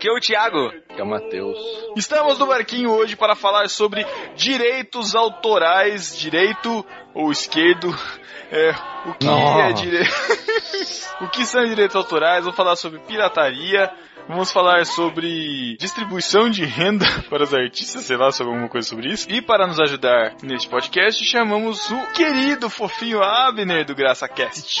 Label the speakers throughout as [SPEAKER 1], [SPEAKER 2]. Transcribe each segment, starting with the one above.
[SPEAKER 1] Aqui é o
[SPEAKER 2] Thiago.
[SPEAKER 3] Aqui é o Matheus.
[SPEAKER 1] Estamos no barquinho hoje para falar sobre direitos autorais, direito ou esquerdo. É, o que
[SPEAKER 3] Não.
[SPEAKER 1] é direito? o que são direitos autorais? Vamos falar sobre pirataria. Vamos falar sobre distribuição de renda para os artistas, sei lá, sobre alguma coisa sobre isso. E para nos ajudar neste podcast, chamamos o querido fofinho Abner do GraçaCast.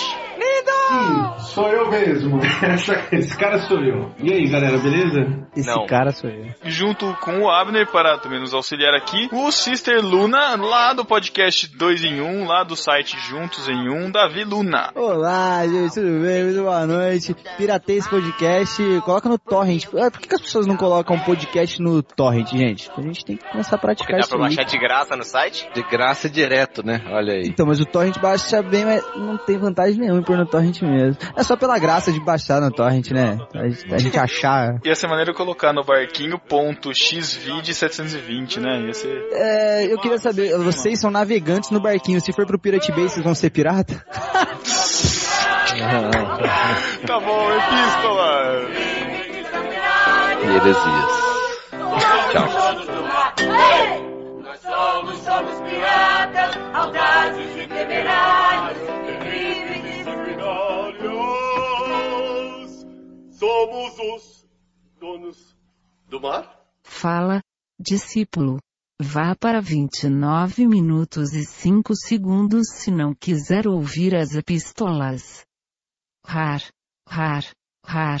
[SPEAKER 4] Sou eu mesmo. Essa- esse cara sou eu. E aí, galera, beleza?
[SPEAKER 5] Esse
[SPEAKER 2] Não.
[SPEAKER 5] cara sou eu.
[SPEAKER 1] junto com o Abner para também nos auxiliar aqui, o Sister Luna, lá do podcast 2 em 1, lá do site Juntos em 1, Davi Luna.
[SPEAKER 5] Olá, gente, tudo bem? Muito boa noite. Piratei esse podcast, coloca no torrent. Ah, Por que, que as pessoas não colocam podcast no torrent, gente? A gente tem que começar a praticar
[SPEAKER 2] Dá
[SPEAKER 5] isso
[SPEAKER 2] pra
[SPEAKER 5] aí.
[SPEAKER 2] baixar de graça no site?
[SPEAKER 3] De graça direto, né? Olha aí.
[SPEAKER 5] Então, mas o torrent baixa bem, mas não tem vantagem nenhuma em pôr no torrent mesmo. É só pela graça de baixar no torrent, né? A gente, a gente achar.
[SPEAKER 1] Ia ser maneiro colocar no barquinho.xvid720, né? Ia ser...
[SPEAKER 5] É, eu queria saber, vocês são navegantes no barquinho. Se for pro Pirate Bay, vocês vão ser pirata?
[SPEAKER 1] Tá bom, epístola!
[SPEAKER 3] Heresias. Tchau.
[SPEAKER 6] Nós somos, somos piratas, audazes e temerários, livres e
[SPEAKER 7] Milionários, somos os donos do mar?
[SPEAKER 8] Fala, discípulo. Vá para 29 minutos e 5 segundos se não quiser ouvir as epístolas. Rar, rar, rar.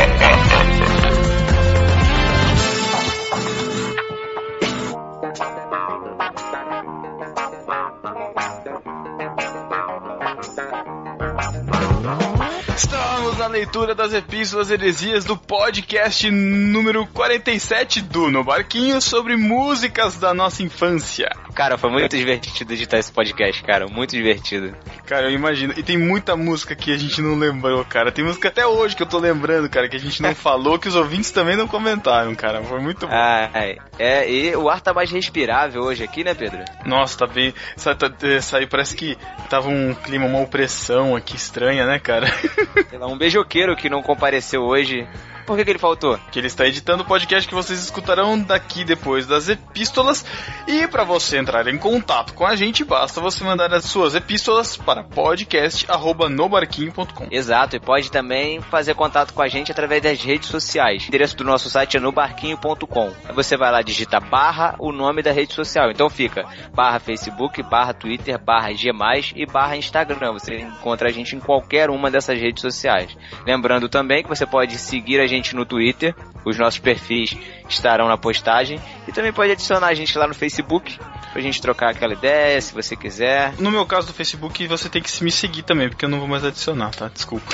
[SPEAKER 1] na leitura das epístolas heresias do podcast número 47 do No Barquinho sobre músicas da nossa infância.
[SPEAKER 2] Cara, foi muito divertido editar esse podcast, cara. Muito divertido.
[SPEAKER 1] Cara, eu imagino. E tem muita música que a gente não lembrou, cara. Tem música até hoje que eu tô lembrando, cara, que a gente não falou, que os ouvintes também não comentaram, cara. Foi muito bom.
[SPEAKER 2] Ai, é, e o ar tá mais respirável hoje aqui, né, Pedro?
[SPEAKER 1] Nossa, tá bem. Essa, tá- aí parece que tava um clima, uma opressão aqui estranha, né, cara?
[SPEAKER 2] Sei lá, um beijoqueiro que não compareceu hoje. Por que, que ele faltou?
[SPEAKER 1] que ele está editando o podcast que vocês escutarão daqui depois das epístolas. E para você entrar em contato com a gente, basta você mandar as suas epístolas para podcast@nobarquinho.com.
[SPEAKER 2] Exato, e pode também fazer contato com a gente através das redes sociais. O endereço do nosso site é nobarquinho.com. Você vai lá, digita barra o nome da rede social. Então fica barra Facebook, barra Twitter, barra G+, e barra Instagram. Você encontra a gente em qualquer uma dessas redes sociais. Lembrando também que você pode seguir a gente no Twitter. Os nossos perfis estarão na postagem. E também pode adicionar a gente lá no Facebook pra gente trocar aquela ideia, se você quiser.
[SPEAKER 1] No meu caso do Facebook, você tem que me seguir também, porque eu não vou mais adicionar, tá? Desculpa.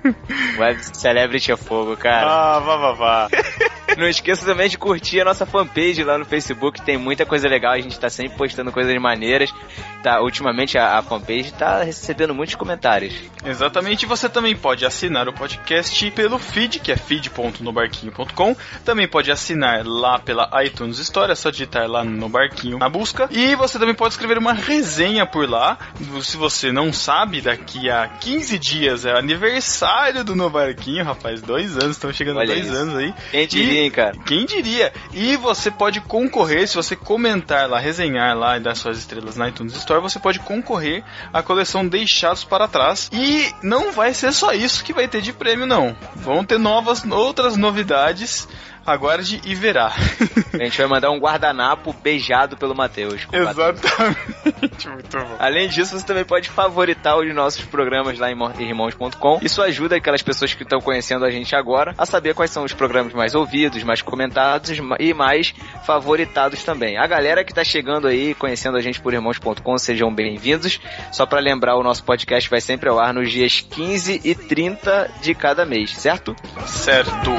[SPEAKER 2] Web Celebrity é fogo, cara.
[SPEAKER 1] ah, vá, vá, vá.
[SPEAKER 2] Não esqueça também de curtir a nossa fanpage lá no Facebook, tem muita coisa legal, a gente tá sempre postando coisas maneiras. Tá, ultimamente a, a fanpage tá recebendo muitos comentários.
[SPEAKER 1] Exatamente, você também pode assinar o podcast pelo feed, que é feed.nobarquinho.com. Também pode assinar lá pela iTunes Store, é só digitar lá no barquinho na busca. E você também pode escrever uma resenha por lá. Se você não sabe, daqui a 15 dias é aniversário do No Barquinho, rapaz. Dois anos, estamos chegando a
[SPEAKER 2] Olha
[SPEAKER 1] dois
[SPEAKER 2] isso.
[SPEAKER 1] anos aí.
[SPEAKER 2] Quem diria, hein, cara?
[SPEAKER 1] Quem diria? E você pode concorrer, se você comentar lá, resenhar lá e dar suas estrelas na iTunes Store, você pode concorrer à coleção Deixados para Trás. E não vai ser só isso que vai ter de prêmio, não. Vão ter novas, outras novidades. Aguarde e verá.
[SPEAKER 2] A gente vai mandar um guardanapo beijado pelo Matheus.
[SPEAKER 1] Exatamente, muito bom.
[SPEAKER 2] Além disso, você também pode favoritar os nossos programas lá em irmãos.com. Isso ajuda aquelas pessoas que estão conhecendo a gente agora a saber quais são os programas mais ouvidos, mais comentados e mais favoritados também. A galera que tá chegando aí, conhecendo a gente por irmãos.com, sejam bem-vindos. Só para lembrar, o nosso podcast vai sempre ao ar nos dias 15 e 30 de cada mês, certo?
[SPEAKER 1] Certo.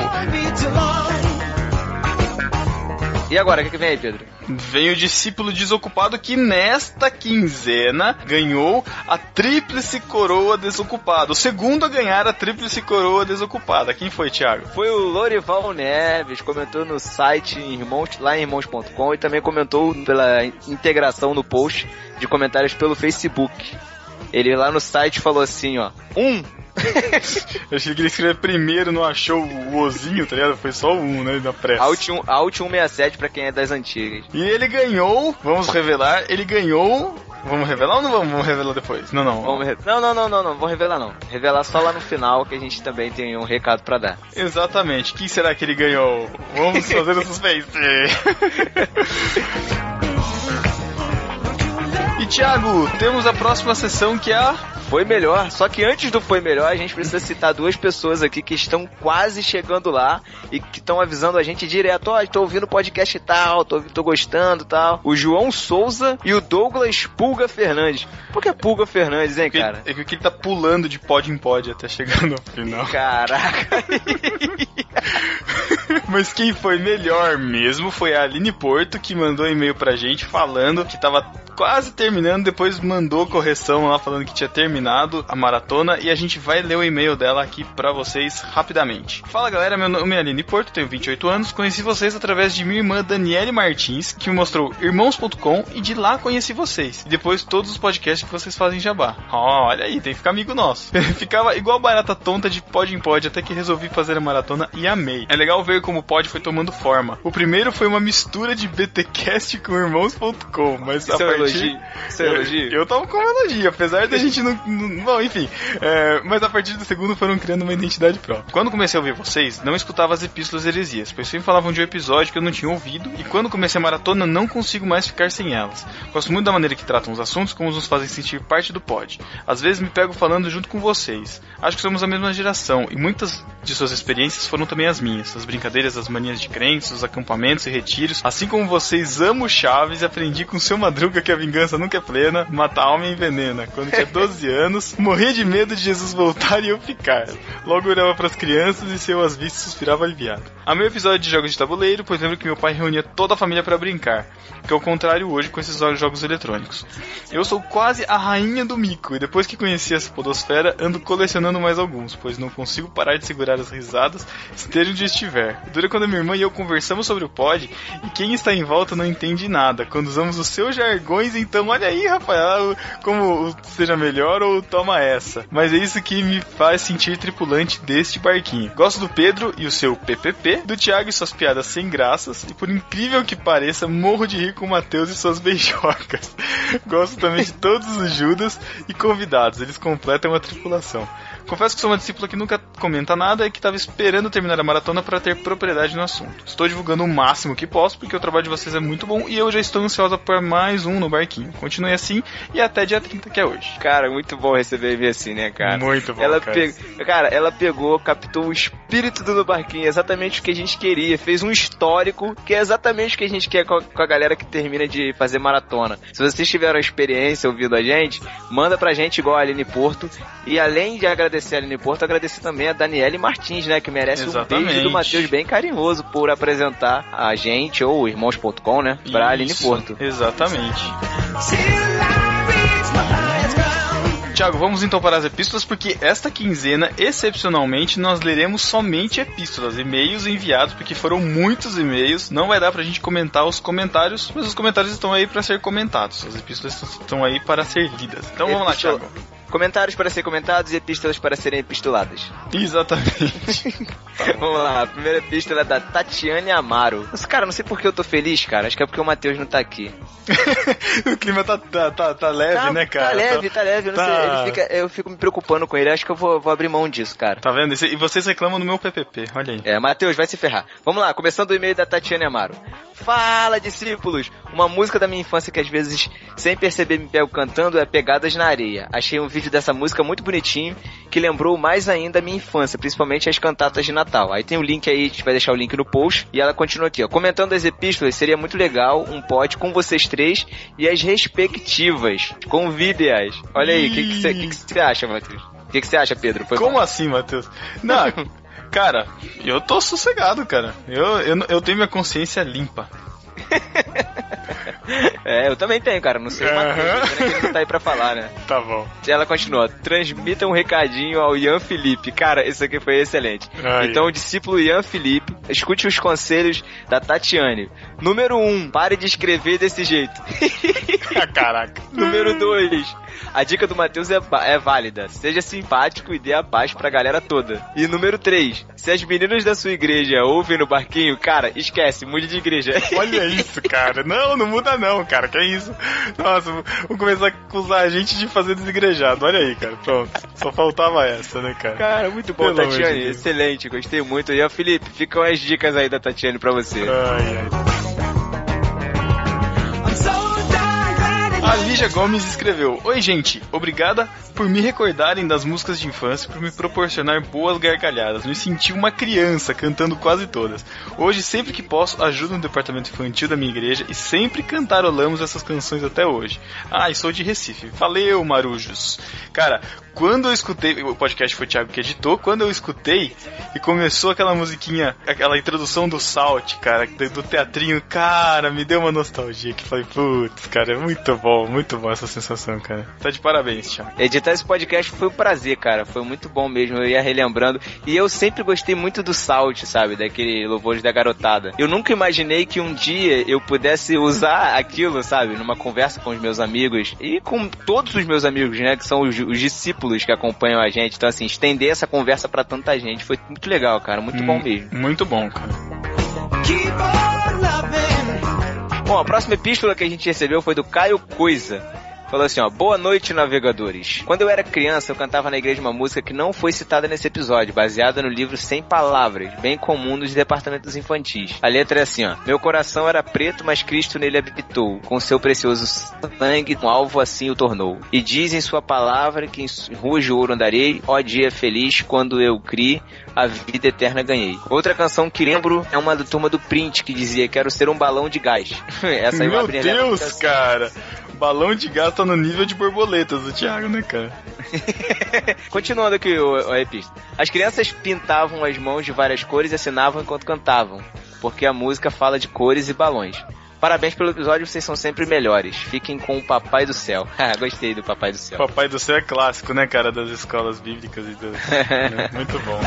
[SPEAKER 2] E agora, o que, que vem aí, Pedro?
[SPEAKER 1] Vem o discípulo desocupado que nesta quinzena ganhou a tríplice coroa desocupada. O segundo a ganhar a tríplice coroa desocupada. Quem foi, Thiago?
[SPEAKER 2] Foi o Lorival Neves, comentou no site em irmãos, lá em irmãos.com e também comentou pela integração no post de comentários pelo Facebook. Ele lá no site falou assim, ó, um,
[SPEAKER 1] Eu achei que ele escreveu primeiro, não achou o ozinho, tá ligado? Foi só um, né? Na pressa.
[SPEAKER 2] Alt, 1, Alt 167 pra quem é das antigas.
[SPEAKER 1] E ele ganhou, vamos revelar, ele ganhou. Vamos revelar ou não vamos, vamos revelar depois? Não, não.
[SPEAKER 2] Vamos re- Não, não, não, não, não, vou revelar não. Revelar só lá no final que a gente também tem um recado pra dar.
[SPEAKER 1] Exatamente. Quem será que ele ganhou? Vamos fazer o suspense. e Thiago, temos a próxima sessão que é a.
[SPEAKER 2] Foi melhor, só que antes do foi melhor, a gente precisa citar duas pessoas aqui que estão quase chegando lá e que estão avisando a gente direto, ó, tô ouvindo podcast e tal, tô, tô gostando e tal. O João Souza e o Douglas Pulga Fernandes. Por que Pulga Fernandes, hein, cara?
[SPEAKER 1] é que ele tá pulando de pod em pod até chegar no final.
[SPEAKER 2] Caraca.
[SPEAKER 1] Mas quem foi melhor mesmo foi a Aline Porto, que mandou e-mail pra gente falando que tava quase terminando, depois mandou correção lá falando que tinha terminado a maratona e a gente vai ler o e-mail dela aqui pra vocês rapidamente. Fala galera, meu nome é Aline Porto, tenho 28 anos, conheci vocês através de minha irmã Daniele Martins, que me mostrou irmãos.com e de lá conheci vocês. E depois todos os podcasts que vocês fazem em jabá. Ó, olha aí, tem que ficar amigo nosso. Ficava igual barata tonta de pod em pod até que resolvi fazer a maratona e amei. É legal ver como o pod foi tomando forma. O primeiro foi uma mistura de BTcast com irmãos.com, mas a
[SPEAKER 2] é
[SPEAKER 1] partir...
[SPEAKER 2] um elogio?
[SPEAKER 1] Eu tava com um elogio, apesar da gente não. bom, enfim. É, mas a partir do segundo foram criando uma identidade própria. Quando comecei a ouvir vocês, não escutava as epístolas heresias, pois sempre falavam de um episódio que eu não tinha ouvido, e quando comecei a maratona, não consigo mais ficar sem elas. Gosto muito da maneira que tratam os assuntos, como nos fazem sentir parte do pod. Às vezes me pego falando junto com vocês. Acho que somos a mesma geração, e muitas de suas experiências foram também as minhas. As brincadeiras, as manias de crenças, os acampamentos e retiros. Assim como vocês, amo Chaves e aprendi com seu Madruga que a vingança nunca é plena, mata a alma e envenena. Quando tinha 12 anos, morria de medo de Jesus voltar e eu ficar. Logo olhava para as crianças e se eu as visse suspirava aliviado. Amei o episódio de jogos de tabuleiro, pois lembro que meu pai reunia toda a família para brincar, que é o contrário hoje com esses jogos eletrônicos. Eu sou quase a rainha do mico, e depois que conheci essa podosfera, ando colecionando mais alguns, pois não consigo parar de segurar as risadas, esteja onde estiver. Dura quando minha irmã e eu conversamos sobre o pod, e quem está em volta não entende nada. Quando usamos os seus jargões, então olha aí, Rafael, como seja melhor ou toma essa. Mas é isso que me faz sentir tripulante deste barquinho. Gosto do Pedro e o seu PPP, do Thiago e suas piadas sem graças, e por incrível que pareça, morro de rir com o Matheus e suas beijocas. Gosto também de todos os Judas e convidados, eles completam a tripulação. Confesso que sou uma discípula que nunca comenta nada e que estava esperando terminar a maratona para ter propriedade no assunto. Estou divulgando o máximo que posso porque o trabalho de vocês é muito bom e eu já estou ansiosa por mais um no barquinho. Continue assim e até dia 30 que é hoje.
[SPEAKER 2] Cara, muito bom receber e-mail assim, né, cara?
[SPEAKER 1] Muito bom,
[SPEAKER 2] ela
[SPEAKER 1] cara.
[SPEAKER 2] pe- Cara, ela pegou, captou o espírito do No Barquinho, exatamente o que a gente queria. Fez um histórico que é exatamente o que a gente quer com a, com a galera que termina de fazer maratona. Se vocês tiveram experiência ouvindo a gente, manda pra gente igual a Aline Porto. E além de agradecer a Aline Porto, agradecer também a Daniele Martins, né? Que merece um
[SPEAKER 1] Exatamente.
[SPEAKER 2] beijo do Matheus bem carinhoso por apresentar a gente, ou irmãos.com, né? Pra Aline
[SPEAKER 1] Isso,
[SPEAKER 2] Porto.
[SPEAKER 1] Exatamente. Tiago, vamos então para as epístolas, porque esta quinzena, excepcionalmente, nós leremos somente epístolas, e-mails enviados, porque foram muitos e-mails. Não vai dar pra gente comentar os comentários, mas os comentários estão aí para ser comentados. As epístolas estão aí para ser lidas. Então vamos lá, Tiago.
[SPEAKER 2] Comentários para ser comentados e epístolas para serem epistoladas.
[SPEAKER 1] Exatamente.
[SPEAKER 2] Vamos lá, a primeira epístola é da Tatiane Amaro. Mas, cara, não sei por que eu tô feliz, cara. Acho que é porque o Matheus não tá aqui.
[SPEAKER 1] o clima tá, tá, tá, tá leve,
[SPEAKER 2] tá,
[SPEAKER 1] né, cara?
[SPEAKER 2] Tá leve, tá leve. Eu,
[SPEAKER 1] tá-
[SPEAKER 2] sei, fica- eu fico me preocupando com ele. Acho que eu vou, vou abrir mão disso, cara.
[SPEAKER 1] Tá vendo? E vocês reclamam do meu PPP, olha aí.
[SPEAKER 2] É, Matheus, vai se ferrar. Vamos lá, começando o e-mail da Tatiane Amaro. Fala, discípulos! Uma música da minha infância que às vezes, sem perceber, me pego cantando é Pegadas na Areia. Achei um vídeo dessa música muito bonitinho, que lembrou mais ainda a minha infância, principalmente as cantatas de Natal. Aí tem o link aí, a gente vai deixar o link no post, e ela continua aqui, ó. Comentando as epístolas, seria muito legal um pod com vocês três e as respectivas. Convide-as. Olha aí, o que você acha, Matheus? O que que você acha, Pedro? Foi
[SPEAKER 1] Como
[SPEAKER 2] mal.
[SPEAKER 1] assim, Matheus? Não, cara, eu tô sossegado, cara. Eu, eu, eu tenho minha consciência limpa.
[SPEAKER 2] É, eu também tenho, cara. Não sei uma coisa,
[SPEAKER 1] Aham.
[SPEAKER 2] pena que ele não tá aí pra falar, né?
[SPEAKER 1] Tá bom.
[SPEAKER 2] Ela continua. Transmita um recadinho ao Ian Felipe. Cara, isso aqui foi excelente.
[SPEAKER 1] Ai,
[SPEAKER 2] então, o discípulo Ian Felipe, escute os conselhos da Tatiane. Número 1, um, pare de escrever desse jeito.
[SPEAKER 1] Caraca.
[SPEAKER 2] Número 2, a dica do Matheus é, é válida. Seja simpático e dê a paz pra galera toda. E número 3, se as meninas da sua igreja ouvem no barquinho, cara, esquece, mude de igreja.
[SPEAKER 1] Olha isso, cara. Não, não muda não, cara. Que é isso? Nossa, vou começar a acusar a gente de fazer desigrejado. Olha aí, cara. Pronto. Só faltava essa, né, cara?
[SPEAKER 2] Cara, muito bom,
[SPEAKER 1] Pelo
[SPEAKER 2] Tatiane. Excelente, gostei muito. E ó, Felipe, ficam as dicas aí da Tatiane pra você.
[SPEAKER 1] Ai, ai. A Lígia Gomes escreveu: Oi, gente, obrigada por me recordarem das músicas de infância, por me proporcionar boas gargalhadas. Me senti uma criança cantando quase todas. Hoje, sempre que posso, ajudo no departamento infantil da minha igreja e sempre cantarolamos essas canções até hoje. Ah, e sou de Recife. Valeu, marujos. Cara, quando eu escutei, o podcast foi o Thiago que editou, quando eu escutei e começou aquela musiquinha, aquela introdução do Salt, cara, do, teatrinho, cara, me deu uma nostalgia que falei, putz, cara, é muito bom, muito bom essa sensação, cara. Tá de parabéns, Thiago.
[SPEAKER 2] Editar esse podcast foi um prazer, cara. Foi muito bom mesmo. Eu ia relembrando. E eu sempre gostei muito do Salt, sabe? Daquele Louvores da Garotada. Eu nunca imaginei que um dia eu pudesse usar aquilo, sabe? Numa conversa com os meus amigos. E com todos os meus amigos, né? Que são os, os discípulos que acompanham a gente. Então, assim, estender essa conversa pra tanta gente. Foi muito legal, cara. Muito bom
[SPEAKER 1] Hum,
[SPEAKER 2] mesmo.
[SPEAKER 1] Muito bom, cara.
[SPEAKER 2] Bom, a próxima epístola que a gente recebeu foi do Caio Coisa. Falou assim, ó, boa noite, navegadores. Quando eu era criança, eu cantava na igreja uma música que não foi citada nesse episódio, baseada no livro Sem Palavras, bem comum nos departamentos infantis. A letra é assim, ó, meu coração era preto, mas Cristo nele habitou, com seu precioso sangue, um alvo assim o tornou. E diz em sua palavra que em ruas de ouro andarei, ó dia feliz, quando eu criei, a vida eterna ganhei. Outra canção que lembro é uma da turma do Print, que dizia, quero ser um balão de gás. Essa aí eu
[SPEAKER 1] Meu Deus,
[SPEAKER 2] porque-
[SPEAKER 1] cara. Balão de gás tá no nível de borboletas do Thiago, né, cara?
[SPEAKER 2] Continuando aqui o, a epístola. As crianças pintavam as mãos de várias cores e assinavam enquanto cantavam, porque a música fala de cores e balões. Parabéns pelo episódio, vocês são sempre melhores. Fiquem com o Papai do Céu. Ah, Gostei do Papai do Céu.
[SPEAKER 1] Papai do céu é clássico, né, cara, das escolas bíblicas e do... Muito bom.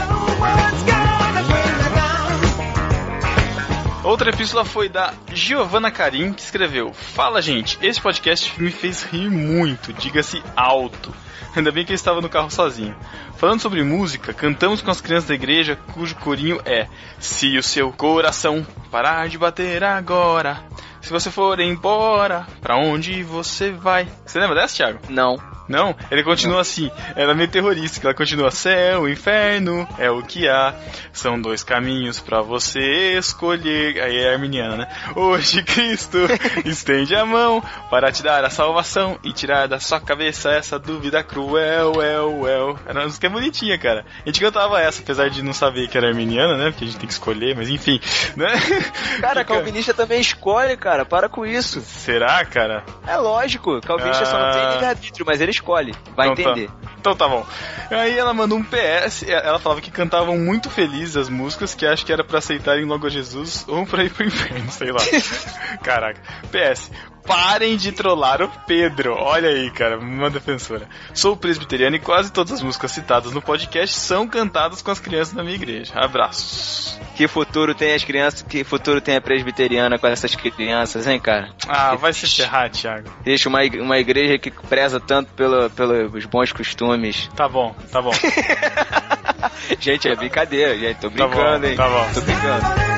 [SPEAKER 1] Outra epístola foi da Giovanna Karim, que escreveu: Fala, gente, esse podcast me fez rir muito, diga-se alto. Ainda bem que eu estava no carro sozinho. Falando sobre música, cantamos com as crianças da igreja, cujo corinho é: Se o seu coração parar de bater agora, se você for embora, pra onde você vai? Você lembra dessa, Thiago?
[SPEAKER 2] Não.
[SPEAKER 1] Não, ele continua assim. Ela é meio terrorística. Ela continua: céu, inferno, é o que há. São dois caminhos pra você escolher. Aí é arminiana, né? Hoje Cristo estende a mão para te dar a salvação e tirar da sua cabeça essa dúvida cruel, el, el. Era uma música bonitinha, cara. A gente cantava essa, apesar de não saber que era arminiana, né? Porque a gente tem que escolher, mas enfim, né?
[SPEAKER 2] Cara, calvinista também escolhe, cara. Para com isso.
[SPEAKER 1] Será, cara?
[SPEAKER 2] É lógico. Calvinista só não tem
[SPEAKER 1] Ah.
[SPEAKER 2] livre-arbítrio, mas ele escolhe. Vai
[SPEAKER 1] Então tá.
[SPEAKER 2] entender.
[SPEAKER 1] Então tá bom. Aí ela mandou um PS, ela falava que cantavam muito felizes as músicas, que acho que era pra aceitarem logo a Jesus ou pra ir pro inferno, sei lá. Caraca. PS, parem de trollar o Pedro. Olha aí, cara, uma defensora. Sou presbiteriano e quase todas as músicas citadas no podcast são cantadas com as crianças da minha igreja. Abraços.
[SPEAKER 2] Que futuro tem as crianças, que futuro tem a presbiteriana com essas crianças, hein, cara?
[SPEAKER 1] Ah, vai se ferrar, Thiago.
[SPEAKER 2] Deixa uma, uma igreja que preza tanto pelo, pelos bons costumes.
[SPEAKER 1] Tá bom, tá bom.
[SPEAKER 2] Gente, é brincadeira, gente. Tô
[SPEAKER 1] Tá bom,
[SPEAKER 2] brincando, hein?
[SPEAKER 1] tá bom.
[SPEAKER 2] Tô brincando.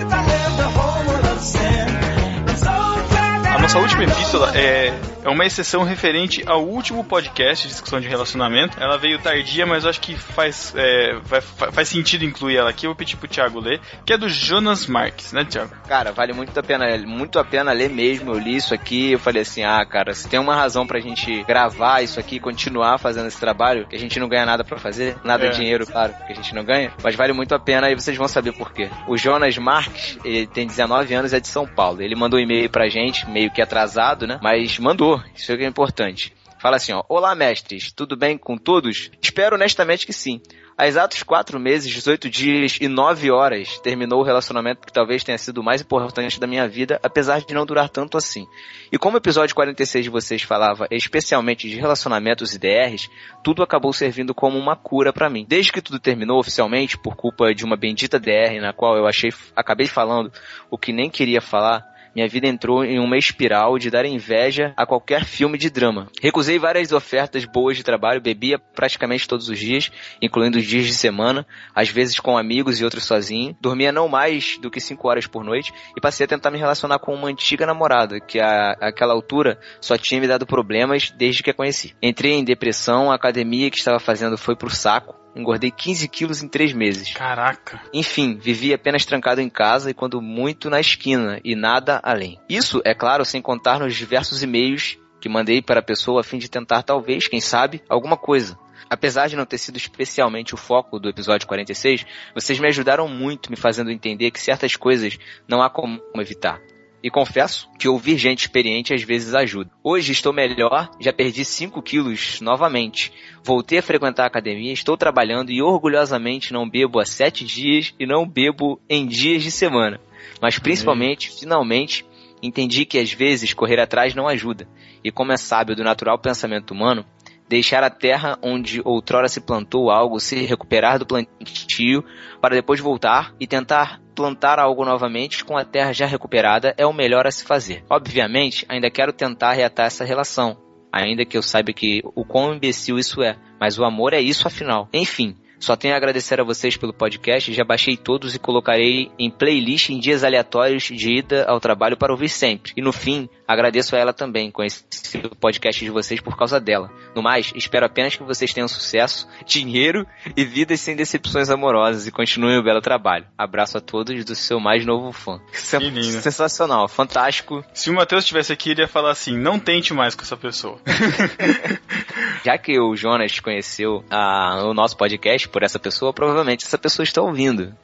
[SPEAKER 1] Nossa última epístola é, é uma exceção referente ao último podcast de discussão de relacionamento. Ela veio tardia, mas eu acho que faz, é, vai- fa- faz sentido incluir ela aqui. Eu vou pedir pro Thiago ler, que é do Jonas Marques, né, Thiago?
[SPEAKER 2] Cara, vale muito a pena, muito a pena ler mesmo. Eu li isso aqui, eu falei assim, ah, cara, se tem uma razão pra gente gravar isso aqui, e continuar fazendo esse trabalho, que a gente não ganha nada pra fazer, nada
[SPEAKER 1] É.
[SPEAKER 2] de dinheiro, claro, que a gente não ganha, mas vale muito a pena e vocês vão saber por quê. O Jonas Marques, ele tem 19 anos, é de São Paulo. Ele mandou um e-mail pra gente, meio que atrasado, né? Mas mandou, isso é é importante. Fala assim, ó, olá mestres, tudo bem com todos? Espero honestamente que sim. Há exatos quatro meses, 18 dias e 9 horas terminou o relacionamento que talvez tenha sido o mais importante da minha vida, apesar de não durar tanto assim. E como o episódio 46 de vocês falava especialmente de relacionamentos e DRs, tudo acabou servindo como uma cura pra mim. Desde que tudo terminou oficialmente, por culpa de uma bendita DR na qual eu achei, acabei falando o que nem queria falar, minha vida entrou em uma espiral de dar inveja a qualquer filme de drama. Recusei várias ofertas boas de trabalho, bebia praticamente todos os dias, incluindo os dias de semana, às vezes com amigos e outros sozinho. Dormia não mais do que 5 horas por noite e passei a tentar me relacionar com uma antiga namorada, que àquela altura só tinha me dado problemas desde que a conheci. Entrei em depressão, a academia que estava fazendo foi pro saco. Engordei 15 quilos em 3 meses.
[SPEAKER 1] Caraca.
[SPEAKER 2] Enfim, vivi apenas trancado em casa e quando muito na esquina e nada além. Isso, é claro, sem contar nos diversos e-mails que mandei para a pessoa a fim de tentar talvez, quem sabe, alguma coisa. Apesar de não ter sido especialmente o foco do episódio 46, vocês me ajudaram muito me fazendo entender que certas coisas não há como evitar. E confesso que ouvir gente experiente às vezes ajuda. Hoje estou melhor, já perdi 5 quilos novamente. Voltei a frequentar a academia, estou trabalhando e orgulhosamente não bebo há 7 dias e não bebo em dias de semana. Mas principalmente, finalmente, entendi que às vezes correr atrás não ajuda. E como é sábio do natural pensamento humano, deixar a terra onde outrora se plantou algo se recuperar do plantio para depois voltar e tentar plantar algo novamente com a terra já recuperada é o melhor a se fazer. Obviamente, ainda quero tentar reatar essa relação, ainda que eu saiba que o quão imbecil isso é, mas o amor é isso afinal. Enfim, só tenho a agradecer a vocês pelo podcast, já baixei todos e colocarei em playlist em dias aleatórios de ida ao trabalho para ouvir sempre. E no fim, agradeço a ela também, conheci o podcast de vocês por causa dela. No mais, espero apenas que vocês tenham sucesso, dinheiro e vidas sem decepções amorosas e continuem o belo trabalho. Abraço a todos do seu mais novo fã.
[SPEAKER 1] Lindo.
[SPEAKER 2] Sensacional, fantástico.
[SPEAKER 1] Se o Matheus estivesse aqui, ele ia falar assim: não tente mais com essa pessoa.
[SPEAKER 2] Já que o Jonas conheceu ah, o nosso podcast por essa pessoa, provavelmente essa pessoa está ouvindo.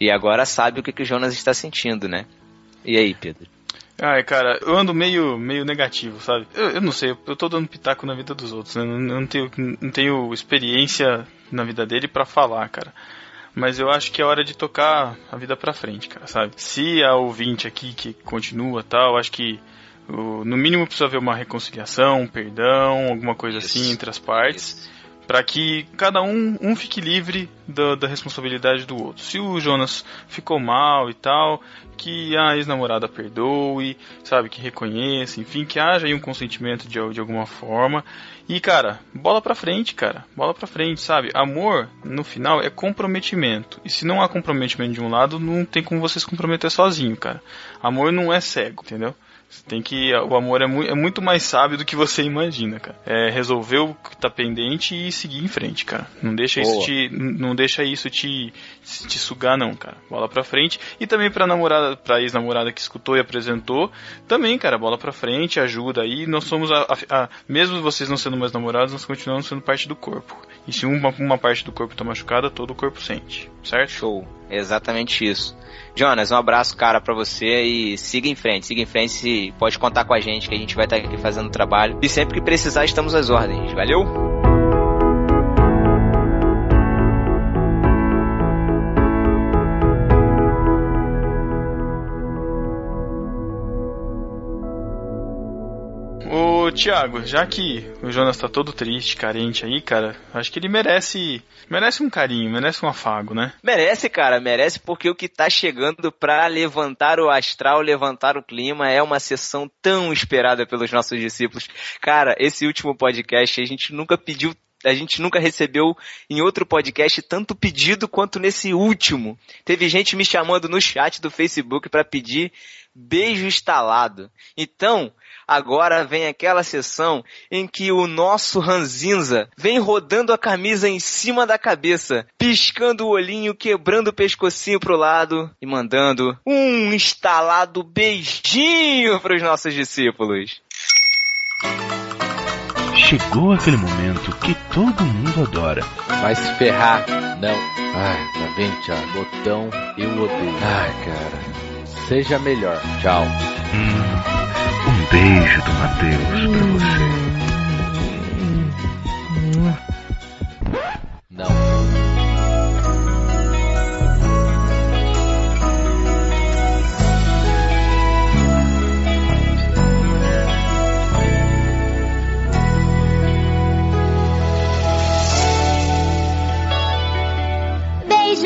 [SPEAKER 2] E agora sabe o que, que o Jonas está sentindo, né? E aí, Pedro?
[SPEAKER 1] Ai, cara, eu ando meio, meio negativo, sabe? Eu, eu não sei, eu tô dando pitaco na vida dos outros, né? Eu não tenho, não tenho experiência na vida dele pra falar, cara. Mas eu acho que é hora de tocar a vida pra frente, cara, sabe? Se a ouvinte aqui que continua tal, acho que no mínimo precisa haver uma reconciliação, um perdão, alguma coisa
[SPEAKER 2] Isso,
[SPEAKER 1] assim entre as partes.
[SPEAKER 2] Isso.
[SPEAKER 1] Pra que cada um, um fique livre da, da responsabilidade do outro. Se o Jonas ficou mal e tal, que a ex-namorada perdoe, sabe, que reconheça, enfim, que haja aí um consentimento de, de alguma forma. E, cara, bola pra frente, cara. Bola pra frente, sabe? Amor, no final, é comprometimento. E se não há comprometimento de um lado, não tem como você se comprometer sozinho, cara. Amor não é cego, entendeu? Você tem que. O amor é, mu é muito mais sábio do que você imagina, cara. É resolver o que tá pendente e seguir em frente, cara. Não deixa isso
[SPEAKER 2] Boa.
[SPEAKER 1] te. Não deixa isso te, te sugar, não, cara. Bola pra frente. E também pra namorada, pra ex-namorada que escutou e apresentou. Também, cara, bola pra frente, ajuda aí. Nós somos a, a- a- Mesmo vocês não sendo mais namorados, nós continuamos sendo parte do corpo. E se uma, uma parte do corpo tá machucada, todo o corpo sente. Certo?
[SPEAKER 2] Show. Exatamente isso. Jonas, um abraço, cara, pra você e siga em frente, siga em frente pode contar com a gente que a gente vai estar aqui fazendo trabalho. E sempre que precisar, estamos às ordens. Valeu?
[SPEAKER 1] Thiago, já que o Jonas tá todo triste, carente aí, cara, acho que ele merece. Merece um carinho, merece um afago, né?
[SPEAKER 2] Merece, cara, merece porque o que tá chegando pra levantar o astral, levantar o clima é uma sessão tão esperada pelos nossos discípulos. Cara, esse último podcast a gente nunca pediu a gente nunca recebeu em outro podcast tanto pedido quanto nesse último. Teve gente me chamando no chat do Facebook pra pedir beijo instalado. Então, agora vem aquela sessão em que o nosso Ranzinza vem rodando a camisa em cima da cabeça, piscando o olhinho, quebrando o pescocinho pro lado e mandando um instalado beijinho pros nossos discípulos.
[SPEAKER 9] Chegou aquele momento que todo mundo adora.
[SPEAKER 3] Vai se ferrar. Não. Ai, tá vendo, Thiago? Botão, eu odeio. Ai, cara. Seja melhor. Tchau.
[SPEAKER 9] Hum, beijo do Matheus pra hum. você.
[SPEAKER 3] Não.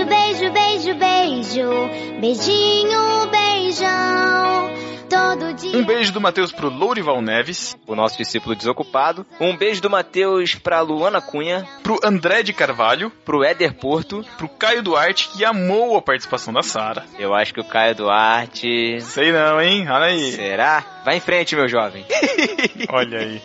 [SPEAKER 10] beijo, beijo, beijo, beijinho, beijão.
[SPEAKER 1] Um beijo do Matheus pro Lourival Neves,
[SPEAKER 2] O nosso discípulo desocupado. Um beijo do Matheus pra Luana Cunha,
[SPEAKER 1] pro André de Carvalho,
[SPEAKER 2] pro Éder Porto.
[SPEAKER 1] pro Caio Duarte, que amou a participação da Sara.
[SPEAKER 2] Eu acho que o Caio Duarte.
[SPEAKER 1] Sei não, hein? Olha aí.
[SPEAKER 2] Será? Vai em frente, meu jovem.
[SPEAKER 1] Olha aí.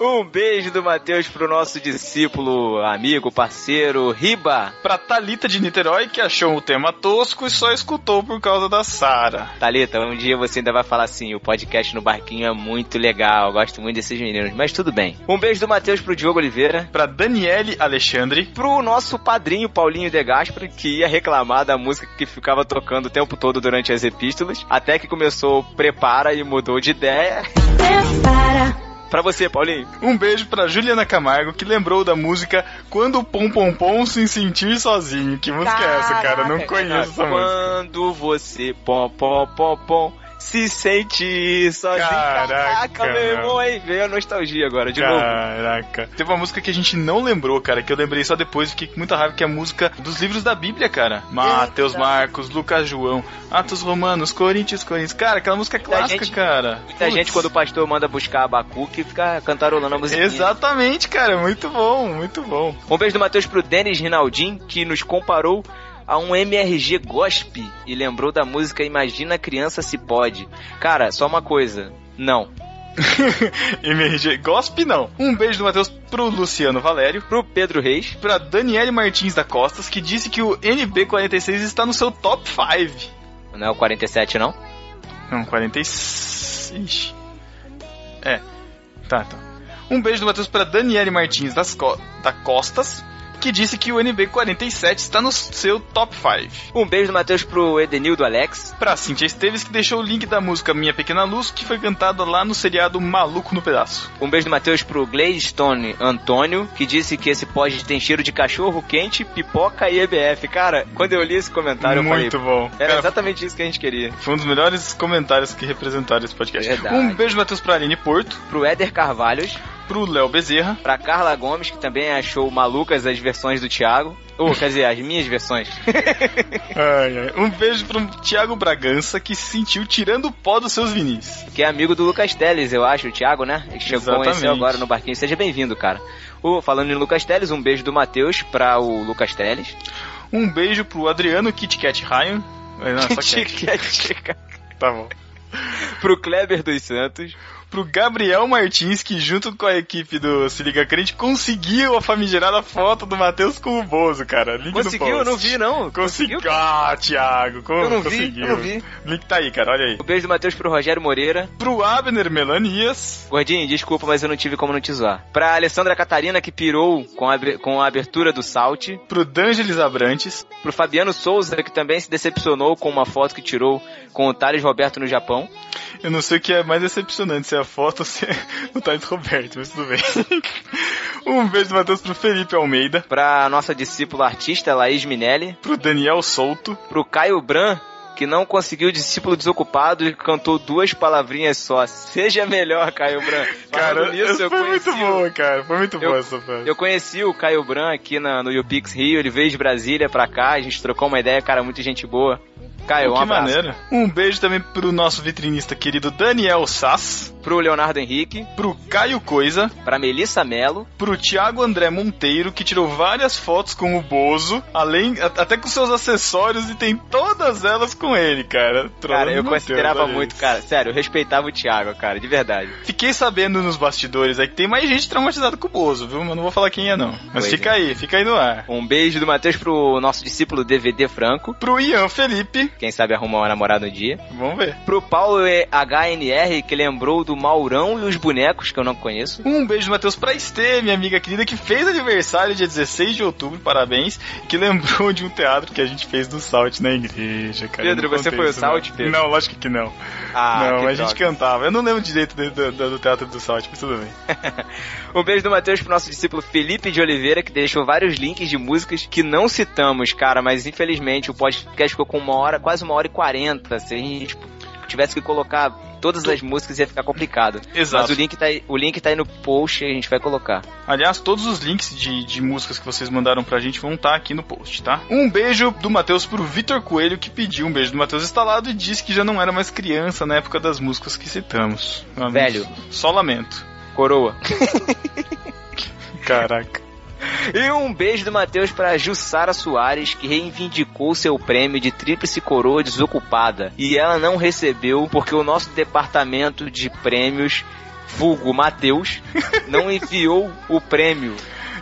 [SPEAKER 2] Um beijo do Matheus pro nosso discípulo, amigo, parceiro, Riba.
[SPEAKER 1] Pra Thalita de Niterói, que achou o tema tosco e só escutou por causa da Sara.
[SPEAKER 2] Thalita, um dia você ainda vai falar assim: o podcast no barquinho é muito legal, gosto muito desses meninos, mas tudo bem. Um beijo do Matheus pro Diogo Oliveira.
[SPEAKER 1] Pra Daniele Alexandre,
[SPEAKER 2] Pro nosso padrinho Paulinho De Gasperi, que ia reclamar da música que ficava tocando o tempo todo durante as epístolas, até que começou Prepara e mudou de ideia.
[SPEAKER 10] Prepara.
[SPEAKER 2] Pra você, Paulinho.
[SPEAKER 1] um beijo pra Juliana Camargo, que lembrou da música Quando o Pom Pom Pom se sentir sozinho. Que música é essa, cara? Eu não
[SPEAKER 2] Caraca,
[SPEAKER 1] conheço essa música.
[SPEAKER 2] Quando você pom pom pom pom se sente sozinho.
[SPEAKER 1] Caraca,
[SPEAKER 2] meu irmão, aí veio a nostalgia agora, de novo.
[SPEAKER 1] Caraca. Teve uma música que a gente não lembrou, cara, que eu lembrei só depois, fiquei com muita raiva, que é a música dos livros da Bíblia, cara. Mateus, Marcos, Lucas, João, Atos Romanos, Coríntios, Coríntios. Cara, aquela música é clássica,
[SPEAKER 2] gente-
[SPEAKER 1] cara.
[SPEAKER 2] Muita
[SPEAKER 1] Putz.
[SPEAKER 2] gente, quando o pastor manda buscar Abacuque, fica cantarolando a música.
[SPEAKER 1] Exatamente, cara, muito bom, muito bom.
[SPEAKER 2] Um beijo do Matheus pro Denis Rinaldin, que nos comparou a um MRG Gospe e lembrou da música Imagina a Criança Se Pode. Cara, só uma coisa. Não.
[SPEAKER 1] MRG, gospe não. Um beijo do Matheus pro Luciano Valério,
[SPEAKER 2] Pro Pedro Reis.
[SPEAKER 1] pra Daniele Martins da Costas, que disse que o NB46 está no seu top 5.
[SPEAKER 2] Não é o 47, não?
[SPEAKER 1] Não, 46. Ixi. É. Tá, tá. Um beijo do Matheus pra Daniele Martins das Co- da Costas, que disse que o NB47 está no seu top 5.
[SPEAKER 2] Um beijo do Matheus pro Edenildo Alex.
[SPEAKER 1] Pra Cintia Esteves, que deixou o link da música Minha Pequena Luz, que foi cantada lá no seriado Maluco no Pedaço.
[SPEAKER 2] Um beijo do Matheus pro Gladstone Antônio, que disse que esse pod tem cheiro de cachorro quente, pipoca e EBF. Cara, quando eu li esse comentário,
[SPEAKER 1] Muito
[SPEAKER 2] eu falei,
[SPEAKER 1] bom.
[SPEAKER 2] era
[SPEAKER 1] Cara,
[SPEAKER 2] exatamente isso que a gente queria.
[SPEAKER 1] foi um dos melhores comentários que representaram esse podcast.
[SPEAKER 2] Verdade.
[SPEAKER 1] Um beijo Matheus pra Aline Porto,
[SPEAKER 2] Pro Éder Carvalhos,
[SPEAKER 1] pro Léo Bezerra,
[SPEAKER 2] pra Carla Gomes, que também achou malucas as versões do Thiago. Ou, quer dizer, as minhas versões.
[SPEAKER 1] Ai, ai. Um beijo pro Thiago Bragança, que se sentiu tirando o pó dos seus vinis.
[SPEAKER 2] que é amigo do Lucas Teles, eu acho, o Thiago, né? Que chegou
[SPEAKER 1] Exatamente.
[SPEAKER 2] agora no barquinho. Seja bem-vindo, cara. O, falando em Lucas Teles, um beijo do Matheus pra o Lucas Teles.
[SPEAKER 1] Um beijo pro Adriano Kit Kat Ryan. Não, só. Tá bom.
[SPEAKER 2] pro Kleber dos Santos.
[SPEAKER 1] Pro Gabriel Martins, que junto com a equipe do Se Liga Crente conseguiu a famigerada foto do Matheus com o Bozo, cara. Link
[SPEAKER 2] Conseguiu?
[SPEAKER 1] no
[SPEAKER 2] Eu não vi, não.
[SPEAKER 1] Conseguiu? Ah, Thiago, como
[SPEAKER 2] Eu não vi,
[SPEAKER 1] conseguiu?
[SPEAKER 2] eu não vi.
[SPEAKER 1] Link tá aí, cara, olha aí.
[SPEAKER 2] Um beijo do Matheus pro Rogério Moreira.
[SPEAKER 1] Pro Abner Melanias.
[SPEAKER 2] Gordinho, desculpa, mas eu não tive como não te zoar. Pra Alessandra Catarina, que pirou com a, com a abertura do Salt.
[SPEAKER 1] Pro D'Angelis Abrantes.
[SPEAKER 2] Pro Fabiano Souza, que também se decepcionou com uma foto que tirou com o Thales Roberto no Japão.
[SPEAKER 1] Eu não sei o que é mais decepcionante, se é a foto ou se é o Thales Roberto, mas tudo bem. um beijo do Matheus pro Felipe Almeida.
[SPEAKER 2] Pra nossa discípula artista Laís Minelli.
[SPEAKER 1] Pro Daniel Souto.
[SPEAKER 2] Pro Caio Bran, que não conseguiu discípulo desocupado e cantou duas palavrinhas só. Seja melhor, Caio Bran.
[SPEAKER 1] Cara,
[SPEAKER 2] nisso,
[SPEAKER 1] foi
[SPEAKER 2] conheci
[SPEAKER 1] muito boa, cara. Foi muito
[SPEAKER 2] Eu-
[SPEAKER 1] boa essa frase.
[SPEAKER 2] Eu conheci o Caio Bran aqui na, no YouPix Rio, ele veio de Brasília pra cá, a gente trocou uma ideia, cara, muita gente boa. Caio, um
[SPEAKER 1] que
[SPEAKER 2] abraço.
[SPEAKER 1] maneiro. Um beijo também pro nosso vitrinista querido Daniel Sass,
[SPEAKER 2] Pro Leonardo Henrique,
[SPEAKER 1] pro Caio Coisa,
[SPEAKER 2] pra Melissa Mello,
[SPEAKER 1] pro Thiago André Monteiro, que tirou várias fotos com o Bozo, além até com seus acessórios e tem todas elas com ele, cara.
[SPEAKER 2] Cara, eu considerava
[SPEAKER 1] Deus,
[SPEAKER 2] muito, cara, sério, eu respeitava o Thiago, cara, de verdade.
[SPEAKER 1] Fiquei sabendo nos bastidores aí que tem mais gente traumatizada com o Bozo, viu? Mas não vou falar quem é não. Mas
[SPEAKER 2] Pois
[SPEAKER 1] fica
[SPEAKER 2] é.
[SPEAKER 1] aí, fica aí no ar.
[SPEAKER 2] Um beijo do Matheus pro nosso discípulo DVD Franco,
[SPEAKER 1] Pro Ian Felipe,
[SPEAKER 2] quem sabe arrumar uma namorada um dia.
[SPEAKER 1] vamos ver.
[SPEAKER 2] Pro Paulo HNR, que lembrou do Maurão e os bonecos, que eu não conheço.
[SPEAKER 1] Um beijo, Matheus, pra Estê, minha amiga querida, que fez aniversário dia 16 de outubro, parabéns, e que lembrou de um teatro que a gente fez do Salt na igreja, cara.
[SPEAKER 2] Pedro, você foi o Salt,
[SPEAKER 1] não.
[SPEAKER 2] Pedro?
[SPEAKER 1] Não, lógico que não.
[SPEAKER 2] Ah,
[SPEAKER 1] não,
[SPEAKER 2] que
[SPEAKER 1] a gente cantava. Eu não lembro direito do, do- do- do teatro do Salt, mas tudo bem.
[SPEAKER 2] Um beijo do Matheus pro nosso discípulo Felipe de Oliveira, que deixou vários links de músicas que não citamos, cara, mas infelizmente o podcast ficou com uma hora, quase uma hora e quarenta. Se a gente tivesse que colocar todas as músicas ia ficar complicado.
[SPEAKER 1] Exato.
[SPEAKER 2] Mas o link, tá aí, o link tá aí no post e a gente vai colocar.
[SPEAKER 1] Aliás, todos os links de, de músicas que vocês mandaram pra gente vão estar aqui no post, tá? Um beijo do Matheus pro Vitor Coelho, que pediu um beijo do Matheus instalado e disse que já não era mais criança na época das músicas que citamos.
[SPEAKER 2] Velho.
[SPEAKER 1] Só lamento.
[SPEAKER 2] Coroa.
[SPEAKER 1] Caraca.
[SPEAKER 2] E um beijo do Matheus pra Jussara Soares, que reivindicou seu prêmio de tríplice coroa desocupada. E ela não recebeu porque o nosso departamento de prêmios, vulgo Matheus, não enviou o prêmio.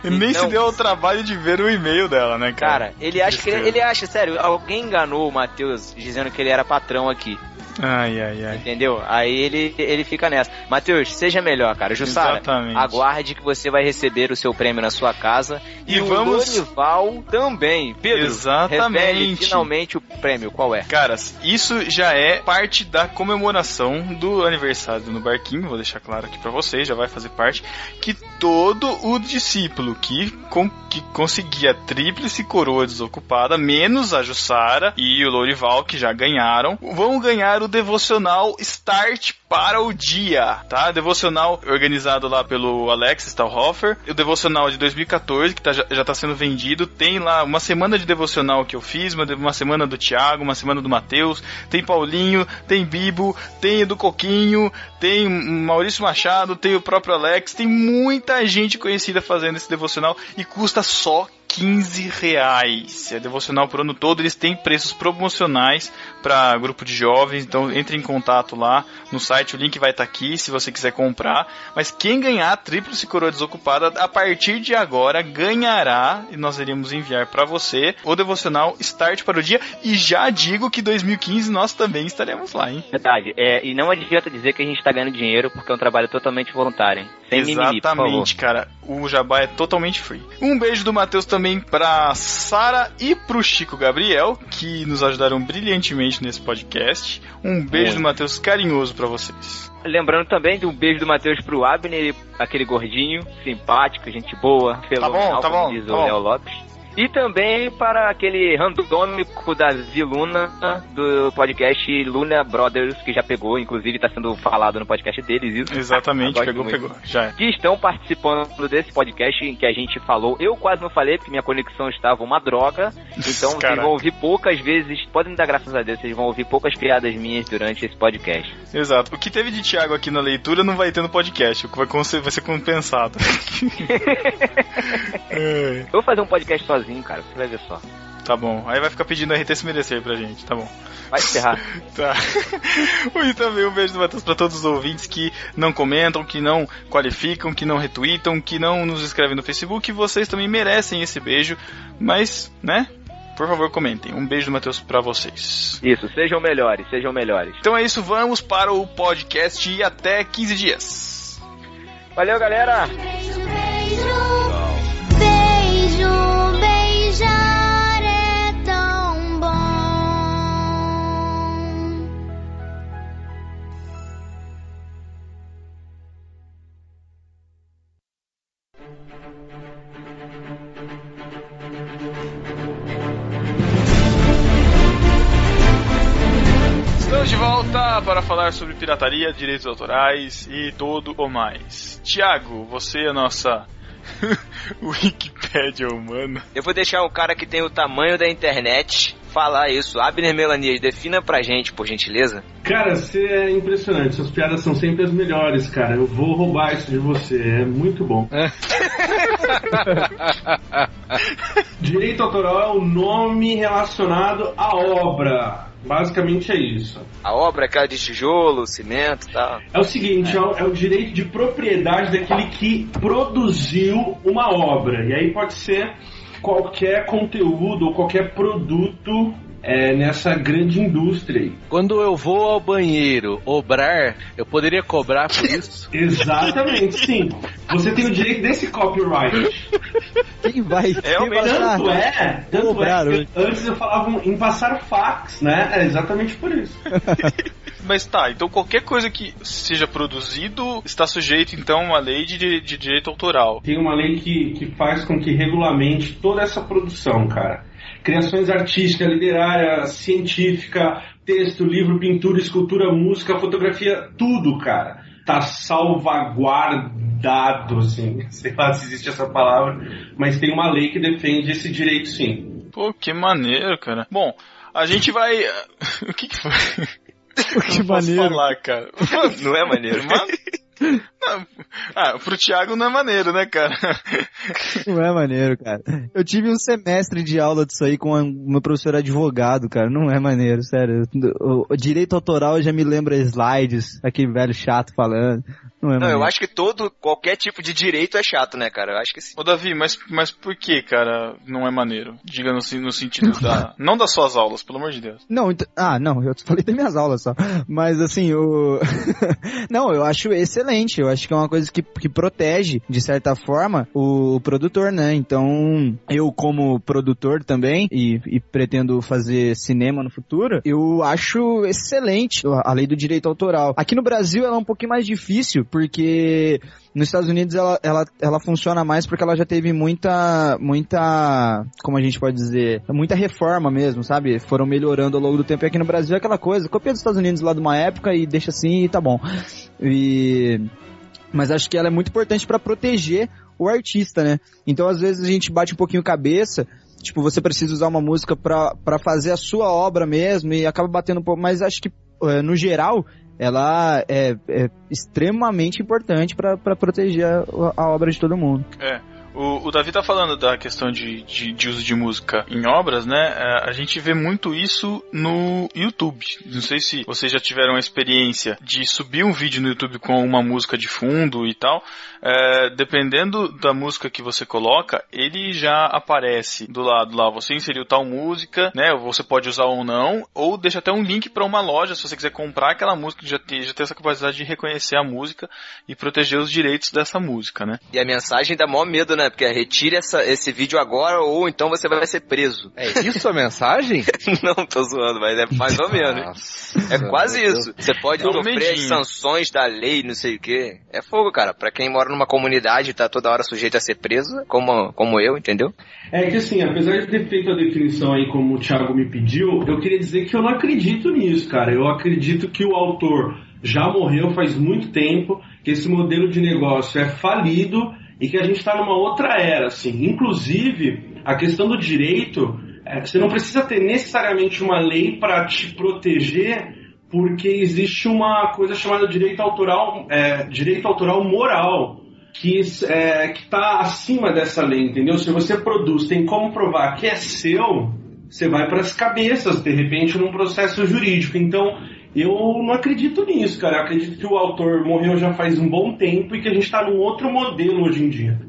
[SPEAKER 1] E nem
[SPEAKER 2] Então-
[SPEAKER 1] se deu ao trabalho de ver o e-mail dela, né, cara?
[SPEAKER 2] Cara, ele acha que ele, ele acha, sério, alguém enganou o Matheus dizendo que ele era patrão aqui,
[SPEAKER 1] Ai, ai, ai.
[SPEAKER 2] entendeu? Aí ele, ele fica nessa. Matheus, seja melhor, cara. Jussara,
[SPEAKER 1] Exatamente.
[SPEAKER 2] aguarde que você vai receber o seu prêmio na sua casa.
[SPEAKER 1] E
[SPEAKER 2] E, o
[SPEAKER 1] vamos-
[SPEAKER 2] Lorival também. Pedro,
[SPEAKER 1] Exatamente.
[SPEAKER 2] revele finalmente o prêmio. Qual é?
[SPEAKER 1] Caras, isso já é parte da comemoração do aniversário do No Barquinho, vou deixar claro aqui pra vocês, já vai fazer parte, que todo o discípulo que, com, que conseguir a tríplice coroa desocupada, menos a Jussara e o Lorival, que já ganharam, vão ganhar o devocional Start para o Dia, tá? Devocional organizado lá pelo Alex Stahlhofer, o devocional de 2014, que tá- já, já tá sendo vendido, tem lá uma semana de devocional que eu fiz, uma, uma semana do Thiago, uma semana do Matheus, tem Paulinho, tem Bibo, tem do Coquinho, tem Maurício Machado, tem o próprio Alex, tem muita gente conhecida fazendo esse devocional e custa só 15 reais. É devocional por ano todo, eles têm preços promocionais para grupo de jovens, então entre em contato lá no site, o link vai estar aqui se você quiser comprar. Mas quem ganhar a tríplice coroa desocupada, a partir de agora ganhará, e nós iremos enviar para você, o devocional Start para o Dia. E já digo que 2015 nós também estaremos lá, hein?
[SPEAKER 2] Verdade. É, e não adianta dizer que a gente tá ganhando dinheiro porque é um trabalho totalmente voluntário, hein? Sem mimimi.
[SPEAKER 1] Exatamente, cara. O jabá é totalmente free. Um beijo do Matheus também pra Sara e pro Chico Gabriel, que nos ajudaram brilhantemente nesse podcast. Um beijo do Matheus carinhoso pra vocês.
[SPEAKER 2] Lembrando também de um beijo do Matheus pro Abner, aquele gordinho, simpático, gente boa, fenomenal,
[SPEAKER 1] tá
[SPEAKER 2] como
[SPEAKER 1] bom,
[SPEAKER 2] diz
[SPEAKER 1] tá
[SPEAKER 2] o
[SPEAKER 1] bom.
[SPEAKER 2] Léo Lopes. E também para aquele randômico Davi Luna do podcast Luna Brothers, que já pegou, inclusive está sendo falado no podcast deles, isso.
[SPEAKER 1] Exatamente, pegou,
[SPEAKER 2] muito.
[SPEAKER 1] pegou. Já é.
[SPEAKER 2] Que estão participando desse podcast em que a gente falou. Eu quase não falei, porque minha conexão estava uma droga. Então vocês
[SPEAKER 1] Caraca.
[SPEAKER 2] vão ouvir poucas vezes, podem dar graças a Deus, vocês vão ouvir poucas piadas minhas durante esse podcast.
[SPEAKER 1] Exato. O que teve de Thiago aqui na leitura não vai ter no podcast, o que vai, vai ser compensado. É,
[SPEAKER 2] Eu vou fazer um podcast sozinho, cara, você vai ver só.
[SPEAKER 1] tá bom. Aí vai ficar pedindo RT se merecer pra gente, tá bom.
[SPEAKER 2] Vai se ferrar.
[SPEAKER 1] Tá. E também um beijo do Matheus pra todos os ouvintes que não comentam, que não qualificam, que não retweetam, que não nos escrevem no Facebook. Vocês também merecem esse beijo, mas, né? Por favor, comentem. Um beijo do Matheus pra vocês.
[SPEAKER 2] Isso, sejam melhores, sejam melhores.
[SPEAKER 1] Então é isso, vamos para o podcast e até 15 dias.
[SPEAKER 2] Valeu, galera!
[SPEAKER 10] Beijo, beijar é tão bom.
[SPEAKER 1] Estamos de volta para falar sobre pirataria, direitos autorais e tudo o mais. Tiago, você é a nossa Wikipédia humana.
[SPEAKER 2] Eu vou deixar um cara que tem o tamanho da internet falar isso. Abner Melanias, defina pra gente, por gentileza.
[SPEAKER 4] Cara, você é impressionante. Suas piadas são sempre as melhores, cara. Eu vou roubar isso de você. É muito bom. Direito autoral é o nome relacionado à obra. Basicamente é isso.
[SPEAKER 2] A obra é aquela de tijolo, cimento e tal.
[SPEAKER 4] É o seguinte, é. o, é o direito de propriedade daquele que produziu uma obra. E aí pode ser qualquer conteúdo ou qualquer produto é, nessa grande indústria aí.
[SPEAKER 3] Quando eu vou ao banheiro obrar, eu poderia cobrar por isso?
[SPEAKER 4] Exatamente, sim. Você tem o direito desse copyright.
[SPEAKER 5] Quem vai?
[SPEAKER 1] É,
[SPEAKER 5] quem vai?
[SPEAKER 4] Tanto é, tanto
[SPEAKER 5] Cobrar
[SPEAKER 4] é antes eu falava em passar fax, né? É exatamente por isso.
[SPEAKER 1] Mas tá, então qualquer coisa que seja produzido está sujeito então à lei de, de direito autoral.
[SPEAKER 4] Tem uma lei que, que faz com que regulamente toda essa produção, cara. Criações artísticas, literária, científica, texto, livro, pintura, escultura, música, fotografia, tudo, cara. Tá salvaguardado, assim. Sei lá se existe essa palavra, mas tem uma lei que defende esse direito, sim.
[SPEAKER 1] Pô, que maneiro, cara. Bom, a gente vai. O que, que foi?
[SPEAKER 5] Que
[SPEAKER 1] Não
[SPEAKER 5] maneiro.
[SPEAKER 1] falar, cara.
[SPEAKER 2] Não é maneiro.
[SPEAKER 1] Mas- Não, ah, pro Thiago não é maneiro, né, cara?
[SPEAKER 5] Não é maneiro, cara. Eu tive um semestre de aula disso aí com o meu professor advogado, cara. Não é maneiro, sério. O, o direito autoral já me lembra slides, aquele velho chato falando. Não é
[SPEAKER 2] Não, eu acho que todo, qualquer tipo de direito é chato, né, cara? Eu acho que sim.
[SPEAKER 1] Ô, Davi, mas, mas por que, cara, não é maneiro? Diga no, no sentido da. Não das suas aulas, pelo amor de Deus.
[SPEAKER 5] Não, ent- ah, não, eu falei das minhas aulas só. Mas assim, o. não, eu acho excelente. Eu acho que é uma coisa que, que protege, de certa forma, o, produtor, né? Então, eu, como produtor também, e, e pretendo fazer cinema no futuro, eu acho excelente a lei do direito autoral. Aqui no Brasil ela é um pouquinho mais difícil, porque nos Estados Unidos ela, ela, ela funciona mais porque ela já teve muita, muita, como a gente pode dizer, muita reforma mesmo, sabe? Foram melhorando ao longo do tempo. E aqui no Brasil é aquela coisa, copia dos Estados Unidos lá de uma época e deixa assim e tá bom. E... Mas acho que ela é muito importante para proteger o artista, né? Então às vezes a gente bate um pouquinho cabeça, tipo, você precisa usar uma música pra fazer a sua obra mesmo e acaba batendo um pouco, mas acho que eh, no geral ela é, é extremamente importante pra proteger a, a obra de todo mundo.
[SPEAKER 1] É. O, o Davi tá falando da questão de, de, de uso de música em obras, né? É, a gente vê muito isso no YouTube. Não sei se vocês já tiveram a experiência de subir um vídeo no YouTube com uma música de fundo e tal. É, dependendo da música que você coloca, ele já aparece do lado lá. Você inseriu tal música, né? Você pode usar ou não, ou deixa até um link para uma loja se você quiser comprar aquela música já tem, já tem essa capacidade de reconhecer a música e proteger os direitos dessa música, né?
[SPEAKER 2] E a mensagem dá maior medo, né? Porque é, retire essa, esse vídeo agora ou então você vai ser preso.
[SPEAKER 3] É isso a mensagem?
[SPEAKER 2] Não, tô zoando, mas é mais ou menos.
[SPEAKER 3] Nossa,
[SPEAKER 2] É quase isso. Você pode
[SPEAKER 1] um
[SPEAKER 2] sofrer as sanções da lei, não sei o quê. É fogo, cara. Pra quem mora numa comunidade e tá toda hora sujeito a ser preso, como, como eu, entendeu?
[SPEAKER 4] É que assim, apesar de ter feito a definição aí como o Thiago me pediu, eu queria dizer que eu não acredito nisso, cara. Eu acredito que o autor já morreu faz muito tempo, que esse modelo de negócio é falido e que a gente está numa outra era, assim. Inclusive, a questão do direito, é, você não precisa ter necessariamente uma lei para te proteger, porque existe uma coisa chamada direito autoral, é, direito autoral moral que é, está acima dessa lei, entendeu? Se você produz, tem como provar que é seu, você vai para as cabeças, de repente, num processo jurídico. Então, eu não acredito nisso, cara. Eu acredito que o autor morreu já faz um bom tempo e que a gente está num outro modelo hoje em dia.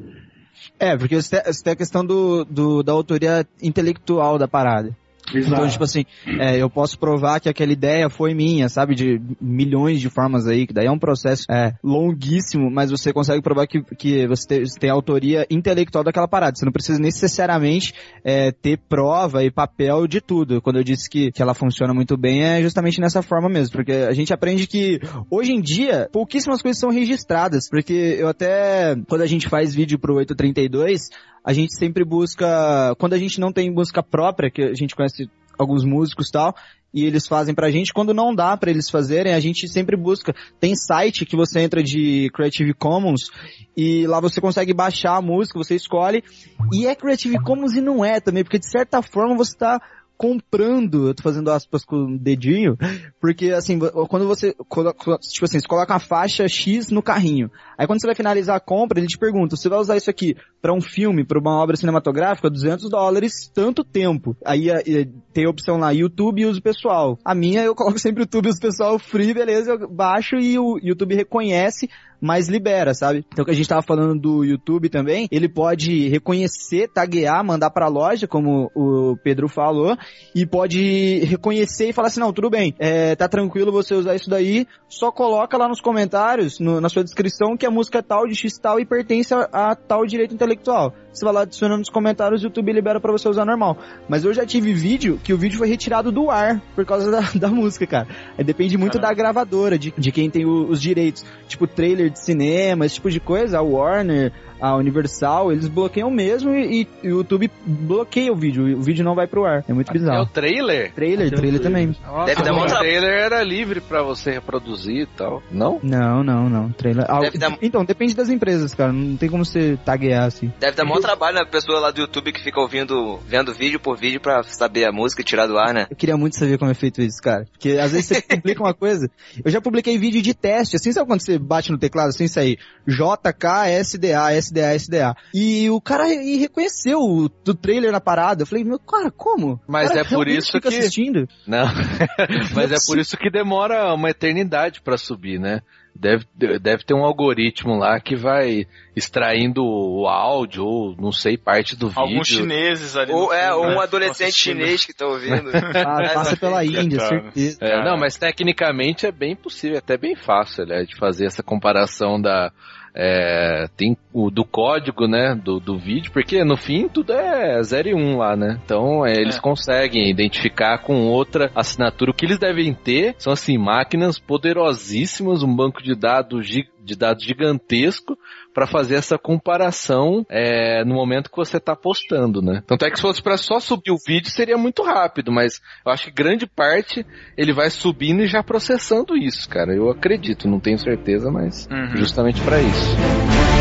[SPEAKER 5] É, porque você tem a questão do, do- da autoria intelectual da parada. Então, tipo assim, é, eu posso provar que aquela ideia foi minha, sabe? De milhões de formas aí, que daí é um processo é, longuíssimo, mas você consegue provar que, que você, tem, você tem autoria intelectual daquela parada. Você não precisa necessariamente é, ter prova e papel de tudo. Quando eu disse que, que ela funciona muito bem, é justamente nessa forma mesmo. Porque a gente aprende que, hoje em dia, pouquíssimas coisas são registradas. Porque eu até, quando a gente faz vídeo pro 832, a gente sempre busca, quando a gente não tem música própria, que a gente conhece alguns músicos e tal, e eles fazem pra gente, quando não dá pra eles fazerem, a gente sempre busca. Tem site que você entra de Creative Commons e lá você consegue baixar a música, você escolhe, e é Creative Commons e não é também, porque de certa forma você tá comprando, eu tô fazendo aspas com o dedinho, porque assim, quando você, tipo assim, você coloca uma faixa X no carrinho, aí quando você vai finalizar a compra, ele te pergunta, você vai usar isso aqui pra um filme, pra uma obra cinematográfica, 200 dólares, tanto tempo. Aí eh, eh, tem a opção lá, YouTube e uso pessoal. A minha eu coloco sempre YouTube e uso pessoal free, beleza, eu baixo e o YouTube reconhece mas libera, sabe? Então que a gente tava falando do YouTube também, ele pode reconhecer, taguear, mandar pra loja, como o Pedro falou, e pode reconhecer e falar assim, não, tudo bem, é, tá tranquilo você usar isso daí, só coloca lá nos comentários, no- na sua descrição, que a música é tal, de X tal, e pertence a, a tal direito intelectual. intelectual você vai lá adicionando nos comentários e o YouTube libera pra você usar normal. Mas eu já tive vídeo que o vídeo foi retirado do ar por causa da, da música, cara. Aí depende muito da gravadora, de, de quem tem o- os direitos. Tipo, trailer de cinema, esse tipo de coisa, a Warner, a Universal, eles bloqueiam mesmo e, e o YouTube bloqueia o vídeo. O vídeo não vai pro ar. É muito
[SPEAKER 3] É o
[SPEAKER 5] bizarro.
[SPEAKER 3] trailer?
[SPEAKER 5] Trailer, trailer também.
[SPEAKER 3] Nossa,
[SPEAKER 2] Deve dar
[SPEAKER 3] o
[SPEAKER 2] mó tra-
[SPEAKER 3] trailer era livre pra você reproduzir e tal. Não?
[SPEAKER 5] Não, não, não. Trailer. Ah,
[SPEAKER 2] dar-
[SPEAKER 5] Então, depende das empresas, cara. Não tem como você taguear assim.
[SPEAKER 2] Deve dar maior trabalho na pessoa lá do YouTube que fica ouvindo, vendo vídeo por vídeo pra saber a música e tirar do ar, né?
[SPEAKER 5] Eu queria muito saber como é feito isso, cara. Porque às vezes você publica uma coisa. Eu já publiquei vídeo de teste, assim, sabe quando você bate no teclado assim, sair JK, SDA, SDA, SDA. E o cara re- reconheceu o do trailer na parada. Eu falei, meu, cara, como?
[SPEAKER 3] Mas
[SPEAKER 5] cara
[SPEAKER 3] é por isso
[SPEAKER 5] fica
[SPEAKER 3] que-
[SPEAKER 5] assistindo.
[SPEAKER 3] Não. Mas é por isso que demora uma eternidade pra subir, né? Deve, deve ter um algoritmo lá que vai extraindo o áudio, ou não sei, parte do vídeo.
[SPEAKER 1] Alguns chineses ali.
[SPEAKER 2] Ou é, ou um
[SPEAKER 1] né,
[SPEAKER 2] adolescente chinês que tá ouvindo.
[SPEAKER 5] Ah, passa pela Índia,
[SPEAKER 1] cara.
[SPEAKER 5] certeza.
[SPEAKER 3] É, não, mas tecnicamente é bem possível, até bem fácil, né, de fazer essa comparação da é, tem o do código, né, do, do vídeo, porque no fim tudo é 0 e 1 um lá, né? Então é, eles
[SPEAKER 1] É.
[SPEAKER 3] conseguem identificar com outra assinatura. O que eles devem ter são assim máquinas poderosíssimas, um banco de dados de dados gigantesco para fazer essa comparação é, no momento que você está postando, né? Tanto é que se fosse para só subir o vídeo seria muito rápido, mas eu acho que grande parte ele vai subindo e já processando isso, cara. Eu acredito, não tenho certeza, mas
[SPEAKER 1] Uhum.
[SPEAKER 3] justamente para isso.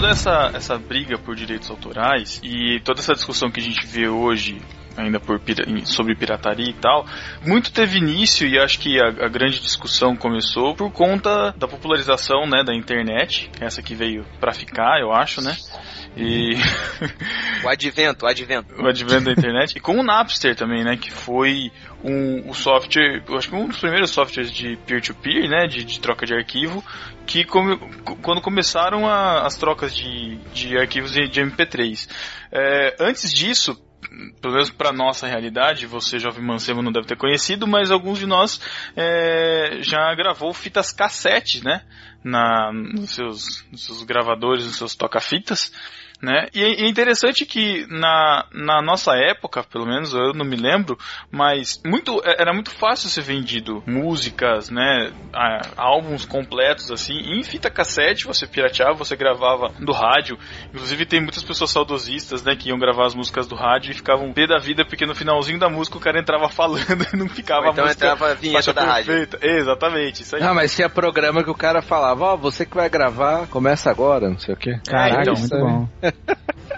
[SPEAKER 1] Toda essa, essa briga por direitos autorais e toda essa discussão que a gente vê hoje ainda por sobre pirataria e tal, muito teve início e acho que a, a grande discussão começou por conta da popularização né, da internet, essa que veio pra ficar, eu acho, né? E
[SPEAKER 2] O advento, o advento.
[SPEAKER 1] o advento da internet. E com o Napster também, né? Que foi um, o software, acho que um dos primeiros softwares de peer-to-peer, né? De, de troca de arquivo, que come- co- quando começaram a- as trocas de, de arquivos de, de MP3. É, antes disso, pelo menos para nossa realidade, você jovem mancebo não deve ter conhecido, mas alguns de nós é, já gravou fitas cassete, né? Na, nos, seus, nos seus gravadores, nos seus toca-fitas. Né? E é é interessante que na, na nossa época, pelo menos eu não me lembro, mas muito é- era muito fácil ser vendido músicas, né, a- álbuns completos assim, em fita cassete, você pirateava, você gravava do rádio. Inclusive tem muitas pessoas saudosistas, né, que iam gravar as músicas do rádio e ficavam pé da vida porque no finalzinho da música o cara entrava falando e não ficava
[SPEAKER 2] Ou então
[SPEAKER 1] a música
[SPEAKER 2] entrava a vinheta da rádio.
[SPEAKER 1] perfeita. Exatamente, isso aí.
[SPEAKER 3] Ah, mas tinha programa que o cara falava, ó, você que vai gravar, começa agora, não sei o quê.
[SPEAKER 5] Caraca,
[SPEAKER 1] então,
[SPEAKER 5] muito bom.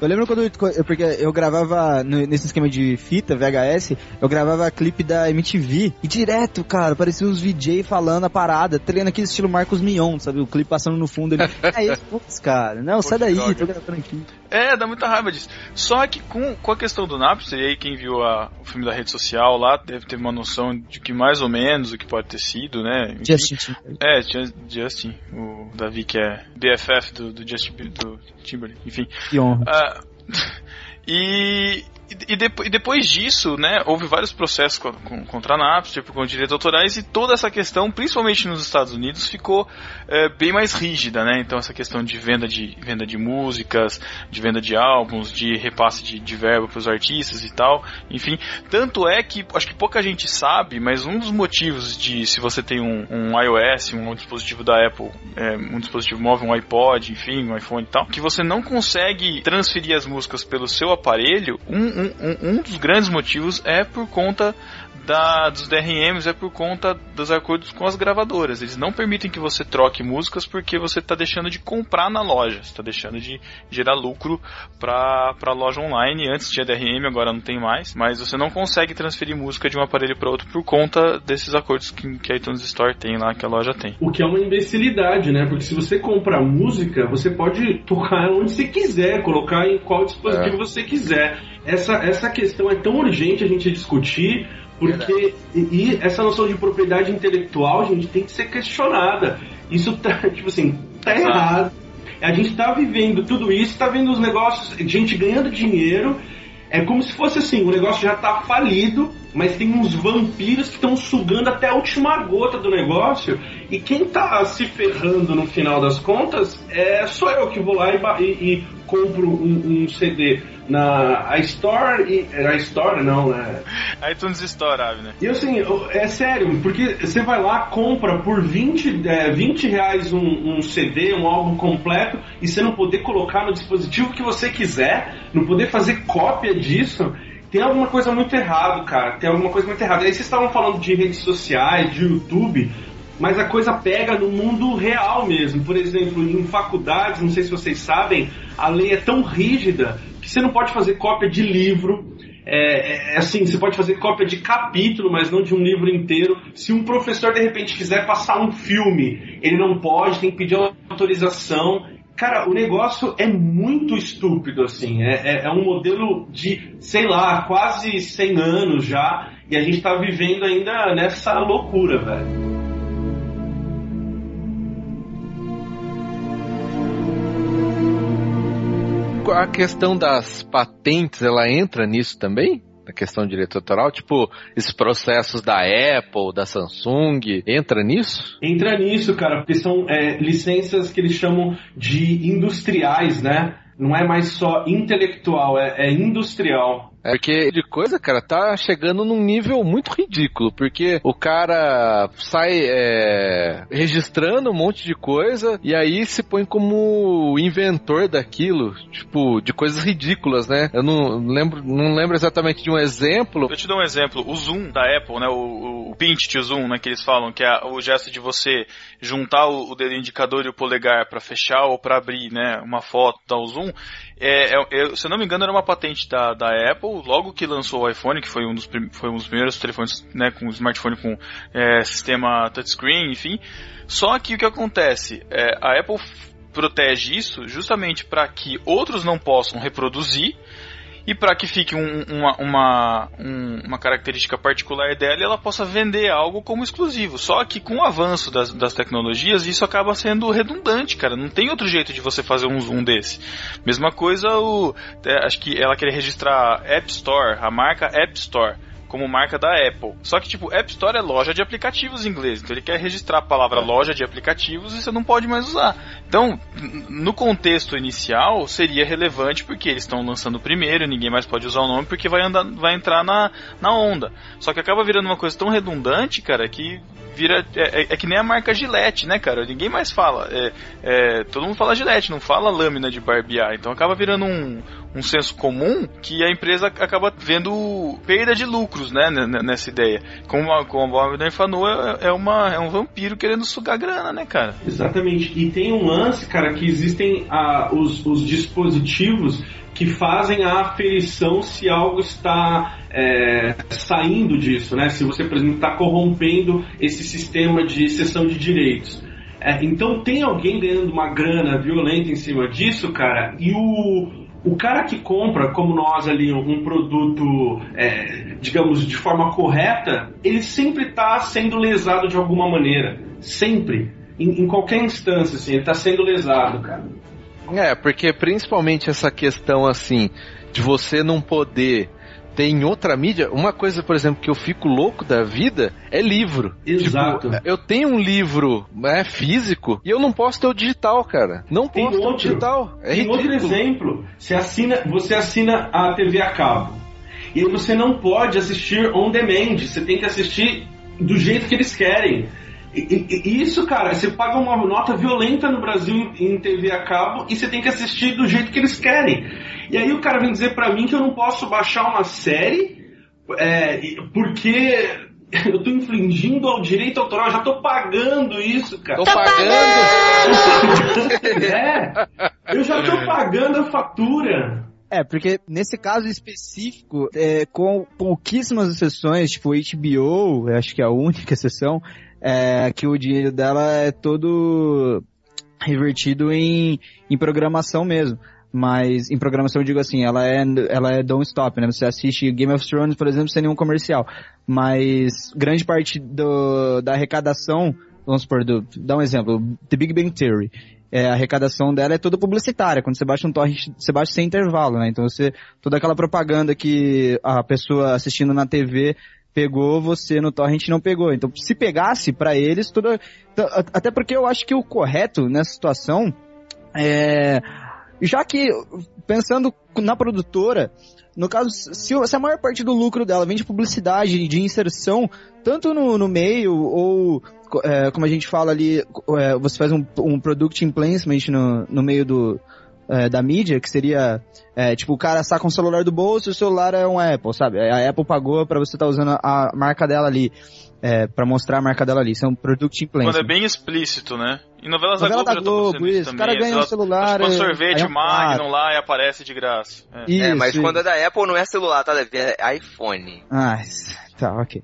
[SPEAKER 5] Eu lembro quando, eu- porque eu gravava nesse esquema de fita, VHS, eu gravava clipe da MTV e direto, cara, parecia uns VJ falando a parada, treinando aquele estilo Marcos Mion, sabe? O clipe passando no fundo ele. É esse, putz, cara. Não, sai
[SPEAKER 1] que
[SPEAKER 5] daí,
[SPEAKER 1] droga.
[SPEAKER 5] tô gravando aqui.
[SPEAKER 1] É, dá muita raiva disso. Só que com, com a questão do Napster, e aí quem viu a- o filme da rede social lá deve ter uma noção de que mais ou menos o que pode ter sido, né? Enfim.
[SPEAKER 5] Justin.
[SPEAKER 1] É, Justin, o Davi que é BFF do, do Justin do Timberlake, enfim.
[SPEAKER 5] Que honra.
[SPEAKER 1] Ah, e, e, depo- e depois disso, né, houve vários processos co- com- contra a Napster conta de direitos autorais e toda essa questão, principalmente nos Estados Unidos, ficou é, bem mais rígida, né? Então essa questão de venda de venda de músicas, de venda de álbuns, de repasse de, de verba para os artistas e tal, enfim. Tanto é que acho que pouca gente sabe, mas um dos motivos de se você tem um, um iOS, um dispositivo da Apple, é, um dispositivo móvel, um iPod, enfim, um iPhone e tal, que você não consegue transferir as músicas pelo seu aparelho, um, um, um- um dos grandes motivos é por conta da, dos DRMs, é por conta dos acordos com as gravadoras. Eles não permitem que você troque músicas porque você está deixando de comprar na loja, você está deixando de gerar lucro para a loja online. Antes tinha DRM, agora não tem mais, mas você não consegue transferir música de um aparelho para outro por conta desses acordos que, que a iTunes Store tem lá, que a loja tem.
[SPEAKER 4] O que é uma imbecilidade, né? Porque se você comprar música, você pode tocar onde você quiser, colocar em qual dispositivo você quiser. Essa, essa questão é tão urgente a gente discutir, porque e, e essa noção de propriedade intelectual, gente, tem que ser questionada. Isso tá, tipo assim, tá
[SPEAKER 1] Exato.
[SPEAKER 4] errado. A gente tá vivendo tudo isso, tá vendo os negócios, gente ganhando dinheiro. É como se fosse assim, o negócio já tá falido, mas tem uns vampiros que estão sugando até a última gota do negócio, e quem tá se ferrando no final das contas é sou eu que vou lá e, e- e compro um, um CD na iStore, e, na iStore não, né?
[SPEAKER 1] iTunes Store, Abner.
[SPEAKER 4] E assim, é sério, porque você vai lá, compra por 20, é, 20 reais um, um CD, um álbum completo, e você não poder colocar no dispositivo que você quiser, não poder fazer cópia disso, tem alguma coisa muito errado, cara. Tem alguma coisa muito errada. Aí vocês estavam falando de redes sociais, de YouTube, mas a coisa pega no mundo real mesmo. Por exemplo, em faculdades, não sei se vocês sabem, a lei é tão rígida que você não pode fazer cópia de livro. É, é, assim, você pode fazer cópia de capítulo, mas não de um livro inteiro. Se um professor de repente quiser passar um filme, ele não pode, tem que pedir autorização. Cara, o negócio é muito estúpido, assim. É, é- é um modelo de, sei lá, quase 100 anos já. E a gente tá vivendo ainda nessa loucura, velho.
[SPEAKER 3] A questão das patentes, ela entra nisso também? Na questão de direito autoral? Tipo, esses processos da Apple, da Samsung, entra nisso?
[SPEAKER 4] Entra nisso, cara, porque são é, licenças que eles chamam de industriais, né? Não é mais só intelectual, é, é industrial.
[SPEAKER 3] É porque de coisa, cara, tá chegando num nível muito ridículo, porque o cara sai é, registrando um monte de coisa e aí se põe como inventor daquilo, tipo, de coisas ridículas, né? Eu não lembro, não lembro exatamente de um exemplo.
[SPEAKER 1] Eu te dou um exemplo. O zoom da Apple, né? O, o pinch to zoom, né? Que eles falam, que é o gesto de você juntar o, o dedo indicador e o polegar para fechar ou para abrir, né? Uma foto, dar o zoom. É, é- é- se eu não me engano, era uma patente da, da Apple, logo que lançou o iPhone, que foi um dos, foi um dos primeiros telefones, né? Com smartphone com é, sistema touchscreen, enfim. Só que o que acontece? É, a Apple protege isso justamente para que outros não possam reproduzir e para que fique um- uma, uma, um- uma característica particular dela ela possa vender algo como exclusivo. Só que com o avanço das, das tecnologias, isso acaba sendo redundante, cara. Não tem outro jeito de você fazer um zoom desse. Mesma coisa, o, é, acho que ela queria registrar App Store, a marca App Store. Como marca da Apple. Só que, tipo, App Store é loja de aplicativos em inglês. Então ele quer registrar a palavra loja de aplicativos e você não pode mais usar. Então, no contexto inicial, seria relevante porque eles estão lançando primeiro, ninguém mais pode usar o nome porque vai, andar, vai entrar na, na onda. Só que acaba virando uma coisa tão redundante, cara, que vira. É, é- é que nem a marca Gillette, né, cara? Ninguém mais fala. É, é, todo mundo fala Gillette, não fala lâmina de barbear. Então acaba virando um, um senso comum que a empresa acaba vendo perda de lucros, né, nessa ideia. Como, a- como a Abner falou, é, é uma, é um vampiro querendo sugar grana, né, cara?
[SPEAKER 4] Exatamente. E tem um lance, cara, que existem ah, os, os dispositivos que fazem a aferição se algo está é, saindo disso, né? Se você, por exemplo, está corrompendo esse sistema de cessão de direitos. É, então tem alguém ganhando uma grana violenta em cima disso, cara, e o, o cara que compra, como nós ali, um, produto, é, digamos, de forma correta, ele sempre está sendo lesado de alguma maneira. Sempre. Em, em qualquer instância, assim, ele está sendo lesado, cara.
[SPEAKER 3] É, porque principalmente essa questão assim de você não poder ter em outra mídia, uma coisa, por exemplo, que eu fico louco da vida é livro.
[SPEAKER 4] Exato.
[SPEAKER 3] Tipo, eu tenho um livro né, físico e eu não posso ter o digital, cara. Não
[SPEAKER 4] Tem
[SPEAKER 3] posso ter o
[SPEAKER 4] outro.
[SPEAKER 3] digital. É
[SPEAKER 4] Tem outro exemplo. Você assina, você assina a TV a cabo. E você não pode assistir on demand. Você tem que assistir do jeito que eles querem. E, e- e isso, cara, você paga uma nota violenta no Brasil em TV a cabo e você tem que assistir do jeito que eles querem. E aí o cara vem dizer pra mim que eu não posso baixar uma série é, porque eu tô infringindo ao direito autoral, eu já tô pagando isso, cara.
[SPEAKER 3] Tô pagando.
[SPEAKER 4] É, eu já tô pagando a fatura.
[SPEAKER 5] É, porque nesse caso específico, é, com pouquíssimas exceções, tipo HBO, acho que é a única exceção, é, que o dinheiro dela é todo revertido em, em programação mesmo. Mas em programação eu digo assim, ela é, ela é don't stop, né? Você assiste Game of Thrones, por exemplo, sem nenhum comercial. Mas grande parte do, da arrecadação, vamos supor, do, dá um exemplo, The Big Bang Theory. é, a arrecadação dela é toda publicitária. Quando você baixa um torrent, você baixa sem intervalo, né? Então você, toda aquela propaganda que a pessoa assistindo na TV pegou, você no torrent não pegou. Então se pegasse para eles, tudo, até porque eu acho que o correto nessa situação é, já que pensando na produtora, no caso, se, a maior parte do lucro dela vem de publicidade, de inserção, tanto no, no meio ou, é, como a gente fala ali, é, você faz um, um product placement no, no meio do, é, da mídia, que seria, é, tipo, o cara saca um celular do bolso e o celular é um Apple, sabe? A Apple pagou para você estar tá usando a marca dela ali é, para mostrar a marca dela ali. Isso é um product placement.
[SPEAKER 1] Quando é bem explícito, né? Em novelas
[SPEAKER 5] Novela
[SPEAKER 1] da
[SPEAKER 5] da
[SPEAKER 1] Globo,
[SPEAKER 5] Globo isso. O cara ganha um celular...
[SPEAKER 1] Tipo, um
[SPEAKER 5] é-
[SPEAKER 1] sorvete
[SPEAKER 5] é um
[SPEAKER 1] Magnum lá e aparece de graça. É.
[SPEAKER 5] Isso,
[SPEAKER 2] é, mas
[SPEAKER 5] isso.
[SPEAKER 2] quando é da Apple não é celular, tá? É iPhone.
[SPEAKER 5] Ah, tá, ok.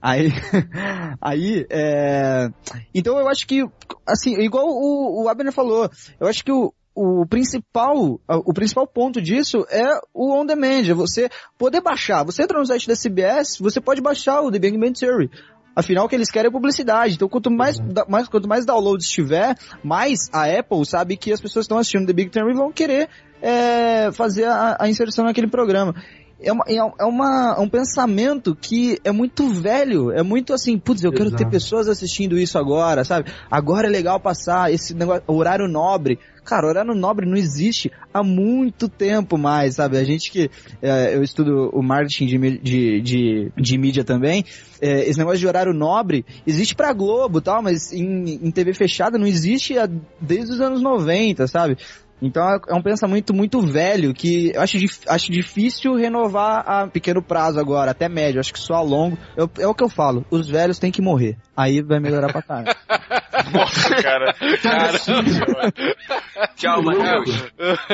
[SPEAKER 5] Aí, aí, é... Então eu acho que, assim, igual o, o Abner falou, eu acho que o, o principal, o principal ponto disso é o on demand, é você poder baixar. Você entra no site da CBS, você pode baixar o The Big Bang Theory. Afinal, o que eles querem é publicidade. Então, quanto mais, da- mais, quanto mais downloads tiver, mais a Apple sabe que as pessoas que estão assistindo The Big Theory vão querer é, fazer a, a inserção naquele programa. É, uma, é uma- um pensamento que é muito velho, é muito assim, putz, eu quero ter
[SPEAKER 4] Exato.
[SPEAKER 5] pessoas assistindo isso agora, sabe? Agora é legal passar esse negócio, horário nobre. Cara, horário nobre não existe há muito tempo mais, sabe? A gente que, é, eu estudo o marketing de, de, de, de mídia também, é, esse negócio de horário nobre existe pra Globo e tal, mas em, em TV fechada não existe há- desde os anos 90, sabe? Então é- é um pensamento muito velho que eu acho, acho difícil renovar a pequeno prazo agora, até médio. Acho que só a longo. Eu- é o que eu falo, os velhos têm que morrer. Aí vai melhorar pra caralho.
[SPEAKER 1] Nossa, cara.
[SPEAKER 2] Tchau, Matheus.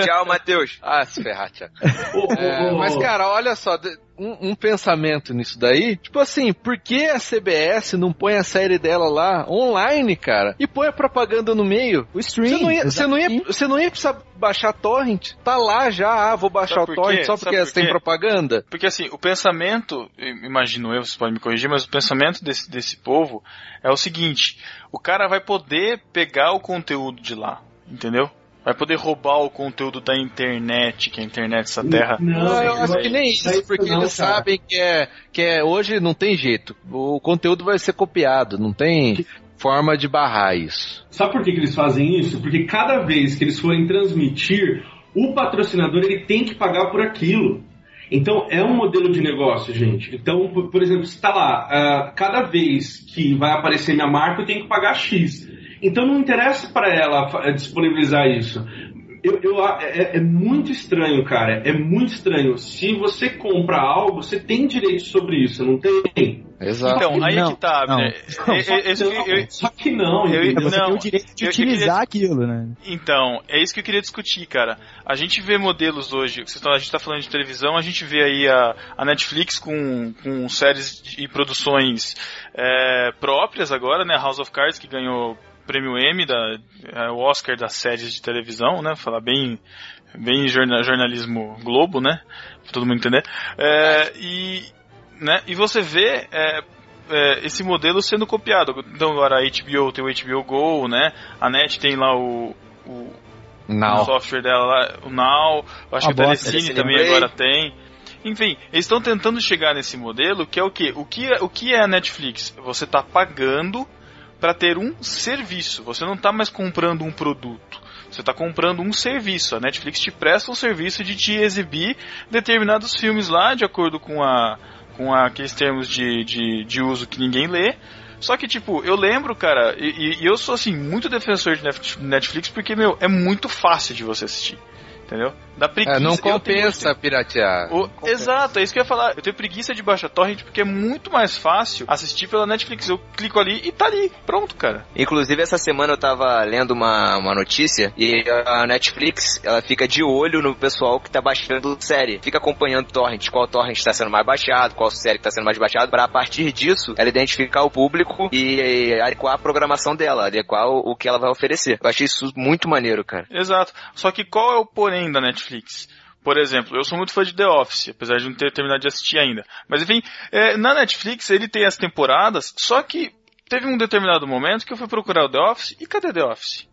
[SPEAKER 2] Tchau, Matheus.
[SPEAKER 3] Ah, se ferrar,
[SPEAKER 4] ô,
[SPEAKER 3] É, mas, cara, olha só, de- um, um pensamento nisso daí. Tipo assim, por que a CBS não põe a série dela lá online, cara? E põe a propaganda no meio?
[SPEAKER 5] O stream.
[SPEAKER 3] Você não, ia, você, não ia, você não ia precisar baixar torrent? Tá lá já, ah, vou baixar o
[SPEAKER 1] por
[SPEAKER 3] torrent só porque
[SPEAKER 1] por
[SPEAKER 3] essa tem propaganda?
[SPEAKER 1] Porque assim, o pensamento, imagino eu, vocês podem me corrigir, mas o pensamento desse, desse povo é o seguinte, o cara vai poder pegar o conteúdo de lá, entendeu? Vai poder roubar o conteúdo da internet, que a internet, essa terra.
[SPEAKER 4] Não,
[SPEAKER 3] Não, eu acho que nem
[SPEAKER 4] é
[SPEAKER 3] isso, porque
[SPEAKER 4] não,
[SPEAKER 3] eles
[SPEAKER 4] cara.
[SPEAKER 3] sabem que é, que é hoje não tem jeito. O conteúdo vai ser copiado, não tem forma de barrar isso.
[SPEAKER 4] Sabe por que, que eles fazem isso? Porque cada vez que eles forem transmitir, o patrocinador ele tem que pagar por aquilo. Então é um modelo de negócio, gente. Então, por, por exemplo, se está lá, ah, cada vez que vai aparecer minha marca, eu tenho que pagar X. Então não interessa para ela fa- disponibilizar isso. Eu, eu- é, é muito estranho, cara. É muito estranho. Se você compra algo, você tem direito sobre isso, não tem?
[SPEAKER 3] Exato.
[SPEAKER 1] Então, aí é
[SPEAKER 5] Não,
[SPEAKER 1] que tá,
[SPEAKER 5] não.
[SPEAKER 1] Abner.
[SPEAKER 4] Não,
[SPEAKER 1] É-
[SPEAKER 4] só,
[SPEAKER 1] é- é que
[SPEAKER 4] não,
[SPEAKER 1] eu-
[SPEAKER 4] só que não.
[SPEAKER 1] eu-?
[SPEAKER 5] Você
[SPEAKER 1] Não,
[SPEAKER 5] tem o direito de
[SPEAKER 1] eu- eu queria-
[SPEAKER 5] utilizar aquilo, né?
[SPEAKER 1] Então, é isso que eu queria discutir, cara. A gente vê modelos hoje, tão- a gente tá falando de televisão, a gente vê aí a, a Netflix com, com séries e produções é, próprias agora, né? House of Cards, que ganhou prêmio Emmy, da, é, o Oscar das séries de televisão, né? Falar bem, bem jorna- jornalismo Globo, né? Pra todo mundo entender. É, e, né? e você vê é, é, esse modelo sendo copiado. Então agora a HBO tem o HBO Go, né? A Net tem lá o, o, o software dela lá, o Now, eu acho
[SPEAKER 5] Uma
[SPEAKER 1] que a. Telecine
[SPEAKER 2] Telecine
[SPEAKER 1] também
[SPEAKER 2] Play.
[SPEAKER 1] agora tem. Enfim, eles estão tentando chegar nesse modelo que é o quê? O que é, o que é a Netflix? Você está pagando para ter um serviço. Você não está mais comprando um produto. Você está comprando um serviço. A Netflix te presta um serviço de te exibir determinados filmes lá, de acordo com, a, com a- aqueles termos de, de, de uso que ninguém lê. Só que, tipo, eu lembro, cara, e, e- eu sou, assim, muito defensor de Netflix porque, meu, é muito fácil de você assistir. Entendeu? Dá preguiça.
[SPEAKER 3] É, não
[SPEAKER 1] eu tenho
[SPEAKER 3] compensa piratear.
[SPEAKER 1] o- exato, é isso que eu ia falar. Eu tenho preguiça de baixar torrent porque é muito mais fácil assistir pela Netflix. Eu clico ali e tá ali. Pronto, cara.
[SPEAKER 2] Inclusive, essa semana eu tava lendo uma, uma notícia e a Netflix, ela fica de olho no pessoal que tá baixando série. Fica acompanhando torrent, qual torrent está sendo mais baixado, qual série que tá sendo mais baixado, para a partir disso, ela identificar o público e, e adequar a programação dela, adequar o, o que ela vai oferecer. Eu achei isso muito maneiro, cara.
[SPEAKER 1] Exato. Só que qual é o porém da Netflix? Por exemplo, eu sou muito fã de The Office, apesar de não ter terminado de assistir ainda. Mas enfim, é, na Netflix ele tem as temporadas, só que teve um determinado momento que eu fui procurar o The Office e cadê The Office?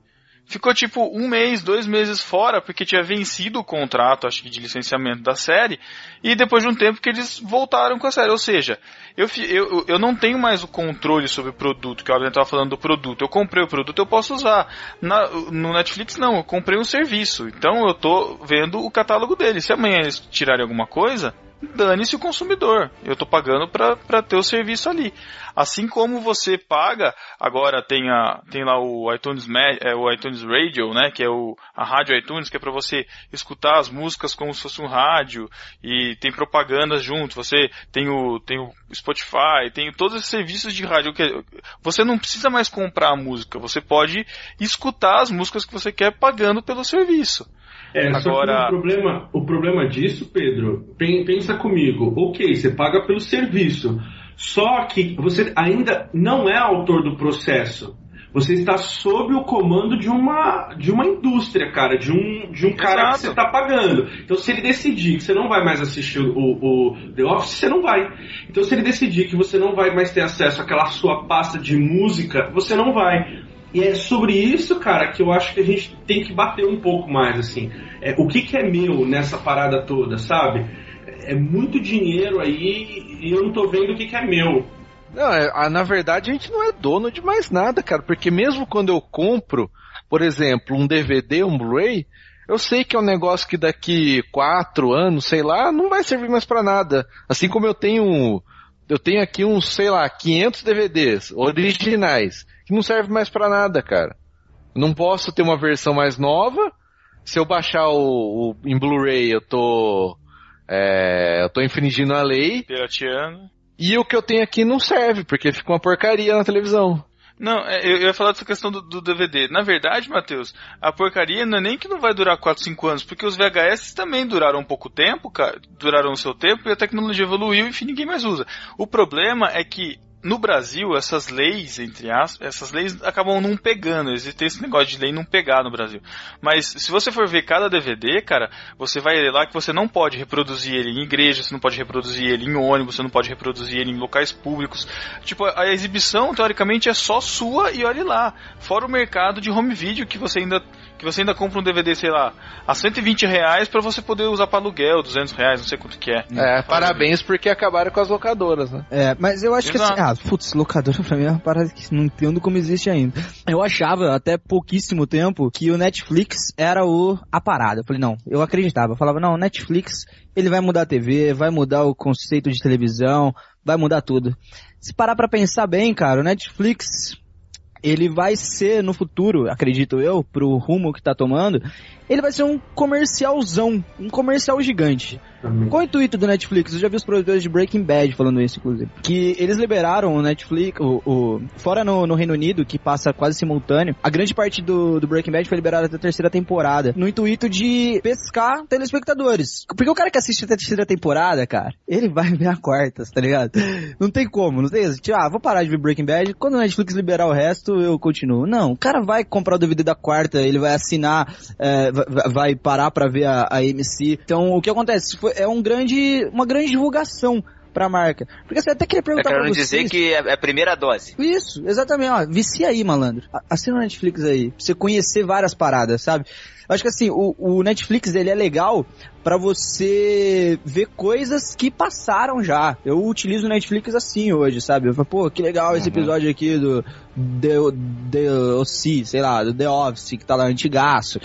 [SPEAKER 1] Ficou tipo um mês, dois meses fora, porque tinha vencido o contrato, acho que de licenciamento da série, e depois de um tempo que eles voltaram com a série. Ou seja, eu, eu, eu não tenho mais o controle sobre o produto, que o Abner estava falando do produto. Eu comprei o produto, eu posso usar. Na, no Netflix não, eu comprei um serviço. Então eu tô vendo o catálogo dele. Se amanhã eles tirarem alguma coisa, dane-se o consumidor. Eu estou pagando para ter o serviço ali. Assim como você paga, agora tem, a, tem lá o iTunes, é, o iTunes Radio, né, que é o, a rádio iTunes, que é para você escutar as músicas como se fosse um rádio, e tem propaganda junto, você tem o, tem o Spotify, tem todos esses serviços de rádio. que Você não precisa mais comprar a música, você pode escutar as músicas que você quer pagando pelo serviço.
[SPEAKER 4] É, Agora... só que o problema, o problema disso, Pedro, pensa comigo, ok, você paga pelo serviço, só que você ainda não é autor do processo. Você está sob o comando de uma, de uma indústria, cara, de um, de um cara Exato. que você está pagando. Então, se ele decidir que você não vai mais assistir o, o The Office, você não vai. Então, se ele decidir que você não vai mais ter acesso àquela sua pasta de música, você não vai. E é sobre isso, cara, que eu acho que a gente tem que bater um pouco mais, assim. É, o que, que é meu nessa parada toda, sabe? É muito dinheiro aí e eu não tô vendo o que, que é meu.
[SPEAKER 3] Não, é, na verdade a gente não é dono de mais nada, cara, porque mesmo quando eu compro, por exemplo, um DVD, um Blu-ray, eu sei que é um negócio que daqui quatro anos, sei lá, não vai servir mais para nada. Assim como eu tenho, eu tenho aqui uns, sei lá, 500 DVDs originais que não serve mais para nada, cara. Não posso ter uma versão mais nova. Se eu baixar o, o em Blu-ray, eu tô é, eu tô infringindo a lei.
[SPEAKER 1] Pirateando.
[SPEAKER 3] E o que eu tenho aqui não serve, porque fica uma porcaria na televisão.
[SPEAKER 1] Não, é, eu ia falar dessa questão do, do, DVD. Na verdade, Matheus, a porcaria não é nem que não vai durar 4, 5 anos, porque os VHS também duraram um pouco tempo, cara, duraram o seu tempo e a tecnologia evoluiu e enfim, ninguém mais usa. O problema é que no Brasil, essas leis, entre aspas, essas leis acabam não pegando. Existe esse negócio de lei não pegar no Brasil. Mas se você for ver cada DVD, cara, você vai ler lá que você não pode reproduzir ele em igreja, você não pode reproduzir ele em ônibus, você não pode reproduzir ele em locais públicos. Tipo, a exibição, teoricamente, é só sua e olhe lá. Fora o mercado de home video que você ainda que você ainda compra um DVD, sei lá, a 120 reais pra você poder usar para aluguel, 200 reais, não sei quanto que é.
[SPEAKER 3] É, parabéns porque acabaram com as locadoras, né?
[SPEAKER 5] É, mas eu acho Exato. que assim, ah, putz, locadora pra mim é uma parada que não entendo como existe ainda. Eu achava, até pouquíssimo tempo, que o Netflix era o, a parada. Eu falei, não, eu acreditava. Eu falava, não, o Netflix, ele vai mudar a TV, vai mudar o conceito de televisão, vai mudar tudo. Se parar pra pensar bem, cara, o Netflix, ele vai ser no futuro, acredito eu, pro rumo que tá tomando, ele vai ser um comercialzão, um comercial gigante. Uhum. Qual o intuito do Netflix? Eu já vi os produtores de Breaking Bad falando isso, inclusive. Que eles liberaram o Netflix, o, o fora no, no, Reino Unido, que passa quase simultâneo, a grande parte do, do Breaking Bad foi liberada até a terceira temporada, no intuito de pescar telespectadores. Porque o cara que assiste até a terceira temporada, cara, ele vai ver a quarta, tá ligado? Não tem como, não tem tipo, ah, vou parar de ver Breaking Bad, quando o Netflix liberar o resto, eu continuo. Não, o cara vai comprar o DVD da quarta, ele vai assinar, é, vai parar para ver a, a MC. Então, o que acontece? É um grande, uma grande divulgação pra marca. Porque você até queria perguntar é pra
[SPEAKER 2] vocês... dizer que é a primeira dose.
[SPEAKER 5] Isso, exatamente. Ó, vicia aí, malandro. Assina o Netflix aí. Pra você conhecer várias paradas, sabe? Eu acho que assim, o, o Netflix ele é legal para você ver coisas que passaram já. Eu utilizo o Netflix assim hoje, sabe? Eu falo, pô, que legal esse uhum. episódio aqui do The, The OC, sei lá, do The Office, que tá lá antigaço.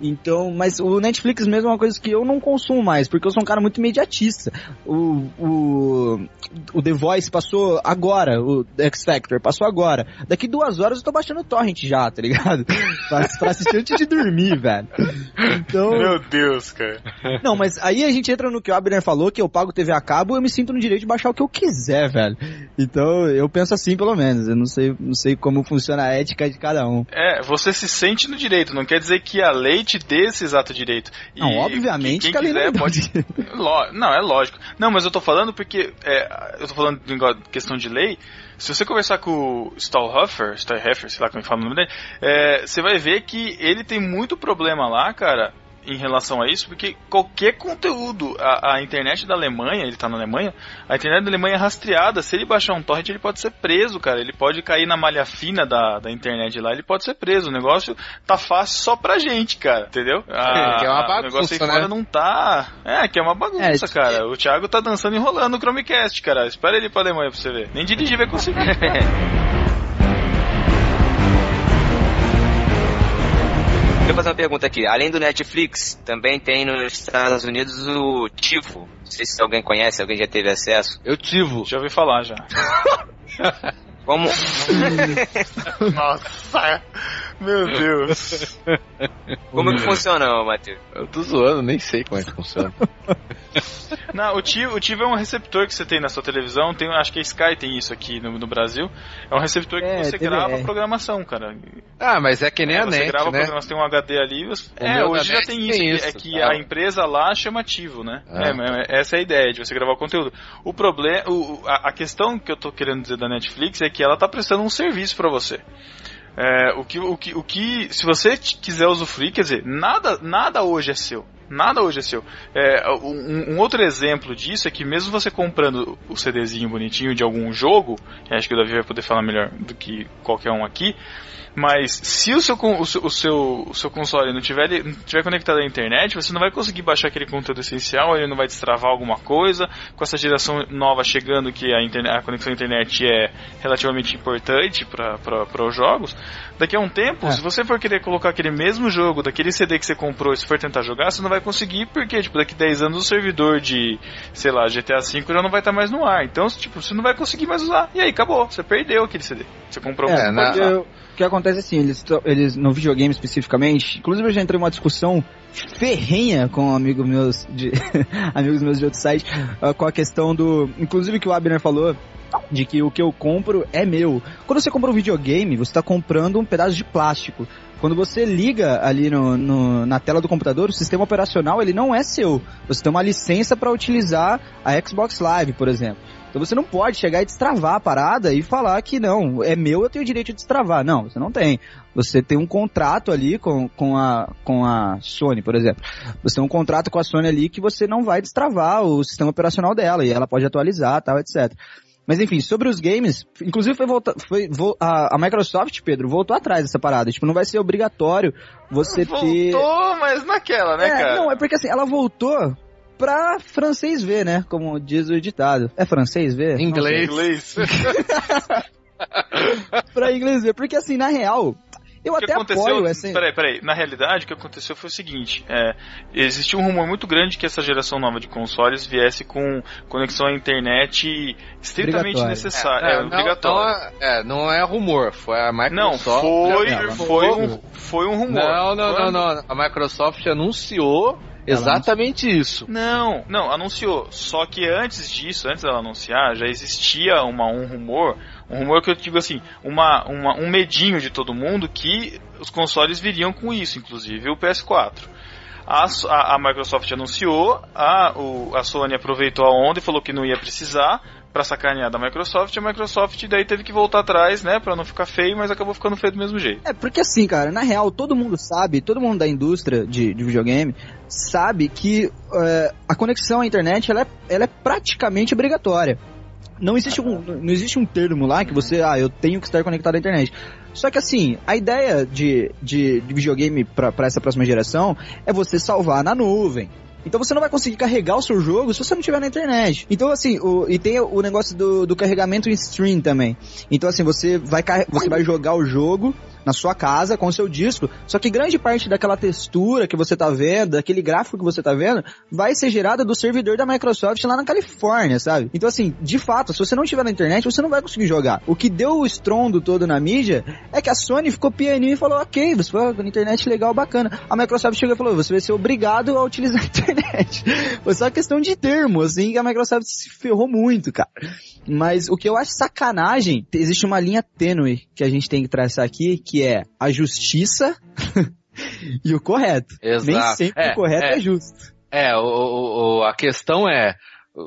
[SPEAKER 5] Então, mas o Netflix mesmo é uma coisa que eu não consumo mais, porque eu sou um cara muito imediatista. O, o, o The Voice passou agora, o X Factor passou agora. Daqui duas horas eu tô baixando o torrent já, tá ligado? pra, pra assistir antes de dormir, velho.
[SPEAKER 1] Então... Meu Deus, cara.
[SPEAKER 5] Não, mas aí a gente entra no que o Abner falou, que eu pago TV a cabo, eu me sinto no direito de baixar o que eu quiser, velho. Então, eu penso assim, pelo menos. Eu não sei, não sei como funciona a ética de cada um.
[SPEAKER 1] É, você se sente no direito, não quer dizer que a lei te dê esse exato direito.
[SPEAKER 5] Não, obviamente
[SPEAKER 1] quem, quem quiser pode. não, é lógico. Não, mas eu tô falando porque. É, eu tô falando de questão de lei. Se você conversar com o Stahlhofer, Stahlhofer, sei lá como é fala o nome dele, é, você vai ver que ele tem muito problema lá, cara, em relação a isso, porque qualquer conteúdo, a, a internet da Alemanha, ele tá na Alemanha, a internet da Alemanha é rastreada. Se ele baixar um torrent, ele pode ser preso, cara. Ele pode cair na malha fina da, da internet lá, ele pode ser preso. O negócio tá fácil só pra gente, cara, entendeu? A,
[SPEAKER 3] que é uma
[SPEAKER 1] a- o negócio aí
[SPEAKER 3] bagunça,
[SPEAKER 1] fora
[SPEAKER 3] né?
[SPEAKER 1] não tá. É, que é uma bagunça,
[SPEAKER 5] É,
[SPEAKER 1] cara. O Thiago tá dançando e enrolando o Chromecast, cara. Espera ele pra Alemanha pra você ver. Nem dirigir vai conseguir.
[SPEAKER 2] Deixa eu fazer uma pergunta aqui. Além do Netflix, também tem nos Estados Unidos o TiVo. Não sei se alguém conhece, alguém já teve acesso.
[SPEAKER 3] Eu tivo.
[SPEAKER 1] Já ouvi falar já.
[SPEAKER 2] Como...
[SPEAKER 1] Nossa! Meu Deus.
[SPEAKER 2] Como que funciona, Matheus?
[SPEAKER 3] Eu tô zoando, nem sei como é que funciona.
[SPEAKER 1] Não, o TiVo, o TiVo é um receptor que você tem na sua televisão. Tem, acho que a Sky tem isso aqui no, no Brasil. É um receptor que
[SPEAKER 5] É,
[SPEAKER 1] você
[SPEAKER 5] TVR.
[SPEAKER 1] grava a programação, cara.
[SPEAKER 3] Ah, mas é que nem
[SPEAKER 1] É,
[SPEAKER 3] a
[SPEAKER 1] você
[SPEAKER 3] net,
[SPEAKER 1] grava
[SPEAKER 3] né?
[SPEAKER 1] programação, tem um HD ali. Você... É, hoje já
[SPEAKER 3] net
[SPEAKER 1] tem isso.
[SPEAKER 3] tem
[SPEAKER 1] que-
[SPEAKER 3] isso,
[SPEAKER 1] É que
[SPEAKER 3] tá.
[SPEAKER 1] a empresa lá chama TiVo, né?
[SPEAKER 3] Ah.
[SPEAKER 1] É, essa é a ideia de você gravar o conteúdo. O problema, o- a, a questão que eu tô querendo dizer da Netflix é que ela tá prestando um serviço pra você. É, o, que, o, que, o que, se você quiser usufruir, quer dizer, nada, nada hoje é seu. Nada hoje é seu. É, um, um outro exemplo disso é que mesmo você comprando o CDzinho bonitinho de algum jogo, acho que o Davi vai poder falar melhor do que qualquer um aqui, mas se o seu, con- o seu, o seu, o seu console não tiver, não tiver conectado à internet, você não vai conseguir baixar aquele conteúdo essencial, ele não vai destravar alguma coisa. Com essa geração nova chegando, que a, internet, a conexão à internet é relativamente importante para os jogos, daqui a um tempo,
[SPEAKER 5] É.
[SPEAKER 1] se você for querer colocar aquele mesmo jogo daquele CD que você comprou e se for tentar jogar, você não vai conseguir, porque tipo, daqui 10 anos o servidor de, sei lá, GTA V já não vai estar mais no ar. Então, tipo, você não vai conseguir mais usar. E aí, acabou. Você perdeu aquele CD. Você comprou um
[SPEAKER 3] É,
[SPEAKER 5] o que acontece assim, eles, eles no videogame especificamente, inclusive eu já entrei uma discussão ferrenha com amigos meus de amigos meus de outro site, ah, com a questão do, inclusive que o Abner falou de que o que eu compro é meu. Quando você compra um videogame, você está comprando um pedaço de plástico. Quando você liga ali no, no- na tela do computador, o sistema operacional ele não é seu. Você tem uma licença para utilizar a Xbox Live, por exemplo. Então você não pode chegar e destravar a parada e falar que não, é meu, eu tenho o direito de destravar. Não, você não tem. Você tem um contrato ali com, com, a, com a Sony, por exemplo. Você tem um contrato com a Sony ali que você não vai destravar o sistema operacional dela e ela pode atualizar, tal, etc. Mas enfim, sobre os games, inclusive foi, volta, foi vo- a, a Microsoft, Pedro, voltou atrás dessa parada. Tipo, não vai ser obrigatório você ter.
[SPEAKER 1] Voltou, mas naquela, né,
[SPEAKER 5] É,
[SPEAKER 1] cara?
[SPEAKER 5] Não, é porque assim, ela voltou pra francês ver, né? Como diz o ditado. É francês ver?
[SPEAKER 3] Inglês.
[SPEAKER 1] Inglês.
[SPEAKER 5] pra inglês ver. Porque assim, na real, eu
[SPEAKER 1] O que
[SPEAKER 5] até
[SPEAKER 1] aconteceu?
[SPEAKER 5] apoio essa.
[SPEAKER 1] Peraí, peraí. Na realidade, o que aconteceu foi o seguinte: é, existiu um rumor muito grande que essa geração nova de consoles viesse com conexão à internet estritamente necessária. É,
[SPEAKER 3] não,
[SPEAKER 1] obrigatória.
[SPEAKER 3] Não, é, não é rumor, foi a
[SPEAKER 1] Não,
[SPEAKER 3] Microsoft.
[SPEAKER 1] foi,
[SPEAKER 5] Não,
[SPEAKER 1] foi, um, foi um rumor.
[SPEAKER 3] Não, não, não, não. A Microsoft anunciou exatamente isso.
[SPEAKER 1] Não, não, anunciou. Só que antes disso, antes dela anunciar, já existia uma, um rumor, um rumor que eu digo assim, uma, uma- um medinho de todo mundo que os consoles viriam com isso, inclusive o PS4. A, a- a Microsoft anunciou, a, o- a Sony aproveitou a onda e falou que não ia precisar pra sacanear da Microsoft. A Microsoft daí teve que voltar atrás, né, Pra não ficar feio, mas acabou ficando feio do mesmo jeito.
[SPEAKER 5] É, porque assim, cara, na real, todo mundo sabe, todo mundo da indústria de, de videogame sabe que é, a conexão à internet ela é, ela é praticamente obrigatória. Não existe, um, não existe um termo lá que você, ah, eu tenho que estar conectado à internet. Só que assim, a ideia de, de, de videogame para essa próxima geração é você salvar na nuvem. Então você não vai conseguir carregar o seu jogo se você não tiver na internet. Então assim, o, e tem o negócio do, do carregamento em stream também. Então assim, você vai, você vai jogar o jogo na sua casa com o seu disco, só que grande parte daquela textura que você tá vendo, daquele gráfico que você tá vendo, vai ser gerada do servidor da Microsoft lá na Califórnia, sabe? Então assim, de fato, se você não tiver na internet, você não vai conseguir jogar. O que deu o estrondo todo na mídia é que a Sony ficou pianinho e falou, ok, você foi na internet legal, bacana. A Microsoft chegou e falou, você vai ser obrigado a utilizar a internet. Foi só questão de termo, assim, que a Microsoft se ferrou muito, cara. Mas o que eu acho sacanagem, existe uma linha tênue que a gente tem que traçar aqui, que é a justiça e o correto.
[SPEAKER 3] Exato.
[SPEAKER 5] Nem sempre
[SPEAKER 3] É,
[SPEAKER 5] o correto é,
[SPEAKER 3] é.
[SPEAKER 5] justo.
[SPEAKER 3] É, o- o- a questão é,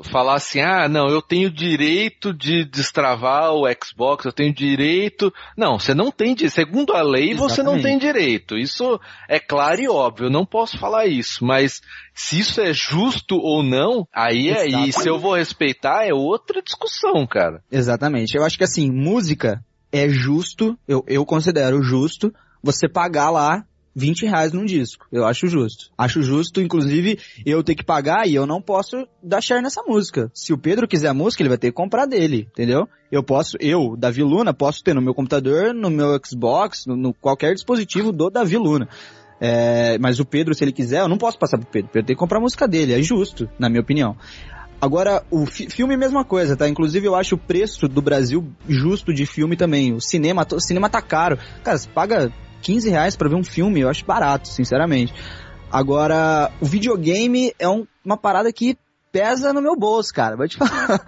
[SPEAKER 3] falar assim, ah, não, eu tenho direito de destravar o Xbox, eu tenho direito. Não, você não tem direito. Segundo a lei, você não tem direito. Isso é claro e óbvio, eu não posso falar isso, mas se isso é justo ou não, aí é, e se eu vou respeitar, é outra discussão, cara.
[SPEAKER 5] Exatamente. Eu acho que assim, música é justo, eu, eu considero justo, você pagar lá 20 reais num disco. Eu acho justo. Acho justo, inclusive, eu ter que pagar e eu não posso dar share nessa música. Se o Pedro quiser a música, ele vai ter que comprar dele, entendeu? Eu posso, eu, Davi Luna, posso ter no meu computador, no meu Xbox, no, no qualquer dispositivo do Davi Luna. É, mas o Pedro, se ele quiser, eu não posso passar pro Pedro. O Pedro tem que comprar a música dele, é justo, na minha opinião. Agora, o fi filme, mesma coisa, tá? Inclusive, eu acho o preço do Brasil justo de filme também. O cinema, o cinema tá caro. Cara, você paga 15 reais pra ver um filme, eu acho barato, sinceramente. Agora, o videogame é um- uma parada que pesa no meu bolso, cara. Vou te falar.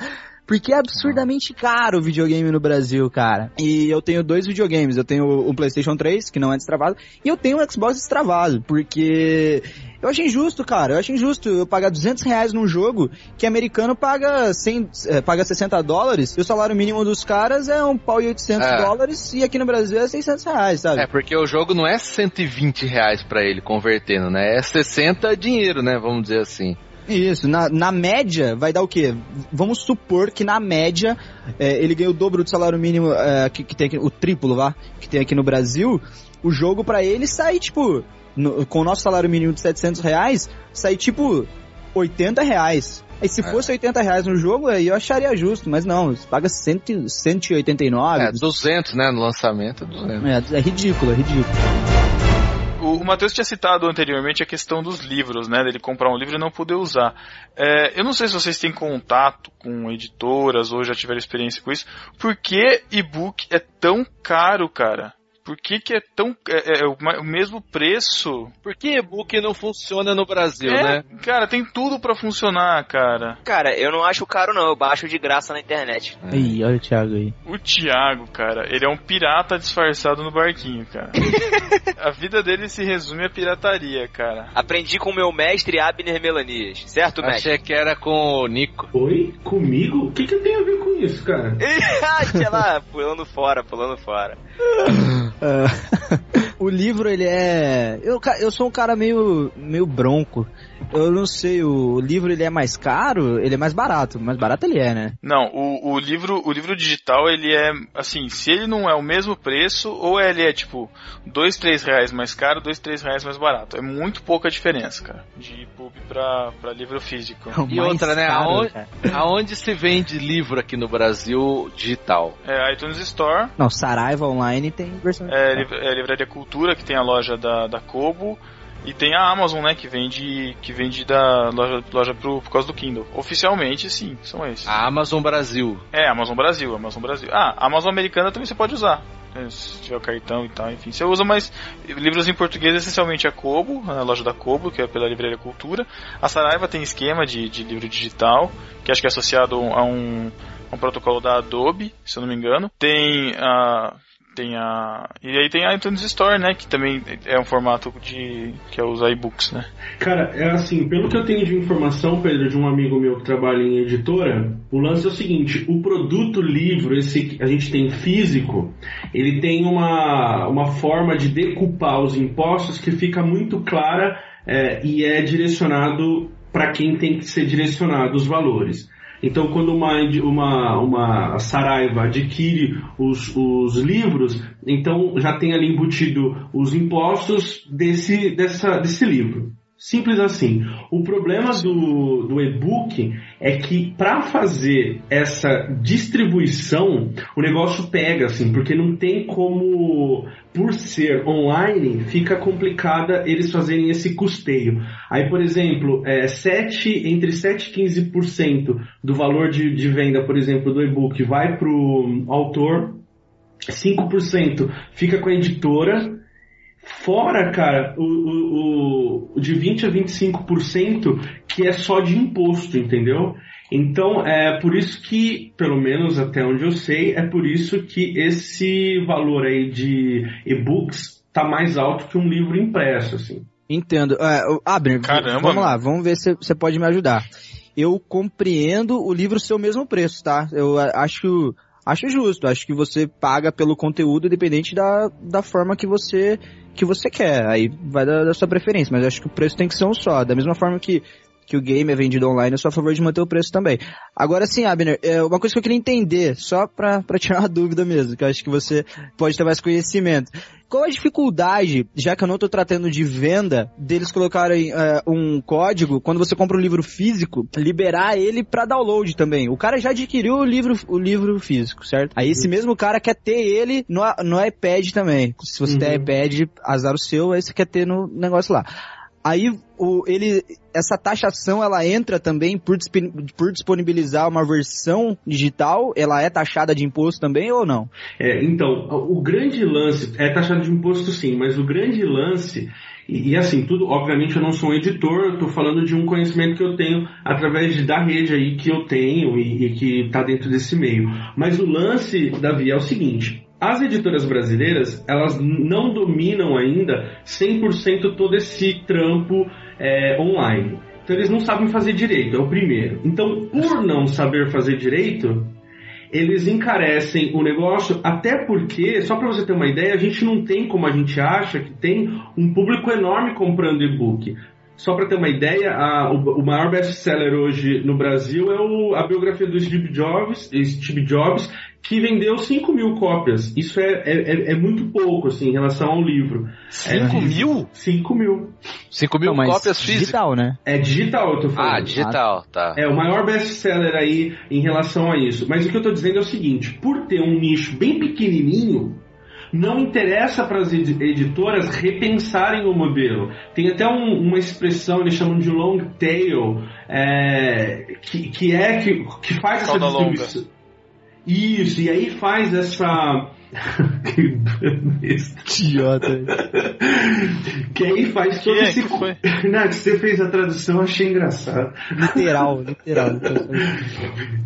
[SPEAKER 5] Porque é absurdamente caro o videogame no Brasil, cara. E eu tenho dois videogames. Eu tenho o PlayStation 3, que não é destravado, e eu tenho o Xbox destravado. Porque eu achei injusto, cara. Eu achei injusto eu pagar 200 reais num jogo que americano paga, 100, eh, paga 60 dólares e o salário mínimo dos caras é um pau e 800
[SPEAKER 3] É.
[SPEAKER 5] dólares e aqui no Brasil é 600 reais, sabe?
[SPEAKER 3] É, porque o jogo não é 120 reais pra ele convertendo, né? É 60 dinheiro, né? Vamos dizer assim.
[SPEAKER 5] Isso, na, na média vai dar o quê? Vamos supor que na média é, ele ganha o dobro do salário mínimo é, que, que tem aqui, o triplo, vá, que tem aqui no Brasil. O jogo pra ele sai tipo, no- com o nosso salário mínimo de 700 reais, sai tipo 80 reais. Aí se fosse 80 reais no jogo, aí eu acharia justo, mas não, você paga 100, 189.
[SPEAKER 3] É, 200, né? No lançamento, 200.
[SPEAKER 5] É, é ridículo, é ridículo.
[SPEAKER 1] O, o Matheus tinha citado anteriormente a questão dos livros, né? Dele comprar um livro e não poder usar. É, eu não sei se vocês têm contato com editoras ou já tiveram experiência com isso. Por que e-book é tão caro, cara? Por que, que é tão. É, é o, ma- o mesmo preço?
[SPEAKER 3] Por que e-book não funciona no Brasil,
[SPEAKER 1] É,
[SPEAKER 3] né?
[SPEAKER 1] Cara, tem tudo pra funcionar, cara.
[SPEAKER 2] Cara, eu não acho caro não, eu baixo de graça na internet.
[SPEAKER 5] Ih, olha o Thiago aí.
[SPEAKER 1] O Thiago, cara, ele é um pirata disfarçado no barquinho, cara. a vida dele se resume a pirataria, cara.
[SPEAKER 2] Aprendi com o meu mestre Abner Melanias, certo, mestre?
[SPEAKER 3] Achei que era com o Nico.
[SPEAKER 4] Oi? Comigo? O que, que eu tenho a ver com isso, cara?
[SPEAKER 2] Sei lá, pulando fora, pulando fora.
[SPEAKER 5] Ah, o livro, ele é. Eu, eu sou um cara meio, meio bronco. Eu não sei, o livro ele é mais caro, ele é mais barato. Mais barato ele é, né?
[SPEAKER 1] Não, o, o livro o livro digital, ele é, assim, se ele não é o mesmo preço, ou ele é, tipo, dois, três reais mais caro, dois, três reais mais barato. É muito pouca diferença, cara, de pub pra, pra livro físico.
[SPEAKER 3] E outra, né? Aonde, aonde se vende livro aqui no Brasil digital?
[SPEAKER 1] É, iTunes Store,
[SPEAKER 5] Não, Saraiva Online tem versão.
[SPEAKER 1] é, é Livraria Cultura, que tem a loja da, da Kobo, e tem a Amazon, né, que vende, que vende da loja, loja pro, por causa do Kindle. Oficialmente, sim, são esses.
[SPEAKER 3] A Amazon Brasil.
[SPEAKER 1] É, Amazon Brasil, Amazon Brasil. Ah, Amazon Americana também você pode usar. né, Se tiver o cartão e tal, enfim. Você usa mais livros em português, essencialmente a Kobo, a loja da Kobo, que é pela Livraria Cultura. A Saraiva tem esquema de, de livro digital, que acho que é associado a um, a um protocolo da Adobe, se eu não me engano. Tem a. Tem a. E aí tem a iTunes Store, né? Que também é um formato de. que é os iBooks, né?
[SPEAKER 4] Cara, é assim, pelo que eu tenho de informação, Pedro, de um amigo meu que trabalha em editora, o lance é o seguinte, o produto livro, esse que a gente tem físico, ele tem uma, uma forma de decupar os impostos que fica muito clara é, e é direcionado para quem tem que ser direcionado os valores. Então, quando uma, uma, uma Saraiva adquire os, os livros, então já tem ali embutido os impostos desse, dessa, desse livro. Simples assim. O problema do, do e-book é que para fazer essa distribuição, o negócio pega, assim, porque não tem como, por ser online, fica complicada eles fazerem esse custeio. Aí, por exemplo, é, 7, entre 7 e 15% do valor de, de venda, por exemplo, do e-book vai para o autor, 5% fica com a editora, Fora, cara, o, o, o de 20 a 25% que é só de imposto, entendeu? Então, é por isso que, pelo menos até onde eu sei, é por isso que esse valor aí de e-books tá mais alto que um livro impresso, assim.
[SPEAKER 5] Entendo. É, o- Abner,
[SPEAKER 1] Caramba,
[SPEAKER 5] vamos lá, vamos ver se você pode me ajudar. eu compreendo o livro ser o mesmo preço, tá? Eu acho, acho justo. Acho que você paga pelo conteúdo independente da, da forma que você, que você quer. Aí vai da, da sua preferência, mas eu acho que o preço tem que ser um só. Da mesma forma que, que o game é vendido online, eu sou a favor de manter o preço também. Agora sim, Abner, é uma coisa que eu queria entender, só pra, pra tirar uma dúvida mesmo, que eu acho que você pode ter mais conhecimento. Qual a dificuldade, já que eu não estou tratando de venda, deles colocarem é, um código, quando você compra um livro físico, liberar ele para download também? O cara já adquiriu o livro, o livro físico, certo? Aí esse mesmo cara quer ter ele no, no iPad também. Se você tem iPad, azar o seu, aí você quer ter no negócio lá. Aí o, ele, essa taxação ela entra também por, por disponibilizar uma versão digital, ela é taxada de imposto também ou não?
[SPEAKER 4] É, então, o grande lance, é taxado de imposto sim, mas o grande lance, e, e assim, tudo, obviamente eu não sou um editor, eu estou falando de um conhecimento que eu tenho através de- da rede aí que eu tenho e, e que está dentro desse meio. Mas o lance, Davi, é o seguinte, as editoras brasileiras, elas não dominam ainda 100% todo esse trampo é, online. Então eles não sabem fazer direito, é o primeiro. Então, por não saber fazer direito, eles encarecem o negócio, até porque, só para você ter uma ideia, a gente não tem como a gente acha que tem um público enorme comprando e-book. Só para ter uma ideia, a- o, o maior best-seller hoje no Brasil é o- a biografia do Steve Jobs, Steve Jobs, que vendeu 5 mil cópias. Isso é, é, é- é muito pouco, assim, em relação ao livro.
[SPEAKER 3] 5 mil?
[SPEAKER 4] 5 mil.
[SPEAKER 3] 5 mil
[SPEAKER 5] Não, mas
[SPEAKER 3] cópias físicas?
[SPEAKER 5] digital, né?
[SPEAKER 4] É digital, eu tô falando.
[SPEAKER 3] Ah, digital, tá.
[SPEAKER 4] É o maior best-seller aí em relação a isso. Mas o que eu tô dizendo é o seguinte: por ter um nicho bem pequenininho, não interessa para as edi- editoras repensarem o modelo. Tem até um- uma expressão, eles chamam de long tail, é, que, que é que, que faz essa
[SPEAKER 1] Cauda longa.
[SPEAKER 4] Isso, e aí faz essa. que.
[SPEAKER 5] Idiota.
[SPEAKER 4] que aí faz todo
[SPEAKER 1] Que é?
[SPEAKER 4] esse.
[SPEAKER 1] Que foi?
[SPEAKER 4] Não, que você fez a tradução, eu achei engraçado.
[SPEAKER 5] Literal, literal.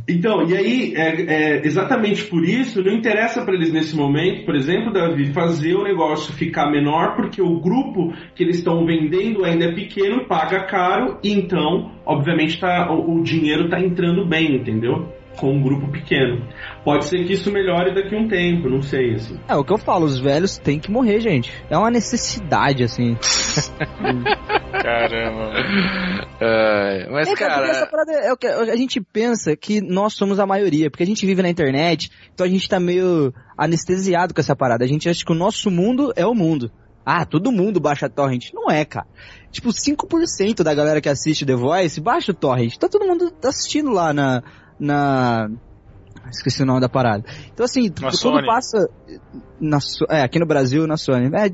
[SPEAKER 4] Então, e aí, é, é, exatamente por isso, não interessa para eles nesse momento, por exemplo, Davi, fazer o negócio ficar menor, porque o grupo que eles estão vendendo ainda é pequeno, paga caro, e então, obviamente, tá, o, o dinheiro está entrando bem, entendeu? Com um grupo pequeno. Pode ser que isso melhore daqui a um tempo, não sei, assim.
[SPEAKER 5] É o que eu falo, os velhos têm que morrer, gente. É uma necessidade, assim.
[SPEAKER 1] Caramba.
[SPEAKER 3] É, mas,
[SPEAKER 5] É, cara, parada é o que a gente pensa que nós somos a maioria, porque a gente vive na internet, então a gente tá meio anestesiado com essa parada. A gente acha que o nosso mundo é o mundo. Ah, todo mundo baixa torrent. Não é, cara. Tipo, 5% da galera que assiste The Voice baixa o torrent. Tá todo mundo assistindo lá na... na... Esqueci o nome da parada. Então assim,
[SPEAKER 1] Na
[SPEAKER 5] quando
[SPEAKER 1] Sony.
[SPEAKER 5] passa... Na, é, aqui no Brasil, na Sony. É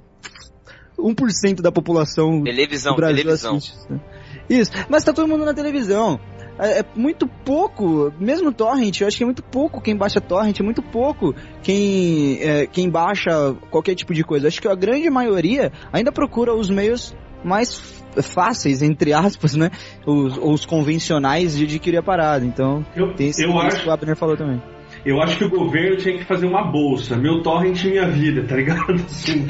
[SPEAKER 5] 1% da população
[SPEAKER 2] Televisão,
[SPEAKER 5] do Brasil
[SPEAKER 2] televisão.
[SPEAKER 5] assiste. né? Isso, mas tá todo mundo na televisão. É, é muito pouco, mesmo torrent, eu acho que é muito pouco quem baixa torrent, é muito pouco quem, é, quem baixa qualquer tipo de coisa. Acho que a grande maioria ainda procura os meios mais fáceis, entre aspas, né? Os, os convencionais de adquirir a parada. Então,
[SPEAKER 4] Eu,
[SPEAKER 5] tem esse
[SPEAKER 4] eu acho
[SPEAKER 5] que o Abner falou também.
[SPEAKER 4] Eu acho que o governo tinha que fazer uma bolsa. Meu torrent minha vida, tá ligado? Assim.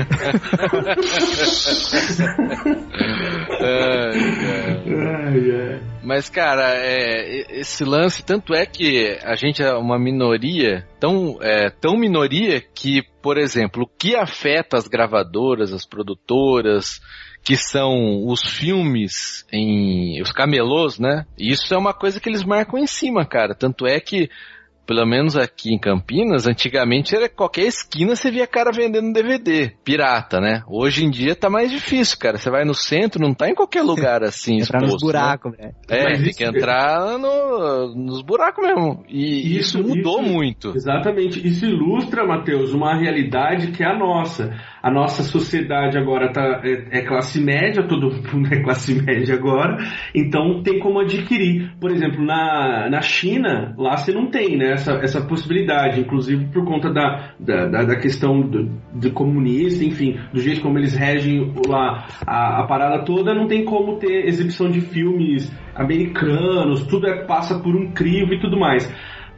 [SPEAKER 4] Ai, ai.
[SPEAKER 3] Mas, cara, é, esse lance, tanto é que a gente é uma minoria, tão, é, tão minoria que, por exemplo, o que afeta as gravadoras, as produtoras, que são os filmes em os camelôs, né? Isso é uma coisa que eles marcam em cima, cara. Tanto é que pelo menos aqui em Campinas, antigamente era qualquer esquina você via cara vendendo DVD, pirata, né? Hoje em dia tá mais difícil, cara. Você vai no centro, não tá em qualquer lugar assim
[SPEAKER 5] Entrar nos
[SPEAKER 3] exposto, né?
[SPEAKER 5] buracos, velho.
[SPEAKER 3] É,
[SPEAKER 4] Mas
[SPEAKER 3] tem que entrar no- nos buracos mesmo. E isso,
[SPEAKER 4] Isso-
[SPEAKER 3] mudou
[SPEAKER 4] isso-
[SPEAKER 3] muito.
[SPEAKER 4] Exatamente. Isso ilustra, Matheus, uma realidade que é a nossa. A nossa sociedade agora tá, é, é classe média, todo mundo é classe média agora, então tem como adquirir. Por exemplo, na, na China, lá você não tem né, essa, essa possibilidade, inclusive por conta da, da, da- questão do, do comunista, enfim, do jeito como eles regem lá a, a parada toda, não tem como ter exibição de filmes americanos, tudo é, passa por um crivo e tudo mais.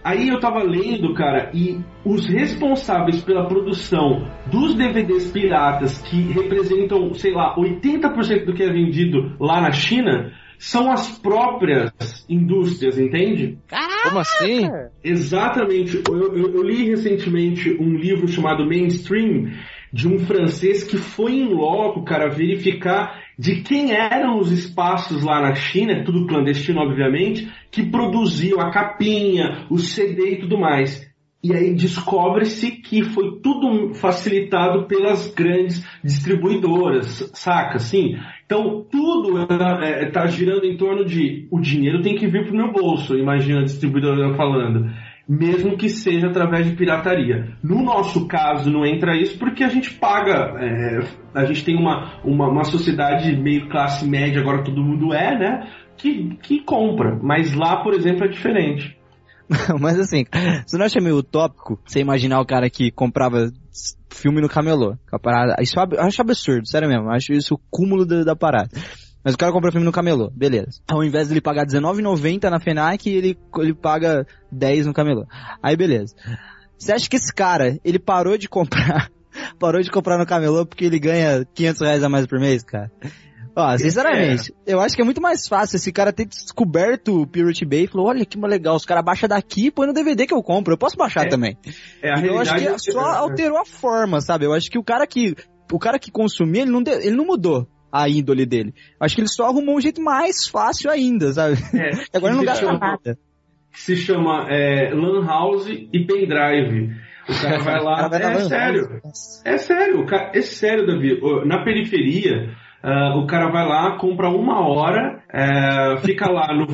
[SPEAKER 4] Aí eu tava lendo, cara, e os responsáveis pela produção dos DVDs piratas, que representam, sei lá, 80% do que é vendido lá na China, são as próprias indústrias, entende?
[SPEAKER 3] Como assim?
[SPEAKER 4] Exatamente. Eu, eu- eu li recentemente um livro chamado Mainstream, de um francês que foi em loco, cara, verificar de quem eram os espaços lá na China, tudo clandestino, obviamente, que produziam a capinha, o CD e tudo mais. E aí descobre-se que foi tudo facilitado pelas grandes distribuidoras, saca? Assim, então tudo está girando em torno de o dinheiro tem que vir pro meu bolso, imagina a distribuidora falando, mesmo que seja através de pirataria. No nosso caso não entra isso porque a gente paga, é, a gente tem uma, uma, uma sociedade meio classe média, agora todo mundo é, né? Que, que compra, mas lá, por exemplo, é diferente.
[SPEAKER 5] Mas assim, você não acha meio utópico você imaginar o cara que comprava filme no camelô? a parada? Isso ab- eu acho absurdo, sério mesmo. eu Acho isso o cúmulo da, da parada. Mas o cara compra filme no camelô, beleza. Ao invés de ele pagar R$19,90 na FENAC, ele, ele paga 10 no camelô. Aí beleza. Você acha que esse cara, ele parou de comprar, parou de comprar no camelô porque ele ganha 500 reais a mais por mês, cara? Ó, sinceramente, eu acho que é muito mais fácil esse cara ter descoberto o Pirate Bay e falou, olha que legal, os caras baixam daqui e põe no DVD que eu compro, eu posso baixar
[SPEAKER 4] É,
[SPEAKER 5] também.
[SPEAKER 4] É,
[SPEAKER 5] eu acho que
[SPEAKER 4] realidade
[SPEAKER 5] só alterou a forma, sabe? Eu acho que o cara que, o cara que consumia, ele não, de- ele não mudou a índole dele. Acho que ele só arrumou um jeito mais fácil ainda, sabe?
[SPEAKER 4] É,
[SPEAKER 5] Agora ele não gasta
[SPEAKER 4] chama-
[SPEAKER 5] nada.
[SPEAKER 4] se chama é, Lan House e Pendrive. O cara vai lá.
[SPEAKER 5] Cara vai
[SPEAKER 4] é
[SPEAKER 5] Lan
[SPEAKER 4] sério.
[SPEAKER 5] House.
[SPEAKER 4] É sério, é sério, Davi. Na periferia, ah, o cara vai lá, compra uma hora, é, fica lá no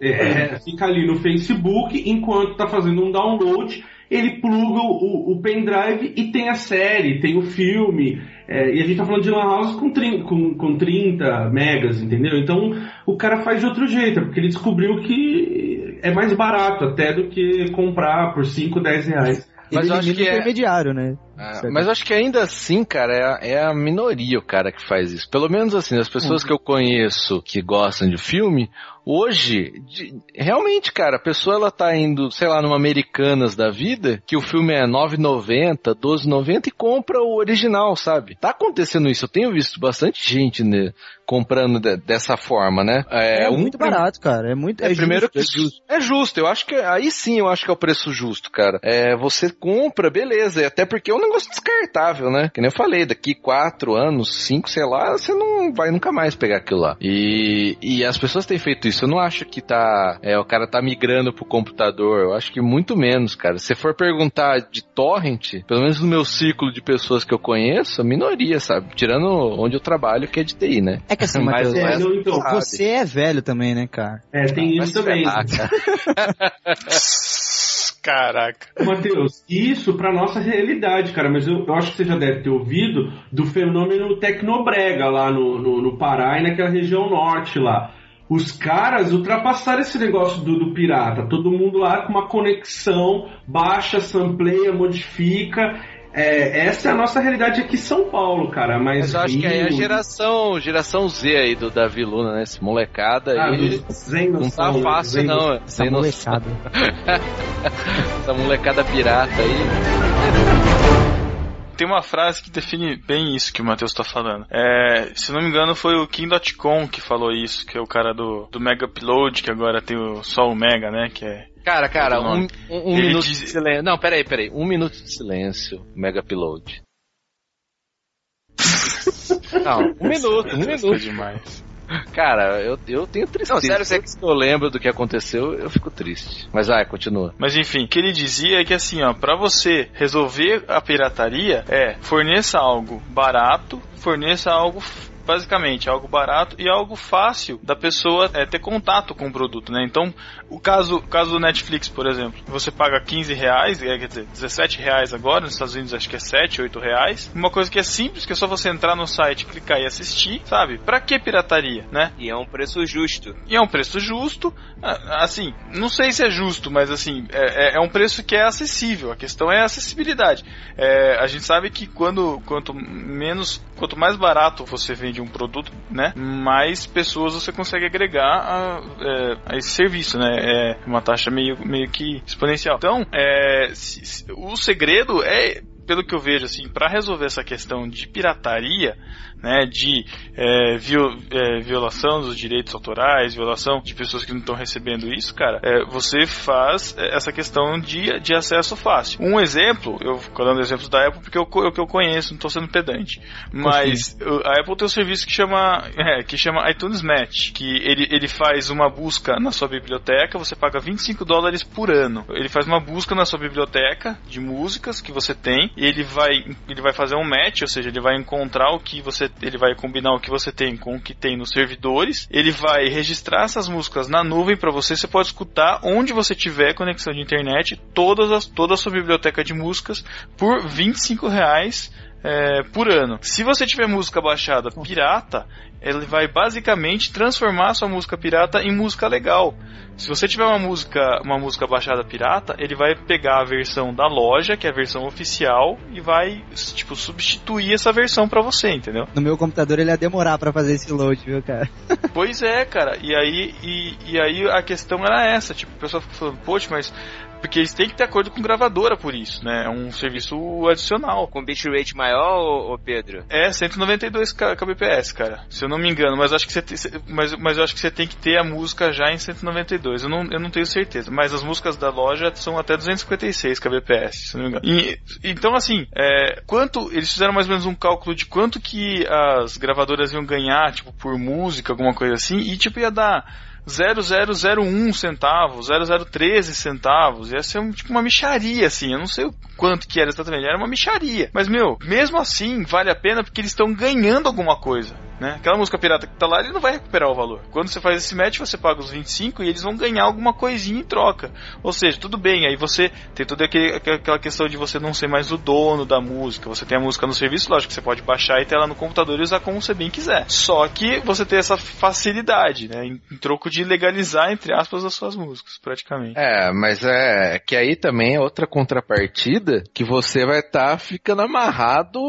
[SPEAKER 4] é, é, fica ali no Facebook, enquanto tá fazendo um download, ele pluga o, o pendrive e tem a série, tem o filme. É, e a gente tá falando de Lan House com, trin- com, com 30 megas, entendeu? Então o cara faz de outro jeito, porque ele descobriu que é mais barato até do que comprar por 5, 10 reais.
[SPEAKER 3] Mas
[SPEAKER 5] ele
[SPEAKER 3] eu acho que
[SPEAKER 5] o
[SPEAKER 3] é-
[SPEAKER 5] intermediário, né?
[SPEAKER 3] Ah,
[SPEAKER 5] Certo.
[SPEAKER 3] mas eu acho que ainda assim, cara, é a, é a minoria o cara que faz isso. Pelo menos assim, as pessoas que eu conheço que gostam de filme, hoje, de- realmente, cara, a pessoa ela tá indo, sei lá, numa Americanas da vida, que o filme é 9,90, 12,90 e compra o original, sabe? Tá acontecendo isso, eu tenho visto bastante gente né, comprando de- dessa forma, né?
[SPEAKER 5] É,
[SPEAKER 3] um
[SPEAKER 5] muito barato, cara. É muito,
[SPEAKER 3] é,
[SPEAKER 5] é,
[SPEAKER 3] primeiro
[SPEAKER 5] justo,
[SPEAKER 3] que
[SPEAKER 5] é justo.
[SPEAKER 3] é justo, eu acho que aí sim eu acho que é o preço justo, cara. É, você compra, beleza, até porque é um negócio descartável, né? Que nem eu falei, daqui quatro anos, cinco, sei lá, você não vai nunca mais pegar aquilo lá. E, e as pessoas têm feito isso. Eu não acho que tá, é, o cara tá migrando pro computador. Eu acho que muito menos, cara. Se for perguntar de torrent, pelo menos no meu círculo de pessoas que eu conheço, a minoria, sabe? Tirando onde eu trabalho, que é de TI, né?
[SPEAKER 5] É que assim,
[SPEAKER 3] Mas-
[SPEAKER 4] É,
[SPEAKER 3] mas-
[SPEAKER 4] então,
[SPEAKER 5] você é velho também, né, cara?
[SPEAKER 4] é, tem
[SPEAKER 3] Vai
[SPEAKER 4] isso também.
[SPEAKER 3] cara.
[SPEAKER 1] Caraca.
[SPEAKER 4] Matheus, isso pra nossa realidade, cara, mas eu, eu acho que você já deve ter ouvido do fenômeno Tecnobrega lá no, no, no Pará e naquela região norte lá. Os caras ultrapassaram esse negócio do, do pirata. Todo mundo lá com uma conexão, baixa, sampleia, modifica. É, essa é a nossa realidade aqui em São Paulo, cara. Mas,
[SPEAKER 3] Mas eu acho que aí é a
[SPEAKER 4] Rio-
[SPEAKER 3] geração, geração Z aí do Davi Luna, né? Esse molecada
[SPEAKER 4] Ah,
[SPEAKER 3] aí. Não tá fácil, não.
[SPEAKER 5] Essa
[SPEAKER 3] Sem noção.
[SPEAKER 5] molecada.
[SPEAKER 3] Essa molecada pirata aí.
[SPEAKER 1] Tem uma frase que define bem isso que o Matheus tá falando. É, se não me engano, foi o Kim.com que falou isso, que é o cara do, do Mega Upload, que agora tem o, só o Mega, né? Que é.
[SPEAKER 3] Cara, cara, um, um, um minuto
[SPEAKER 1] diz-
[SPEAKER 3] de silêncio. Não, peraí, peraí. Um minuto de silêncio, Mega Upload. Não, um minuto, um
[SPEAKER 1] foi
[SPEAKER 3] minuto.
[SPEAKER 1] demais.
[SPEAKER 3] Cara, eu, eu tenho tristeza.
[SPEAKER 2] Não, sério, você-
[SPEAKER 3] que eu lembro do que aconteceu, eu fico triste. Mas vai, continua.
[SPEAKER 1] Mas enfim, o que ele dizia é que assim, ó, para você resolver a pirataria é forneça algo barato, forneça algo basicamente algo barato e algo fácil da pessoa é, ter contato com o produto, né? Então, o caso, o caso do Netflix, por exemplo, você paga 15 reais, é, quer dizer, 17 reais agora, nos Estados Unidos acho que é 7, 8 reais. Uma coisa que é simples, que é só você entrar no site, clicar e assistir, sabe? Pra que pirataria, né?
[SPEAKER 2] E é um preço justo.
[SPEAKER 1] E é um preço justo, assim, não sei se é justo, mas assim, é, é- é um preço que é acessível. A questão é a acessibilidade. É, a gente sabe que quando, quanto menos, quanto mais barato você vende um produto, né, mais pessoas você consegue agregar a, é, a esse serviço, né, é uma taxa meio, meio que exponencial. Então, é, se- se- o segredo é pelo que eu vejo, assim, para resolver essa questão de pirataria, né, de é, viol, é, violação dos direitos autorais, violação de pessoas que não estão recebendo isso, cara, é, você faz essa questão de, de acesso fácil. Um exemplo, eu falando exemplos da Apple porque eu, eu, que eu conheço, não estou sendo pedante, mas a Apple tem um serviço que chama, é, que chama iTunes Match, que ele, ele faz uma busca na sua biblioteca, você paga 25 dólares por ano. Ele faz uma busca na sua biblioteca de músicas que você tem e ele vai, ele vai fazer um match, ou seja, ele vai encontrar o que você, ele vai combinar o que você tem com o que tem nos servidores, ele vai registrar essas músicas na nuvem para você, você pode escutar onde você tiver conexão de internet, todas as, toda a sua biblioteca de músicas por 25 reais é, por ano. Se você tiver música baixada pirata, ele vai basicamente transformar a sua música pirata em música legal. Se você tiver uma música, uma música baixada pirata, ele vai pegar a versão da loja, que é a versão oficial, e vai, tipo, substituir essa versão para você, entendeu?
[SPEAKER 5] No meu computador ele ia demorar para fazer esse load, viu, cara?
[SPEAKER 1] pois é, cara. E aí, e, e aí a questão era essa, tipo, o pessoal fica falando, poxa, mas porque eles têm que ter acordo com gravadora por isso, né? É um serviço adicional.
[SPEAKER 2] Com bitrate maior, ô, Pedro?
[SPEAKER 1] É, 192 kbps, cara. Se eu não me engano, mas acho que você tem, mas, mas eu acho que você tem que ter a música já em 192. Eu não, eu não tenho certeza. Mas as músicas da loja são até 256 kbps, se eu não me engano. E, então, assim, é, quanto. Eles fizeram mais ou menos um cálculo de quanto que as gravadoras iam ganhar, tipo, por música, alguma coisa assim, e tipo, ia dar 0001 centavos, 0013 centavos. Ia ser um, tipo uma micharia, assim. Eu não sei o quanto que era exatamente. Era uma micharia. Mas, meu, mesmo assim, vale a pena porque eles estão ganhando alguma coisa né? Aquela música pirata que tá lá, ele não vai recuperar o valor. Quando você faz esse match, você paga os 25 e eles vão ganhar alguma coisinha em troca. Ou seja, tudo bem, aí você tem toda aquela questão de você não ser mais o dono da música. Você tem a música no serviço, lógico que você pode baixar e ter ela no computador e usar como você bem quiser. Só que você tem essa facilidade, né? Em, em troco de legalizar, entre aspas, as suas músicas, praticamente.
[SPEAKER 3] É, mas é que aí também é outra contrapartida que você vai estar tá ficando amarrado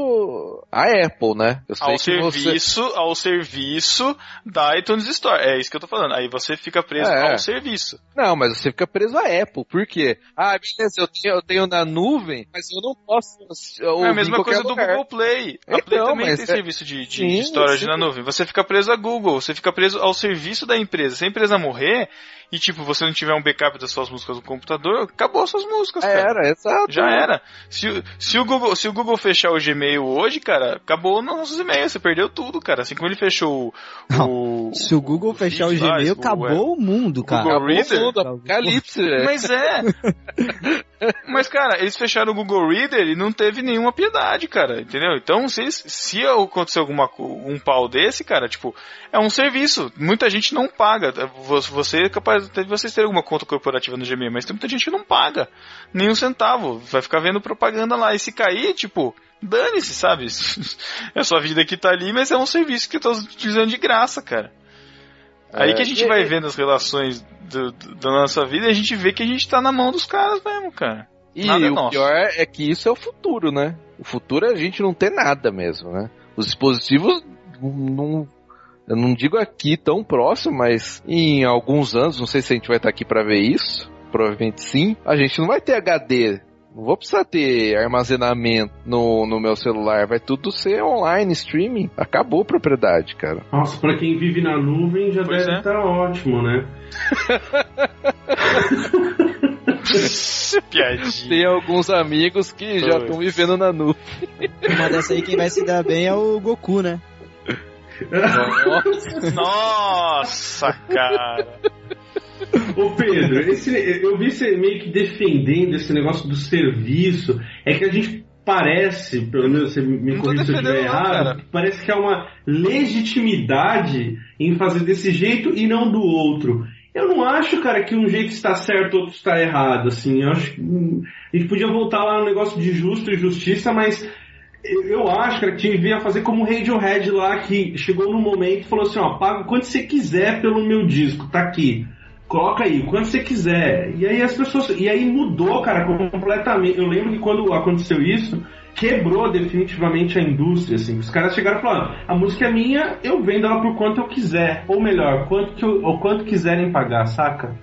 [SPEAKER 3] à Apple, né?
[SPEAKER 1] Eu sei Ao que serviço, você ao serviço da iTunes Store. É isso que eu tô falando. Aí você fica preso é. ao serviço.
[SPEAKER 3] Não, mas você fica preso à Apple. Por quê? Ah, beleza, eu tenho, eu tenho na nuvem, mas eu não posso.
[SPEAKER 1] É a mesma coisa do Google Play. A então, Play também tem é... serviço de, de, sim, de storage na nuvem. Você fica preso a Google, você fica preso ao serviço da empresa. Se a empresa morrer, e tipo, você não tiver um backup das suas músicas no computador, acabou suas músicas, cara.
[SPEAKER 3] Era, exato.
[SPEAKER 1] Já era. Se, se, o Google, se o Google fechar o Gmail hoje, cara, acabou nossos e-mails, você perdeu tudo, cara. Assim como ele fechou o...
[SPEAKER 5] se o Google o fechar o Gmail, acabou é. o mundo, cara.
[SPEAKER 1] Google
[SPEAKER 5] acabou
[SPEAKER 1] Reader?
[SPEAKER 5] o
[SPEAKER 1] mundo,
[SPEAKER 3] apocalipse.
[SPEAKER 1] Mas é. Mas, cara, eles fecharam o Google Reader e não teve nenhuma piedade, cara, entendeu? Então, se, se acontecer alguma, um pau desse, cara, tipo, é um serviço. Muita gente não paga. Você é capaz de vocês terem alguma conta corporativa no Gmail, mas tem muita gente que não paga nem um centavo. Vai ficar vendo propaganda lá. E se cair, tipo, dane-se, sabe? é sua vida que tá ali, mas é um serviço que eu tô utilizando de graça, cara. Aí que a gente é, vai vendo as relações do, do, da nossa vida e a gente vê que a gente tá na mão dos caras mesmo, cara.
[SPEAKER 3] E nada o nosso. pior é que isso é o futuro, né? O futuro é a gente não ter nada mesmo, né? Os dispositivos não. Eu não digo aqui tão próximo, mas em alguns anos, não sei se a gente vai estar aqui para ver isso, provavelmente sim, a gente não vai ter HD não vou precisar ter armazenamento no, no meu celular, vai tudo ser online, streaming. Acabou a propriedade, cara.
[SPEAKER 4] Nossa, pra quem vive na nuvem já pois deve estar é. tá ótimo, né?
[SPEAKER 1] Piadinha.
[SPEAKER 3] Tem alguns amigos que já estão vivendo na nuvem.
[SPEAKER 5] Uma dessa aí, quem vai se dar bem é o Goku, né?
[SPEAKER 1] Nossa, Nossa cara.
[SPEAKER 4] Ô Pedro, esse, eu vi você meio que defendendo esse negócio do serviço. É que a gente parece, pelo menos você me corrija se eu estiver errado, parece que há uma legitimidade em fazer desse jeito e não do outro. Eu não acho, cara, que um jeito está certo, outro está errado, assim. Eu acho que hum, a gente podia voltar lá no negócio de justo e justiça, mas eu acho, que devia fazer como o Radiohead lá, que chegou no momento e falou assim, ó, paga quanto você quiser pelo meu disco, tá aqui coloca aí, quando você quiser. E aí as pessoas. E aí mudou, cara, completamente. Eu lembro que quando aconteceu isso, quebrou definitivamente a indústria, assim. Os caras chegaram falando, a música é minha, eu vendo ela por quanto eu quiser. Ou melhor, quanto que eu, ou quanto quiserem pagar, saca?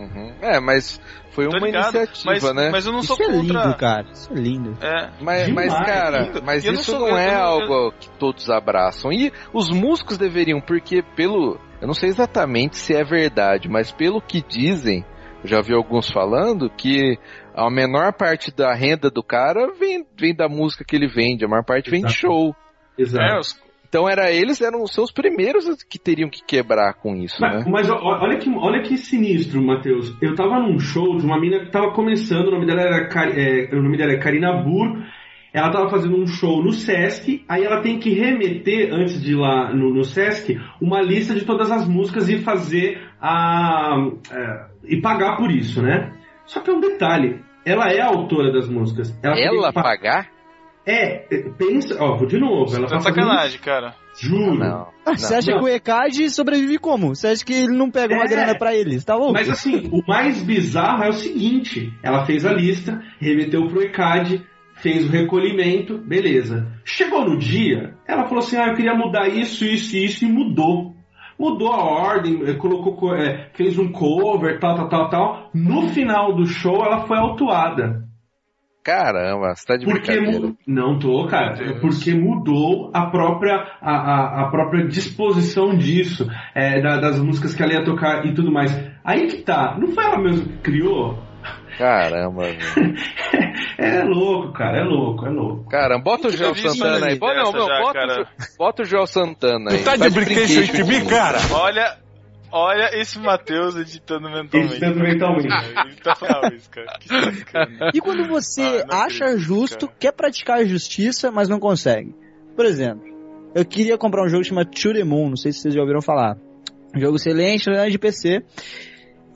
[SPEAKER 3] Uhum. É, mas foi
[SPEAKER 1] Tô
[SPEAKER 3] uma
[SPEAKER 1] ligado,
[SPEAKER 3] iniciativa,
[SPEAKER 1] mas,
[SPEAKER 3] né?
[SPEAKER 1] Mas eu não sou
[SPEAKER 5] Isso é
[SPEAKER 1] contra.
[SPEAKER 5] lindo, cara. Isso é lindo.
[SPEAKER 1] É,
[SPEAKER 3] Mas,
[SPEAKER 4] Demais,
[SPEAKER 3] mas, cara,
[SPEAKER 1] lindo.
[SPEAKER 3] mas
[SPEAKER 1] eu não
[SPEAKER 3] isso
[SPEAKER 1] sou-
[SPEAKER 3] não,
[SPEAKER 1] eu-
[SPEAKER 3] é
[SPEAKER 1] eu-
[SPEAKER 3] algo que todos abraçam. E os músicos deveriam, porque pelo. Eu não sei exatamente se é verdade, mas pelo que dizem, eu já vi alguns falando, que a menor parte da renda do cara vem, vem da música que ele vende, a maior parte vem de show.
[SPEAKER 4] Exato.
[SPEAKER 1] é, os-
[SPEAKER 3] Então era eles eram os seus primeiros que teriam que quebrar com isso,
[SPEAKER 4] Mas,
[SPEAKER 3] né?
[SPEAKER 4] mas olha, que, olha que sinistro, Matheus. Eu tava num show de uma mina que tava começando, o nome dela era é, o nome dela é Karina Burr. Ela tava fazendo um show no Sesc, aí ela tem que remeter, antes de ir lá no, no Sesc, uma lista de todas as músicas e fazer a. é, e pagar por isso, né? Só que é um detalhe. Ela é a autora das músicas. Ela,
[SPEAKER 3] Ela pagar?
[SPEAKER 4] É, é, pensa, ó, vou de novo. Ela
[SPEAKER 1] tá
[SPEAKER 4] tá fazendo-
[SPEAKER 1] sacanagem, cara.
[SPEAKER 4] Juro.
[SPEAKER 3] Não.
[SPEAKER 5] Ah, Você acha
[SPEAKER 4] não.
[SPEAKER 5] que o ECAD sobrevive como? Você acha que ele não pega uma
[SPEAKER 4] É.
[SPEAKER 5] grana pra eles? Tá louco?
[SPEAKER 4] Mas assim, o mais bizarro é o seguinte: ela fez a lista, remeteu pro ECAD, fez o recolhimento, beleza. Chegou no dia, ela falou assim: ah, eu queria mudar isso, isso e isso, e mudou. Mudou a ordem, eh, colocou, co- eh, fez um cover, tal, tal, tal, tal. No final do show, ela foi autuada.
[SPEAKER 3] Caramba, você tá de
[SPEAKER 4] Porque
[SPEAKER 3] brincadeira.
[SPEAKER 4] mu- não tô, cara. É porque mudou a própria a, a, a própria disposição disso, é, da- das músicas que ela ia tocar e tudo mais. Aí que tá. Não foi ela mesmo que criou?
[SPEAKER 3] Caramba, velho.
[SPEAKER 4] É louco, cara. É louco, é louco.
[SPEAKER 3] Caramba, bota o Joel Santana aí. Bota, não,
[SPEAKER 1] dessa
[SPEAKER 3] não,
[SPEAKER 1] já,
[SPEAKER 3] bota, o, bota o Joel Santana aí.
[SPEAKER 11] Tu tá de brinquedo de mim, cara?
[SPEAKER 1] Olha, olha esse Matheus editando mentalmente.
[SPEAKER 4] Editando mentalmente.
[SPEAKER 1] Ele tá falando isso, cara.
[SPEAKER 5] E quando você
[SPEAKER 1] Ah,
[SPEAKER 5] acha
[SPEAKER 1] acredito,
[SPEAKER 5] justo,
[SPEAKER 1] cara.
[SPEAKER 5] quer praticar a justiça, mas não consegue. Por exemplo, eu queria comprar um jogo chamado To The Moon, não sei se vocês já ouviram falar. Um jogo excelente, né, de PC.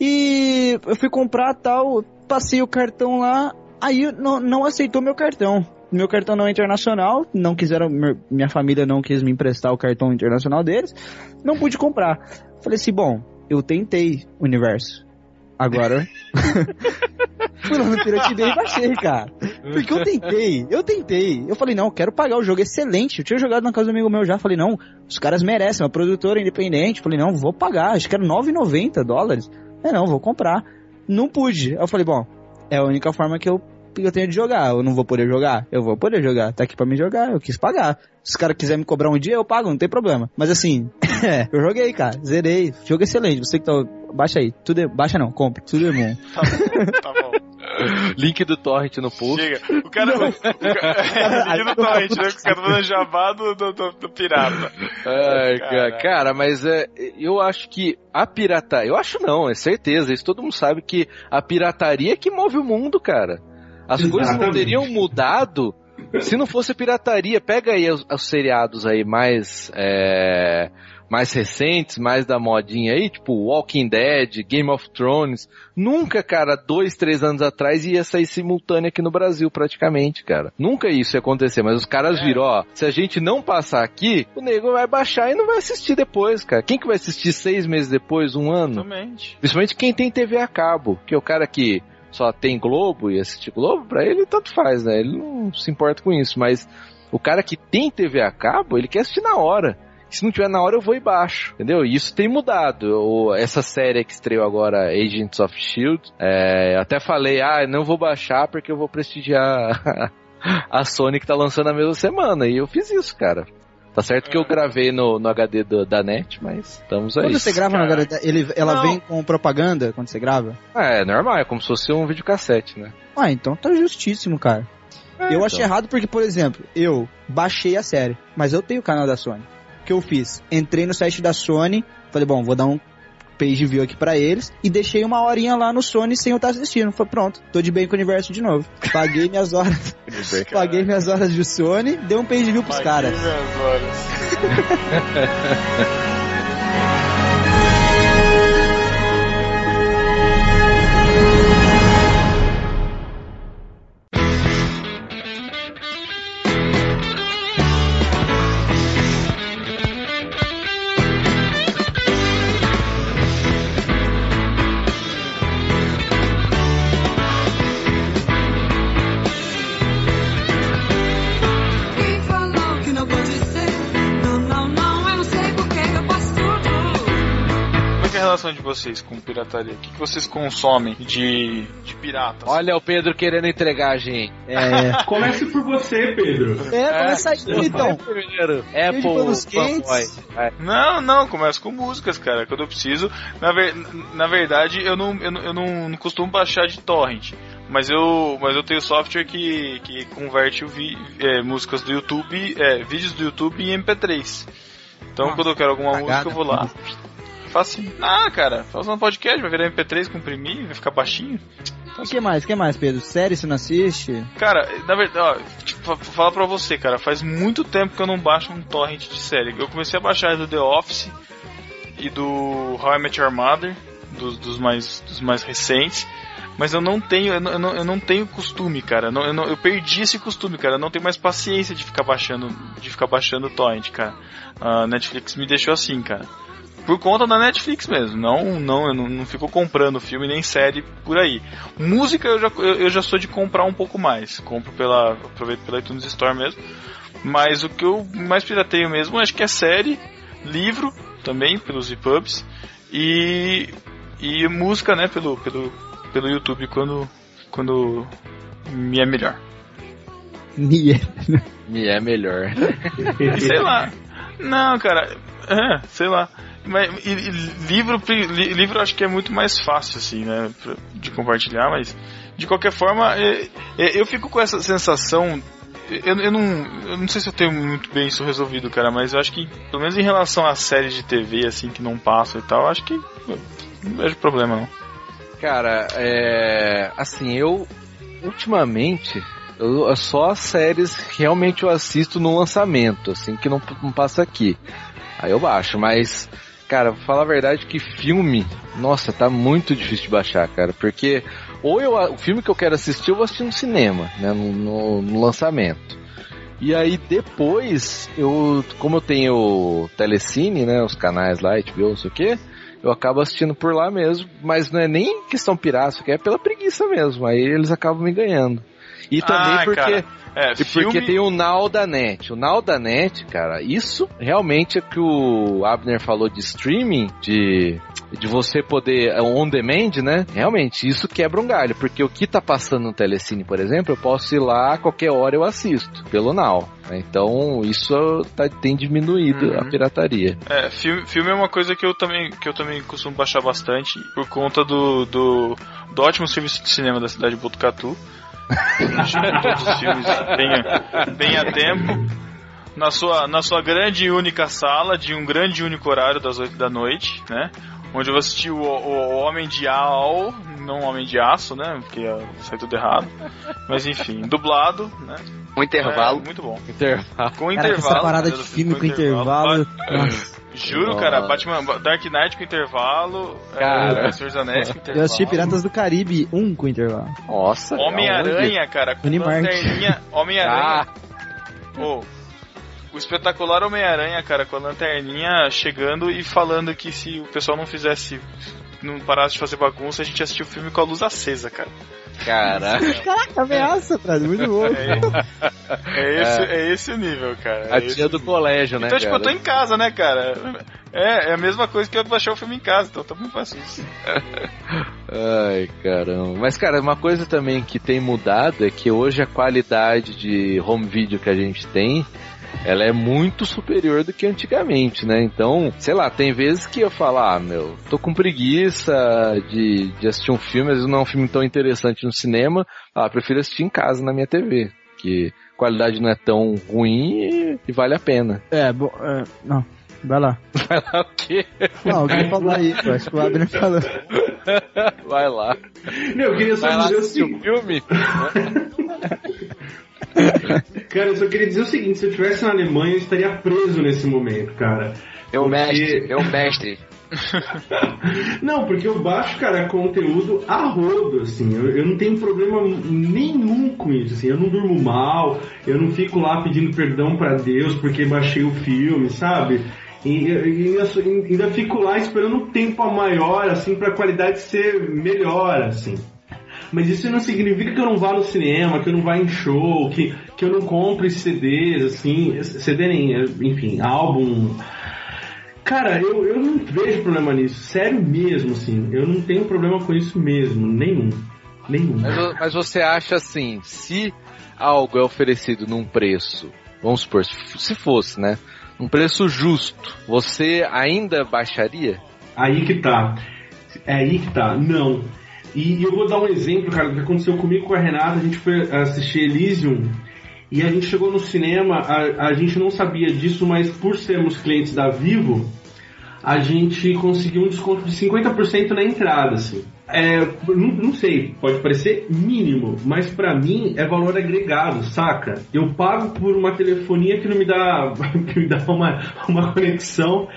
[SPEAKER 5] E eu fui comprar tal, passei o cartão lá, aí não, não aceitou meu cartão. Meu cartão não é internacional, não quiseram, minha família não quis me emprestar o cartão internacional deles, não pude comprar. Falei assim, bom, eu tentei, universo. Agora. Fui lá no Pirate Bay e baixei, cara. Porque eu tentei, eu tentei. Eu falei, não, quero pagar o jogo excelente. Eu tinha jogado na casa do amigo meu já. Falei, não, os caras merecem, uma produtora independente. Falei, não, vou pagar. Acho que era 9,90 dólares. É, não, vou comprar. Não pude. Eu falei, bom, é a única forma que eu, eu tenho de jogar. Eu não vou poder jogar? Eu vou poder jogar. Tá aqui pra me jogar, eu quis pagar. Se os caras quiserem me cobrar um dia, eu pago, não tem problema. Mas assim, é, eu joguei, cara. Zerei. Jogo excelente. Você que tá. Baixa aí. Tudo é- Baixa não, compre. Tudo é bom.
[SPEAKER 1] Tá bom, tá bom.
[SPEAKER 3] Link do Torrent no post.
[SPEAKER 1] Chega. O cara. O cara link do torrent, né? Que os caras fazendo jabá do, do, do, do pirata.
[SPEAKER 3] Ai, cara, cara, mas é, eu acho que a pirataria, eu acho não, é certeza, isso todo mundo sabe que a pirataria é que move o mundo, cara. As coisas não
[SPEAKER 4] Exatamente.
[SPEAKER 3] teriam mudado se não fosse pirataria. Pega aí os, os seriados aí mais é, mais recentes, mais da modinha aí, tipo Walking Dead, Game of Thrones. Nunca, cara, dois, três anos atrás ia sair simultâneo aqui no Brasil, praticamente, cara. Nunca isso ia acontecer, mas os caras
[SPEAKER 1] É.
[SPEAKER 3] viram, ó, se a gente não passar aqui, o nego vai baixar e não vai assistir depois, cara. Quem que vai assistir seis meses depois, um ano?
[SPEAKER 1] Exatamente.
[SPEAKER 3] Principalmente quem tem TV a cabo, que é o cara que só tem Globo e assiste Globo, pra ele tanto faz, né? Ele não se importa com isso, mas o cara que tem TV a cabo, ele quer assistir na hora. Se não tiver na hora, eu vou e baixo, entendeu? E isso tem mudado. Eu- essa série que estreou agora, Agents of S.H.I.E.L.D., é, até falei, ah, não vou baixar porque eu vou prestigiar a Sony que tá lançando na mesma semana. E eu fiz isso, cara. Tá certo que eu gravei no, no HD do- da net, mas estamos aí.
[SPEAKER 5] Quando você grava
[SPEAKER 1] cara.
[SPEAKER 5] galera, ele, ela
[SPEAKER 1] Não.
[SPEAKER 5] vem com propaganda quando você grava?
[SPEAKER 3] Ah, é normal, é como se fosse um videocassete, né?
[SPEAKER 5] Ah, então tá justíssimo, cara.
[SPEAKER 3] É,
[SPEAKER 5] eu achei
[SPEAKER 3] então.
[SPEAKER 5] errado porque, por exemplo, eu baixei a série, mas eu tenho o canal da Sony. O que eu fiz? Entrei no site da Sony, falei, bom, vou dar um page view aqui pra eles e deixei uma horinha lá no Sony sem eu estar assistindo. Foi pronto, tô de bem com o universo de novo. Paguei minhas horas, paguei minhas horas de Sony, dei um page view pros
[SPEAKER 1] Paguei
[SPEAKER 5] caras.
[SPEAKER 1] minhas horas. vocês com pirataria? O que, que vocês consomem de, de piratas?
[SPEAKER 3] Olha o Pedro querendo entregar a gente.
[SPEAKER 5] É.
[SPEAKER 4] Comece por você, Pedro.
[SPEAKER 5] É, começa aí então.
[SPEAKER 3] Primeiro,
[SPEAKER 5] de
[SPEAKER 3] Apple. Vai.
[SPEAKER 1] Não, não, começo com músicas, cara, quando eu preciso. Na, ver- na verdade, eu, não, eu, não, eu não, não costumo baixar de torrent. Mas eu, mas eu tenho software que, que converte o vi, é, músicas do YouTube, é, vídeos do YouTube em MP3. Então quando eu quero alguma
[SPEAKER 5] cagada.
[SPEAKER 1] música, eu vou lá. Faço assim. Ah, cara, faz um podcast, vai virar MP3, comprimir, vai ficar baixinho.
[SPEAKER 5] O que mais? O que mais, Pedro? Série você não assiste?
[SPEAKER 1] Cara, na verdade, ó, tipo, fa- falar pra você, cara, faz muito tempo que eu não baixo um torrent de série. Eu comecei a baixar do The Office e do How I Met Your Mother, dos, dos mais, dos mais recentes. Mas eu não tenho, eu não, eu não, tenho costume, cara. Eu, não- eu, não- eu perdi esse costume, cara. Eu não tenho mais paciência de ficar baixando, de ficar baixando torrent, cara. A Netflix me deixou assim, cara. Por conta da Netflix mesmo. Não, não, eu não, não fico comprando filme nem série por aí. Música eu já, eu, eu já sou de comprar um pouco mais. Compro pela. aproveito pela iTunes Store mesmo. Mas o que eu mais pirateio mesmo acho que é série, livro também, pelos EPUBs. E. E música, né, pelo, pelo, pelo YouTube quando. quando me é melhor.
[SPEAKER 5] Nia.
[SPEAKER 3] Me é melhor.
[SPEAKER 1] Sei lá. Não, cara. É, sei lá. Mas, e- livro, li- livro eu acho que é muito mais fácil, assim, né? De compartilhar, mas de qualquer forma, é- é, eu fico com essa sensação. Eu, eu, não, eu não sei se eu tenho muito bem isso resolvido, cara, mas eu acho que, pelo menos em relação às séries de TV, assim, que não passam e tal, eu acho que eu não vejo problema, não.
[SPEAKER 3] Cara, é. Assim, eu. Ultimamente. Eu, só séries realmente eu assisto no lançamento, assim, que não, não passa aqui. Aí eu baixo, mas. Cara, vou falar a verdade que filme, nossa, tá muito difícil de baixar, cara, porque ou eu, o filme que eu quero assistir eu vou assistir no cinema, né, no, no- no lançamento. E aí depois, eu, como eu tenho Telecine, né, os canais lá, HBO, não sei o que, eu acabo assistindo por lá mesmo, mas não é nem questão pirata, aqui é pela preguiça mesmo, aí eles acabam me ganhando. E também
[SPEAKER 1] Ah,
[SPEAKER 3] porque,
[SPEAKER 1] cara, é,
[SPEAKER 3] e porque
[SPEAKER 1] filme-
[SPEAKER 3] tem o Now da Net. O Now da Net, cara, isso realmente é que o Abner falou de streaming, de, de você poder, é, on demand, né? Realmente, isso quebra um galho, porque o que tá passando no Telecine, por exemplo, eu posso ir lá a qualquer hora eu assisto, pelo Now. né? Então, isso tá- tem diminuído
[SPEAKER 1] Uhum.
[SPEAKER 3] a pirataria.
[SPEAKER 1] É, filme, filme é uma coisa que eu também, que eu também costumo baixar bastante por conta do, do, do ótimo serviço de cinema da cidade de Botucatu. Todos os filmes bem, a- bem a tempo. Na sua, na sua grande e única sala, de um grande e único horário das 8 da noite, né? Onde eu assisti o, o, o Homem de Al, não o Homem de Aço, né? Porque ia sair tudo errado. Mas enfim, dublado, né?
[SPEAKER 2] Um intervalo.
[SPEAKER 1] É, muito bom.
[SPEAKER 3] Intervalo.
[SPEAKER 1] Com
[SPEAKER 5] Cara,
[SPEAKER 1] intervalo.
[SPEAKER 5] essa parada
[SPEAKER 1] né,
[SPEAKER 5] de filme com intervalo. Nossa.
[SPEAKER 1] Juro,
[SPEAKER 3] Nossa.
[SPEAKER 1] cara, Batman, Dark Knight com intervalo,
[SPEAKER 3] Cara.
[SPEAKER 1] é, Senhor dos Anéis com intervalo.
[SPEAKER 5] Eu assisti Piratas do Caribe 1 com intervalo.
[SPEAKER 3] Nossa.
[SPEAKER 1] Homem-Aranha, cara, com
[SPEAKER 5] Unimark.
[SPEAKER 1] lanterninha. Homem-Aranha.
[SPEAKER 3] Ah,
[SPEAKER 1] Ô, o espetacular Homem-Aranha, cara, com a lanterninha chegando e falando que se o pessoal não fizesse. Não parasse de fazer bagunça, a gente ia assistir o filme com a luz acesa, cara.
[SPEAKER 3] Caraca.
[SPEAKER 5] Caraca, ameaça, cara. Muito bom.
[SPEAKER 1] É, é esse, é esse o nível, cara.
[SPEAKER 3] A
[SPEAKER 1] É esse
[SPEAKER 3] tia do colégio, né,
[SPEAKER 1] Então, tipo, eu tô
[SPEAKER 3] cara?
[SPEAKER 1] em casa, né, cara? É, é a mesma coisa que eu baixar o filme em casa, então tá muito fácil isso.
[SPEAKER 3] Ai, caramba. Mas, cara, uma coisa também que tem mudado é que hoje a qualidade de home video que a gente tem, ela é muito superior do que antigamente, né? Então, sei lá, tem vezes que eu falo, ah, meu, tô com preguiça de, de assistir um filme, às vezes não é um filme tão interessante no cinema, ah, prefiro assistir em casa na minha TV, que a qualidade não é tão ruim e, e vale a pena.
[SPEAKER 5] É, bom. é, não, vai lá.
[SPEAKER 3] Vai lá o quê?
[SPEAKER 5] Não, alguém falou aí. Eu acho que o Abner falou.
[SPEAKER 3] Vai lá.
[SPEAKER 4] Não, eu queria só
[SPEAKER 3] Vai lá
[SPEAKER 4] dizer o
[SPEAKER 3] assistir o filme?
[SPEAKER 4] Cara, eu só queria dizer o seguinte: se eu estivesse na Alemanha, eu estaria preso nesse momento, cara.
[SPEAKER 2] Meu
[SPEAKER 4] Porque-
[SPEAKER 2] mestre, meu mestre.
[SPEAKER 4] Não, porque eu baixo, cara, conteúdo a rodo, assim. Eu, eu não tenho problema nenhum com isso, assim. Eu não durmo mal, eu não fico lá pedindo perdão pra Deus porque baixei o filme, sabe? E, e- e ainda fico lá esperando um tempo a maior, assim, pra qualidade ser melhor, assim. Mas isso não significa que eu não vá no cinema, que eu não vá em show, que, que eu não compre CDs, assim, CD nem, enfim, álbum. Cara, eu, eu não vejo problema nisso. Sério mesmo, assim. Eu não tenho problema com isso mesmo. Nenhum. Nenhum.
[SPEAKER 3] Mas, mas você acha assim, se algo é oferecido num preço, vamos supor, se fosse, né? Um preço justo, você ainda baixaria?
[SPEAKER 4] Aí que tá. É aí que tá. Não. E eu vou dar um exemplo, cara, do que aconteceu comigo e com a Renata. A gente foi assistir Elysium e a gente chegou no cinema, a, a gente não sabia disso, mas por sermos clientes da Vivo, a gente conseguiu um desconto de 50% na entrada, assim. É, não, não sei, pode parecer mínimo, mas pra mim é valor agregado, saca? Eu pago por uma telefonia que não me dá, que me dá uma, uma conexão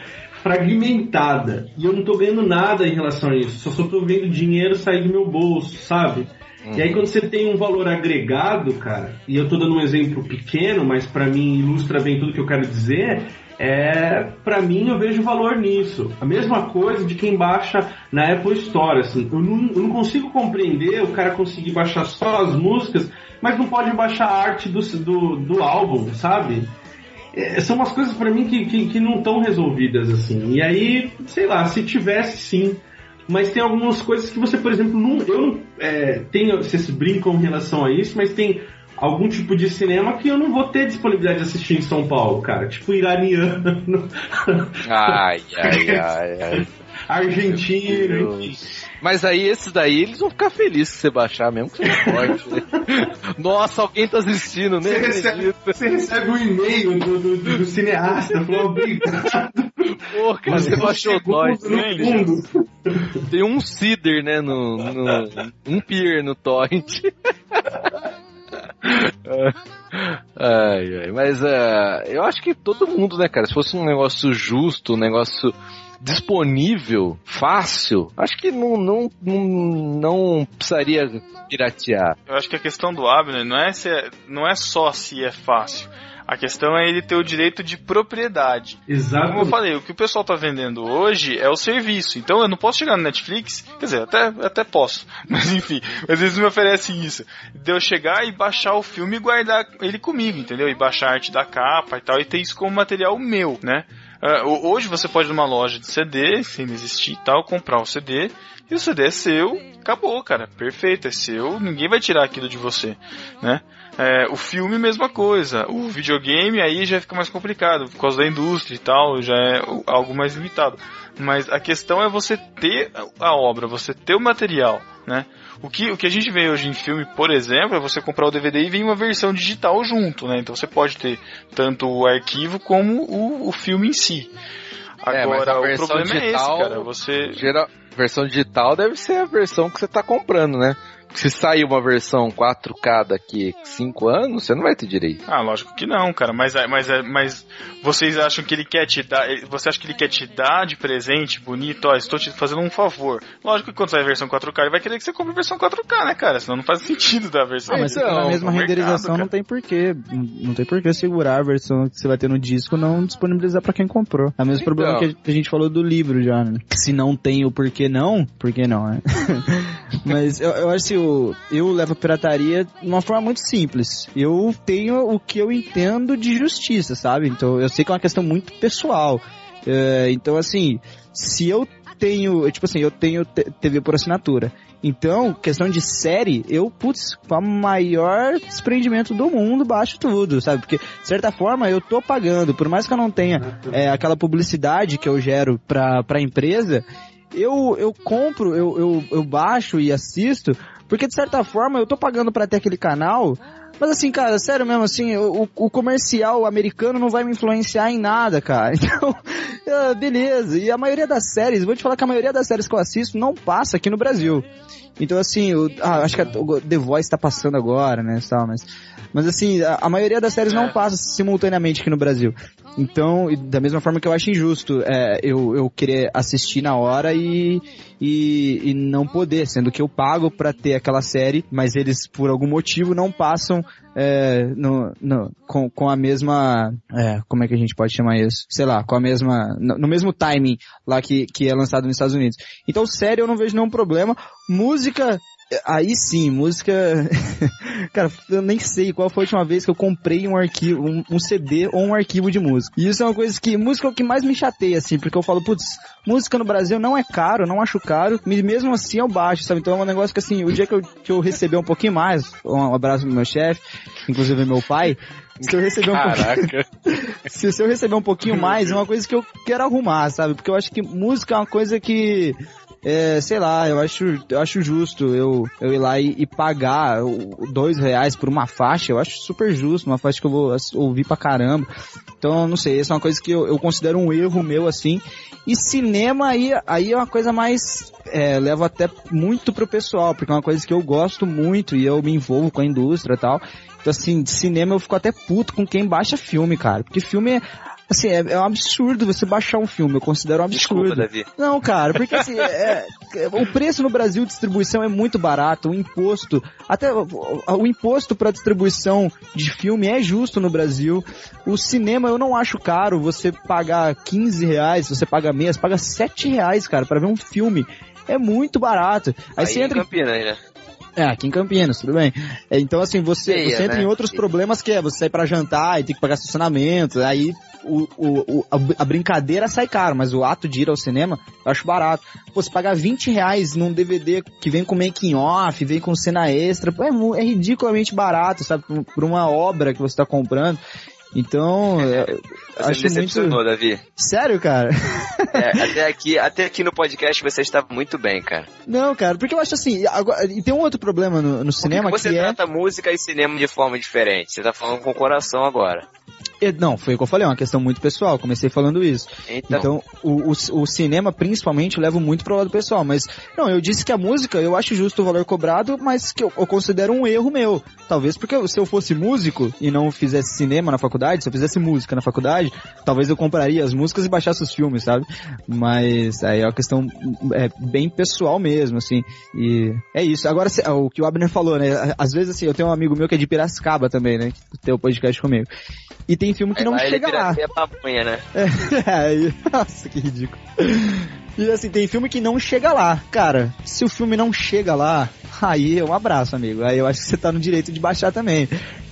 [SPEAKER 4] fragmentada. E eu não tô ganhando nada em relação a isso, só, só tô vendo dinheiro sair do meu bolso, sabe? E aí quando você tem um valor agregado, cara, e eu tô dando um exemplo pequeno, mas pra mim ilustra bem tudo que eu quero dizer, é, para mim eu vejo valor nisso. A mesma coisa de quem baixa na Apple Store, assim, eu não, eu não consigo compreender o cara conseguir baixar só as músicas, mas não pode baixar a arte do, do, do álbum, sabe? É, são umas coisas pra mim que, que, que não estão resolvidas, assim. E aí, sei lá, se tivesse sim, mas tem algumas coisas que você, por exemplo, não, eu não é, tenho, vocês brincam em relação a isso, mas tem algum tipo de cinema que eu não vou ter disponibilidade de assistir em São Paulo, cara. Tipo iraniano,
[SPEAKER 3] Ai, ai, ai, ai.
[SPEAKER 4] Argentino, enfim.
[SPEAKER 3] Mas aí esses daí, eles vão ficar felizes que você baixar, mesmo que você não pode. né? Nossa, alguém tá assistindo,
[SPEAKER 4] Você
[SPEAKER 3] nem
[SPEAKER 4] recebe, você recebe um e-mail do, do, do cineasta falando obrigado.
[SPEAKER 3] Pô, cara, você baixou nós.
[SPEAKER 4] no fundo.
[SPEAKER 3] Tem um Cider, né, no, no- um Pier no torrent. ai, ai, mas ah, eu acho que todo mundo, né, cara, se fosse um negócio justo, um negócio disponível, fácil, acho que não, não, não, não precisaria piratear.
[SPEAKER 1] Eu acho que a questão do Abner não é, se é- não é só se é fácil. A questão é ele ter o direito de propriedade.
[SPEAKER 4] Exato.
[SPEAKER 1] Como eu falei, o que o pessoal tá vendendo hoje é o serviço. Então eu não posso chegar no Netflix, quer dizer, até, até posso. Mas enfim, às vezes me oferecem isso. De eu chegar e baixar o filme e guardar ele comigo, entendeu? E baixar a arte da capa e tal, e ter isso como material meu, né? Ho- hoje você pode ir numa loja de CD, sem existir e tal, comprar o CD, e o CD é seu, acabou, cara, perfeito, é seu, ninguém vai tirar aquilo de você, né? É, o filme, mesma coisa. O videogame aí já fica mais complicado, por causa da indústria e tal, já é algo mais limitado. Mas a questão é você ter a obra, você ter o material, né? O que, o que a gente vê hoje em filme, por exemplo, é você comprar o DVD e vem uma versão digital junto, né? Então você pode ter tanto o arquivo como o, o filme em si.
[SPEAKER 3] É,
[SPEAKER 1] Agora,
[SPEAKER 3] a
[SPEAKER 1] o problema é esse,
[SPEAKER 3] digital-
[SPEAKER 1] cara. Você.
[SPEAKER 3] Geral, versão digital deve ser a versão que você tá comprando, né? Se sair uma versão 4K daqui 5 anos, você não vai ter direito.
[SPEAKER 1] Ah, lógico que não, cara. Mas, é- mas, é- mas vocês acham que ele quer te dar. Você acha que ele quer te dar de presente bonito? Ó, estou te fazendo um favor. Lógico que quando sair a versão 4K, ele vai querer que você compre a versão 4K, né, cara? Senão não faz sentido da versão.
[SPEAKER 5] Ah, mas
[SPEAKER 3] Então,
[SPEAKER 5] na mesma renderização
[SPEAKER 1] mercado,
[SPEAKER 5] não tem porquê. Não não tem porquê segurar a versão que você vai ter no disco não disponibilizar pra quem comprou. É o mesmo
[SPEAKER 3] Então.
[SPEAKER 5] problema que a gente- falou do livro já, né? Se não tem o porquê não, por que não, né? Mas eu, eu acho que o, eu levo a pirataria de uma forma muito simples. Eu tenho o que eu entendo de justiça, sabe? Então eu sei que é uma questão muito pessoal. É, então, assim, se eu tenho, tipo assim, eu tenho te- TV por assinatura. Então, questão de série, eu, putz, com o maior desprendimento do mundo, baixo tudo, sabe? Porque, de certa forma, eu tô pagando, por mais que eu não tenha é, aquela publicidade que eu gero pra, pra empresa, eu, eu compro, eu, eu, eu baixo e assisto, porque de certa forma eu tô pagando pra ter aquele canal, mas assim, cara, sério mesmo, assim, o, o comercial americano não vai me influenciar em nada, cara. Então, ah, beleza. E a maioria das séries, vou te falar que a maioria das séries que eu assisto não passa aqui no Brasil. Então, assim, o- ah, acho que a- o The Voice tá passando agora, né, tal, mas... Mas assim, a, a maioria das séries não passa simultaneamente aqui no Brasil. Então, da mesma forma que eu acho injusto é, eu, eu querer assistir na hora e, e, e não poder, sendo que eu pago pra ter aquela série, mas eles, por algum motivo, não passam é, no, no, com, com a mesma. É, como é que a gente pode chamar isso? Sei lá, com a mesma. No, no mesmo timing lá que, que é lançado nos Estados Unidos. Então, série eu não vejo nenhum problema. Música. Aí sim, música. Cara, eu nem sei qual foi a última vez que eu comprei um arquivo, um, um, CD ou um arquivo de música. E isso é uma coisa que. Música é o que mais me chateia, assim, porque eu falo, putz, música no Brasil não é caro, não acho caro, e mesmo assim eu baixo, sabe? Então é um negócio que assim, o dia que eu, que eu receber um pouquinho mais, um abraço pro meu chefe, inclusive meu pai, se eu receber um pouquinho, se, se eu receber um pouquinho mais, é uma coisa que eu quero arrumar, sabe? Porque eu acho que música é uma coisa que é, sei lá, eu acho, eu acho justo eu, eu ir lá e, e, pagar dois reais por uma faixa, eu acho super justo, uma faixa que eu vou ouvir pra caramba. Então, não sei, essa é uma coisa que eu, eu considero um erro meu, assim. E cinema aí, aí é uma coisa mais, é, leva até muito pro pessoal, porque é uma coisa que eu gosto muito e eu me envolvo com a indústria e tal. Então, assim, de cinema eu fico até puto com quem baixa filme, cara. Porque filme Assim, é, é, um absurdo você baixar um filme, eu considero um absurdo.
[SPEAKER 2] Desculpa, Davi.
[SPEAKER 5] Não, cara, porque assim, é, é, o preço no Brasil de distribuição é muito barato, o imposto, até o, o imposto para distribuição de filme é justo no Brasil. O cinema eu não acho caro, você pagar 15 reais, você paga meia, você paga 7 reais, cara, para ver um filme. É muito barato. Aí, Aí você entra.
[SPEAKER 2] Em Campinas, né?
[SPEAKER 5] É, aqui em Campinas, tudo bem. É, então, assim, você, Ceia, você entra né? em outros problemas que é você sair pra jantar e tem que pagar estacionamento, aí o, o, o, a, brincadeira sai caro, mas o ato de ir ao cinema eu acho barato. Pô, você pagar 20 reais num DVD que vem com making off, vem com cena extra, pô, é, é ridiculamente barato, sabe? Por, por uma obra que você tá comprando. Então, é,
[SPEAKER 2] você acho decepcionou, muito... Davi.
[SPEAKER 5] Sério, cara?
[SPEAKER 2] É, até aqui, até aqui no podcast você estava muito bem, cara.
[SPEAKER 5] Não, cara, porque eu acho assim, agora, e tem um outro problema no, no cinema
[SPEAKER 2] que, você
[SPEAKER 5] que
[SPEAKER 2] é trata música e cinema de forma diferente. Você tá falando com o coração agora.
[SPEAKER 5] Não, foi o que eu falei, é uma questão muito pessoal, comecei falando isso. Então, então o, o, o, cinema principalmente leva muito pro lado pessoal, mas não, eu disse que a música, eu acho justo o valor cobrado, mas que eu, eu considero um erro meu. Talvez porque se eu fosse músico e não fizesse cinema na faculdade, se eu fizesse música na faculdade, talvez eu compraria as músicas e baixasse os filmes, sabe? Mas aí é uma questão é, bem pessoal mesmo, assim. E é isso. Agora, o que o Abner falou, né? Às vezes, assim, eu tenho um amigo meu que é de Piracicaba também, né? Que tem o podcast comigo. E tem filme que Aí não chega lá.
[SPEAKER 2] Papunha, né?
[SPEAKER 5] É, nossa, que ridículo. E assim, tem filme que não chega lá. Cara, se o filme não chega lá, aí é um abraço, amigo. Aí eu acho que você tá no direito de baixar também.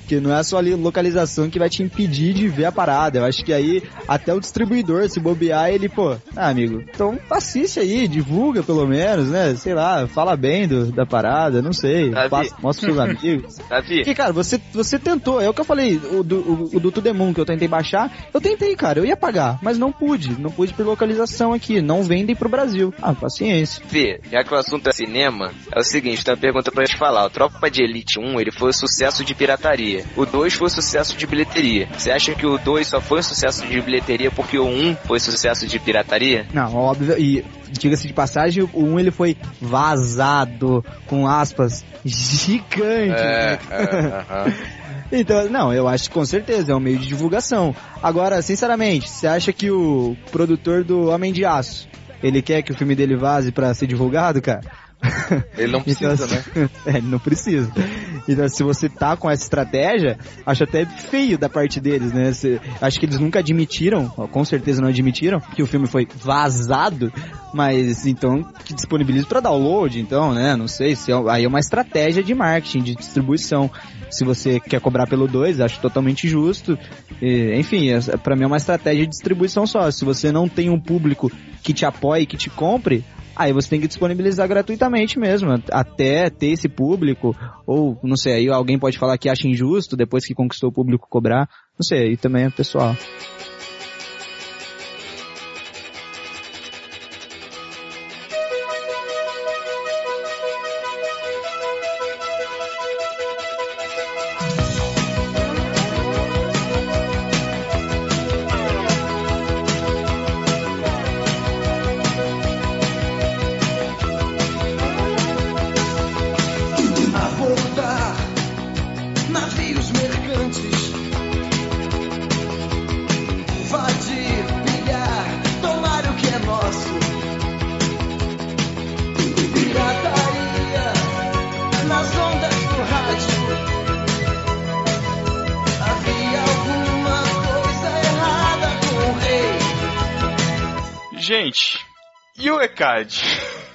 [SPEAKER 5] Porque não é só ali localização que vai te impedir de ver a parada. Eu acho que aí até o distribuidor, se bobear, ele, pô, ah, amigo, então assiste aí, divulga pelo menos, né? Sei lá, fala bem do, da parada, não sei. Passa, mostra pros amigos.
[SPEAKER 2] Davi.
[SPEAKER 5] Porque, cara, você, você tentou, é o que eu falei, o do, o, o do To The Moon que eu tentei baixar, eu tentei, cara, eu ia pagar, mas não pude. Não pude por localização aqui, não vendem pro Brasil. Ah, paciência.
[SPEAKER 2] Fê, já que o assunto é cinema, é o seguinte, tem uma pergunta pra te falar. O Tropa de Elite 1, ele foi um sucesso de pirataria bilheteria. O 2 foi sucesso de bilheteria. Você acha que o 2 só foi sucesso de bilheteria porque o 1 um foi sucesso de pirataria?
[SPEAKER 5] Não, óbvio. E diga-se de passagem, o 1 um, ele foi vazado, com aspas, gigante. É, é, uh -huh. Então, não, eu acho que com certeza é um meio de divulgação. Agora, sinceramente, você acha que o produtor do Homem de Aço, ele quer que o filme dele vaze para ser divulgado, cara?
[SPEAKER 3] Ele não precisa,
[SPEAKER 5] então,
[SPEAKER 3] né?
[SPEAKER 5] É, ele não precisa. Então, se você tá com essa estratégia, acho até feio da parte deles, né? Se, acho que eles nunca admitiram, com certeza não admitiram, que o filme foi vazado, mas então que disponibiliza para download, então, né? Não sei se é, aí é uma estratégia de marketing, de distribuição. Se você quer cobrar pelo 2, acho totalmente justo. E, enfim, é, para mim é uma estratégia de distribuição só. Se você não tem um público que te apoie, que te compre, aí você tem que disponibilizar gratuitamente mesmo, até ter esse público, ou não sei, aí alguém pode falar que acha injusto depois que conquistou o público cobrar, não sei, aí também é pessoal.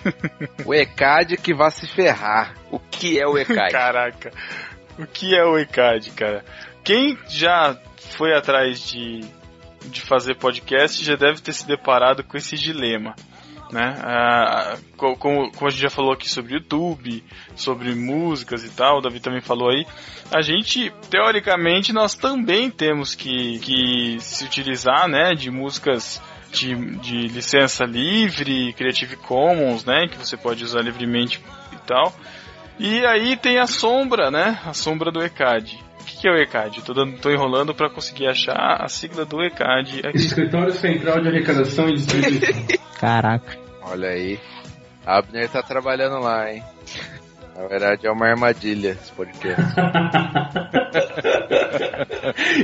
[SPEAKER 1] o ECAD?
[SPEAKER 3] Que vai se ferrar.
[SPEAKER 2] O que é o ECAD?
[SPEAKER 1] Caraca. O que é o ECAD, cara? Quem já foi atrás de, de fazer podcast já deve ter se deparado com esse dilema. Né? Ah, co- como, como a gente já falou aqui sobre YouTube, sobre músicas e tal, o Davi também falou aí, a gente, teoricamente, nós também temos que, que se utilizar né, de músicas de, de licença livre, Creative Commons, né, que você pode usar livremente e tal. E aí tem a sombra, né, a sombra do ECAD. O que que é o ECAD? Tô, dando, tô enrolando para conseguir achar a sigla do ECAD aqui.
[SPEAKER 4] Escritório Central de Arrecadação e Distribuição.
[SPEAKER 5] Caraca.
[SPEAKER 3] Olha aí. Abner tá trabalhando lá, hein? Na verdade é uma armadilha esse podcast.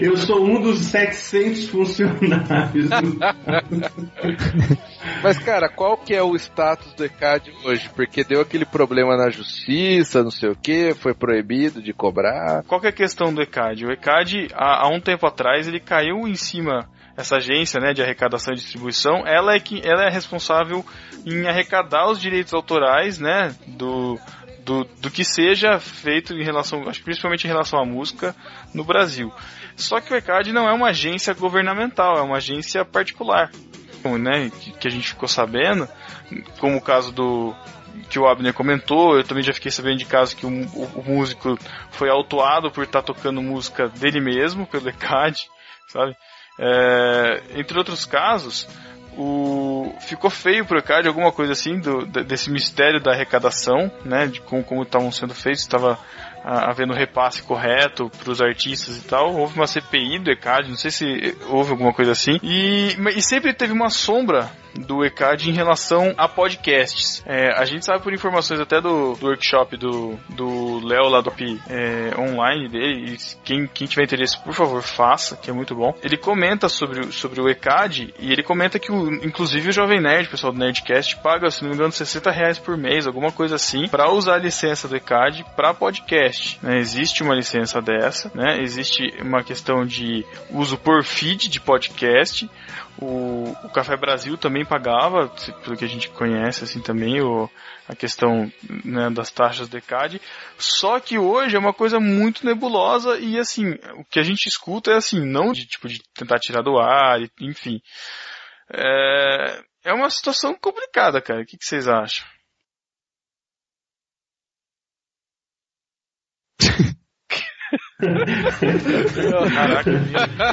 [SPEAKER 4] Eu sou um dos 700 funcionários.
[SPEAKER 3] Mas, cara, qual que é o status do ECAD hoje? Porque deu aquele problema na justiça, não sei o que, foi proibido de cobrar.
[SPEAKER 1] Qual que é a questão do ECAD? O ECAD, há, há um tempo atrás, ele caiu em cima, essa agência né, de arrecadação e distribuição, ela é, que, ela é responsável em arrecadar os direitos autorais né, do, do, do que seja feito em relação, principalmente em relação à música no Brasil. Só que o ECAD não é uma agência governamental, é uma agência particular. Né, que, que a gente ficou sabendo, como o caso do, que o Abner comentou, eu também já fiquei sabendo de caso que o, o, o músico foi autuado por estar tocando música dele mesmo, pelo ECAD, sabe? É, entre outros casos, o, ficou feio pro ECAD alguma coisa assim do, desse mistério da arrecadação, né? De como, como estavam sendo feitos, estava havendo repasse correto para os artistas e tal. Houve uma CPI do ECAD, não sei se houve alguma coisa assim. E, e sempre teve uma sombra do ECAD em relação a podcasts. É, a gente sabe por informações até do, do workshop do Léo lá do é, online dele, quem, quem tiver interesse, por favor, faça, que é muito bom. Ele comenta sobre, sobre o ECAD e ele comenta que, o, inclusive, o Jovem Nerd, o pessoal do Nerdcast, paga, se não me engano, 60 reais por mês, alguma coisa assim, para usar a licença do ECAD para podcast. Né? Existe uma licença dessa, né? existe uma questão de uso por feed de podcast. O, o, Café Brasil também pagava, pelo que a gente conhece assim também, o, a questão né, das taxas do ECAD. Só que hoje é uma coisa muito nebulosa e assim, o que a gente escuta é assim, não de tipo de tentar tirar do ar, enfim. É, é uma situação complicada, cara. O que, que vocês acham? Caraca,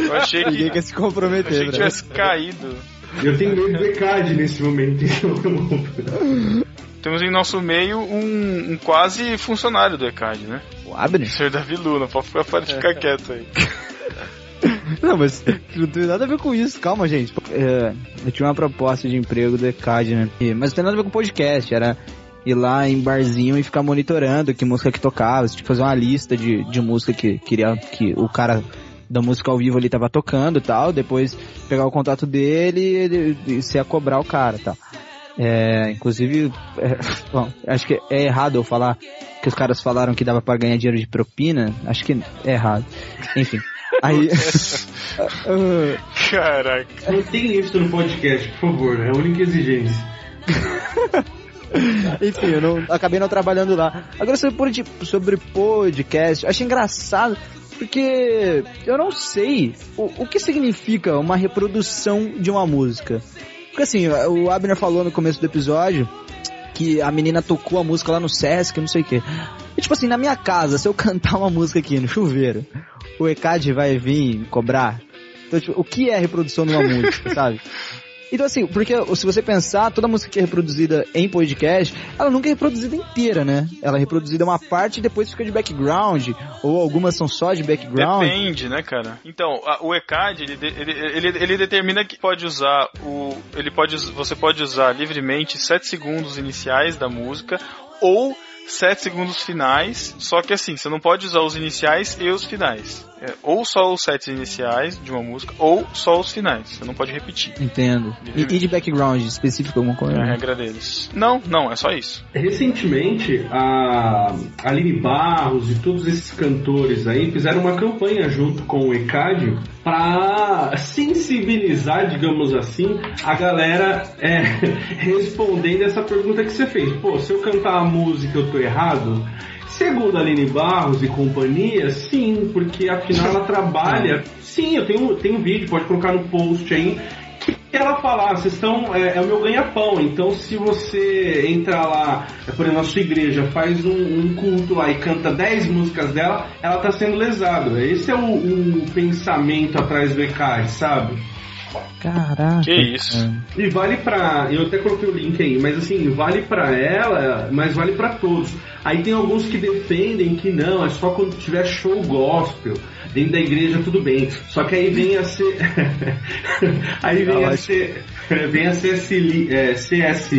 [SPEAKER 1] eu achei que.
[SPEAKER 5] Ninguém quer se comprometer,
[SPEAKER 1] achei que tivesse caído.
[SPEAKER 4] Eu tenho medo do ECAD nesse momento.
[SPEAKER 1] Temos em nosso meio um, um, quase funcionário do ECAD, né?
[SPEAKER 5] O Abner?
[SPEAKER 1] O senhor Davi Luna, pode ficar, pode ficar quieto aí.
[SPEAKER 5] Não, mas não tem nada a ver com isso, calma, gente. É, eu tinha uma proposta de emprego do ECAD, né? Mas não tem nada a ver com podcast, era ir lá em barzinho e ficar monitorando que música que tocava, tipo, fazer uma lista de, de música que queria que o cara da música ao vivo ali tava tocando e tal, depois pegar o contato dele e, e se ia cobrar o cara tal. É, inclusive, é, bom, acho que é errado eu falar que os caras falaram que dava para ganhar dinheiro de propina, acho que é errado. Enfim. Aí.
[SPEAKER 1] Caraca.
[SPEAKER 4] Não tem isso no podcast, por favor, é a única exigência.
[SPEAKER 5] Enfim, eu não, acabei não trabalhando lá. Agora sobre, sobre podcast, acho engraçado porque eu não sei o, o que significa uma reprodução de uma música. Porque assim, o Abner falou no começo do episódio que a menina tocou a música lá no Sesc, não sei o que. E, tipo assim, na minha casa, se eu cantar uma música aqui no chuveiro, o ECAD vai vir cobrar. Então, tipo, o que é reprodução de uma música, sabe? Então assim, porque se você pensar, toda música que é reproduzida em podcast, ela nunca é reproduzida inteira, né? Ela é reproduzida uma parte e depois fica de background, ou algumas são só de background.
[SPEAKER 1] Depende, né, cara? Então, a, o ECAD, ele, ele, ele, ele, determina que pode usar o... Ele pode, você pode usar livremente 7 segundos iniciais da música, ou 7 segundos finais, só que assim, você não pode usar os iniciais e os finais. É, ou só os sets iniciais de uma música, ou só os finais. Você não pode repetir.
[SPEAKER 5] Entendo. E, e de background específico, alguma coisa?
[SPEAKER 1] É a regra deles. Não, não, é só isso.
[SPEAKER 4] Recentemente, a Aline Barros e todos esses cantores aí fizeram uma campanha junto com o ECAD para sensibilizar, digamos assim, a galera é, respondendo essa pergunta que você fez. Pô, se eu cantar a música eu tô errado? Segundo a Aline Barros e companhia, sim, porque afinal ela trabalha. Sim, eu tenho, tenho um vídeo, pode colocar no post aí. Que ela fala, ah, vocês estão. É, é o meu ganha-pão. Então, se você entrar lá, por exemplo, na sua igreja, faz um, um culto lá e canta 10 músicas dela, ela tá sendo lesado. Esse é o, o pensamento atrás do ECAD, sabe?
[SPEAKER 5] Caraca.
[SPEAKER 1] Que isso.
[SPEAKER 4] E vale pra. Eu até coloquei o link aí, mas assim, vale pra ela, mas vale pra todos. Aí tem alguns que defendem que não, é só quando tiver show gospel. Dentro da igreja tudo bem. Só que aí vem a ser. aí vem a ser. Vem a CSL. É, CS.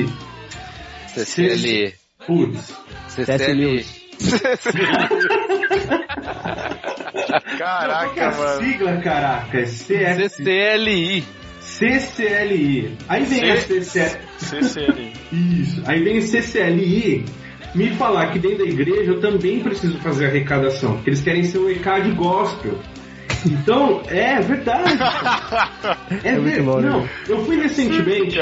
[SPEAKER 2] CCL.
[SPEAKER 4] Putz.
[SPEAKER 2] CCL.
[SPEAKER 1] Caraca,
[SPEAKER 4] que é a
[SPEAKER 1] mano.
[SPEAKER 4] sigla, caraca? É.
[SPEAKER 3] CCLI.
[SPEAKER 4] CCLI. Aí vem a CCLI.
[SPEAKER 1] CCL.
[SPEAKER 4] Isso. Aí vem o CCLI me falar que dentro da igreja eu também preciso fazer arrecadação, porque eles querem ser o ECAD gospel. Então, é verdade. É, verdade.
[SPEAKER 5] bom, né?
[SPEAKER 4] Não, eu fui recentemente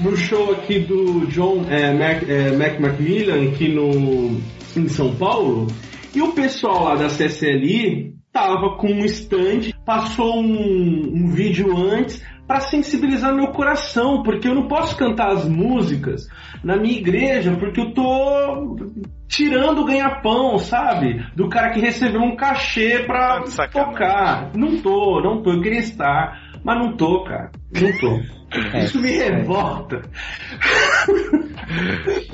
[SPEAKER 4] no show aqui do John é, Mac, é, Mac Macmillan aqui no, em São Paulo e o pessoal lá da CCLI tava com um stand, passou um, um vídeo antes para sensibilizar meu coração, porque eu não posso cantar as músicas na minha igreja, porque eu tô tirando o ganha-pão, sabe? Do cara que recebeu um cachê pra
[SPEAKER 1] Tá sacanagem.
[SPEAKER 4] tocar. Não tô, não tô, eu queria estar, mas não tô, cara. Não tô.
[SPEAKER 5] É,
[SPEAKER 4] Isso me revolta.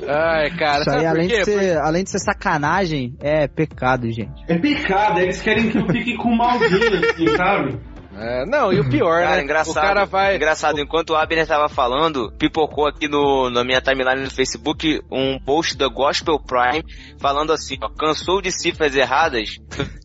[SPEAKER 3] Ai, cara,
[SPEAKER 5] Isso aí, além de, ser, além de ser sacanagem, é pecado, gente.
[SPEAKER 4] É pecado, eles querem que eu fique com malzinho, assim, sabe?
[SPEAKER 3] É, não, e o pior,
[SPEAKER 2] Cara,
[SPEAKER 3] né?
[SPEAKER 2] engraçado.
[SPEAKER 3] O cara vai.
[SPEAKER 2] Engraçado, enquanto o Abner tava falando, pipocou aqui no, na minha timeline no Facebook um post da Gospel Prime falando assim, ó, cansou de cifras erradas,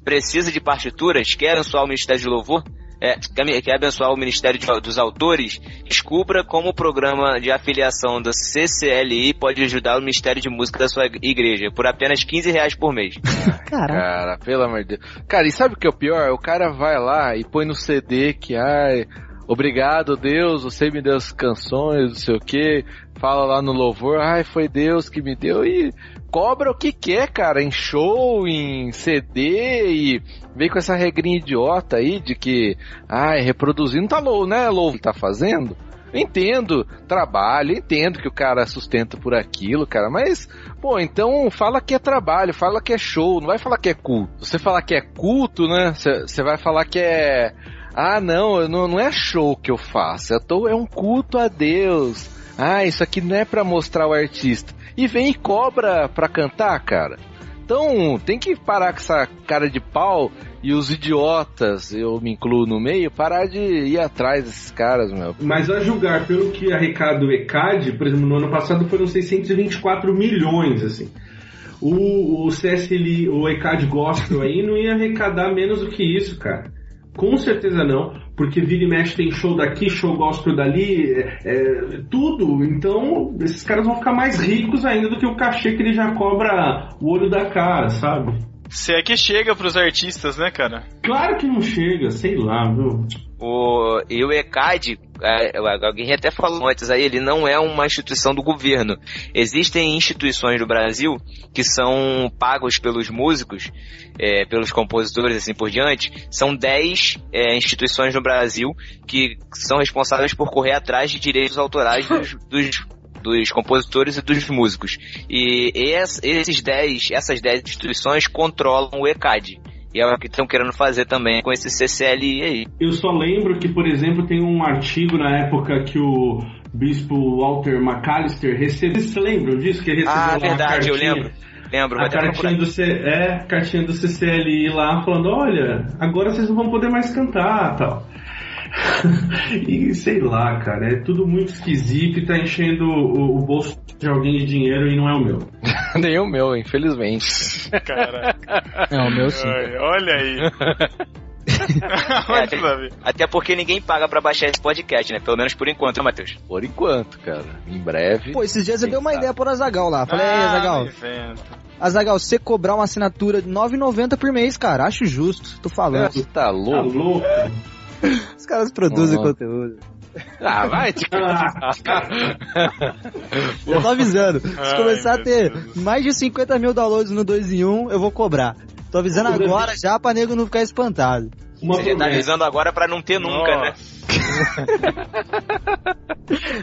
[SPEAKER 2] precisa de partituras, quer o Ministério de Louvor? É, quer, quer abençoar o Ministério de- dos Autores? Descubra como o programa de afiliação da CCLI pode ajudar o Ministério de Música da sua igreja, por apenas 15 reais por mês.
[SPEAKER 5] Caraca.
[SPEAKER 3] Cara, pelo amor de Deus. Cara, e sabe o que é o pior? O cara vai lá e põe no CD que, ai, obrigado Deus, você me deu as canções, não sei o que, fala lá no louvor, ai, foi Deus que me deu e cobra o que quer, cara, em show, em CD e vem com essa regrinha idiota aí de que, ai, reproduzindo tá louco, né, louco tá fazendo? Entendo trabalho, entendo que o cara sustenta por aquilo, cara, mas, pô, então fala que é trabalho, fala que é show, não vai falar que é culto. Você falar que é culto, né, você vai falar que é, ah, não, não, não é show que eu faço, eu tô, é um culto a Deus. Ah, isso aqui não é pra mostrar o artista. E vem e cobra pra cantar, cara. Então, tem que parar com essa cara de pau e os idiotas, eu me incluo no meio, parar de ir atrás desses caras, meu.
[SPEAKER 4] Mas a julgar pelo que arrecada o ECAD, por exemplo, no ano passado foram 624 milhões, assim. O, o CSL, o ECAD Gospel aí não ia arrecadar menos do que isso, cara. Com certeza não, porque vira e mexe tem show daqui, show gospel dali, é, é, tudo. Então, esses caras vão ficar mais ricos ainda do que o cachê que ele já cobra o olho da cara, sabe?
[SPEAKER 1] Se é que chega pros artistas, né, cara?
[SPEAKER 4] Claro que não chega, sei lá, viu?
[SPEAKER 2] O, e o ECAD, alguém até falou antes aí, ele não é uma instituição do governo. Existem instituições do Brasil que são pagos pelos músicos, é, pelos compositores assim por diante. São 10 é, instituições no Brasil que são responsáveis por correr atrás de direitos autorais dos, dos dos compositores e dos músicos. E es- esses 10, essas 10 instituições controlam o ECAD. E é o que estão querendo fazer também com esse CCLI aí.
[SPEAKER 4] Eu só lembro que, por exemplo, tem um artigo na época que o bispo Walter McAllister recebeu. Vocês lembram disso? Que ele recebeu
[SPEAKER 2] Ah, verdade, eu lembro. Lembro,
[SPEAKER 4] A
[SPEAKER 2] vai até
[SPEAKER 4] cartinha do, C, é, cartinha do CCLI lá falando, olha, agora vocês não vão poder mais cantar tal. e sei lá, cara, é tudo muito esquisito e tá enchendo o, o bolso de alguém de dinheiro e não é o meu.
[SPEAKER 3] Nem o meu, infelizmente.
[SPEAKER 1] Caraca.
[SPEAKER 5] É, o meu sim.
[SPEAKER 1] Ai, olha aí.
[SPEAKER 2] É, até, até porque ninguém paga pra baixar esse podcast, né? Pelo menos por enquanto, né, Matheus?
[SPEAKER 3] Por enquanto, cara. Em breve.
[SPEAKER 5] Pô, esses dias eu dei uma ideia pro Azagal lá. Falei, aí,
[SPEAKER 1] Ah,
[SPEAKER 5] Azagal. Azagal, você cobrar uma assinatura de 9,90 por mês, cara. Acho justo. Tô falando.
[SPEAKER 3] Você tá
[SPEAKER 4] Tá
[SPEAKER 3] louco?
[SPEAKER 5] Os caras produzem
[SPEAKER 3] Nossa.
[SPEAKER 5] conteúdo.
[SPEAKER 3] Ah, vai te
[SPEAKER 5] Eu tô avisando. Se
[SPEAKER 1] Ai,
[SPEAKER 5] começar a
[SPEAKER 1] meu
[SPEAKER 5] ter mais de 50 mil downloads no 2 em 1, eu vou cobrar. Tô avisando agora já pra nego não ficar espantado.
[SPEAKER 4] Uma
[SPEAKER 2] Você tá avisando agora pra não ter nunca, né?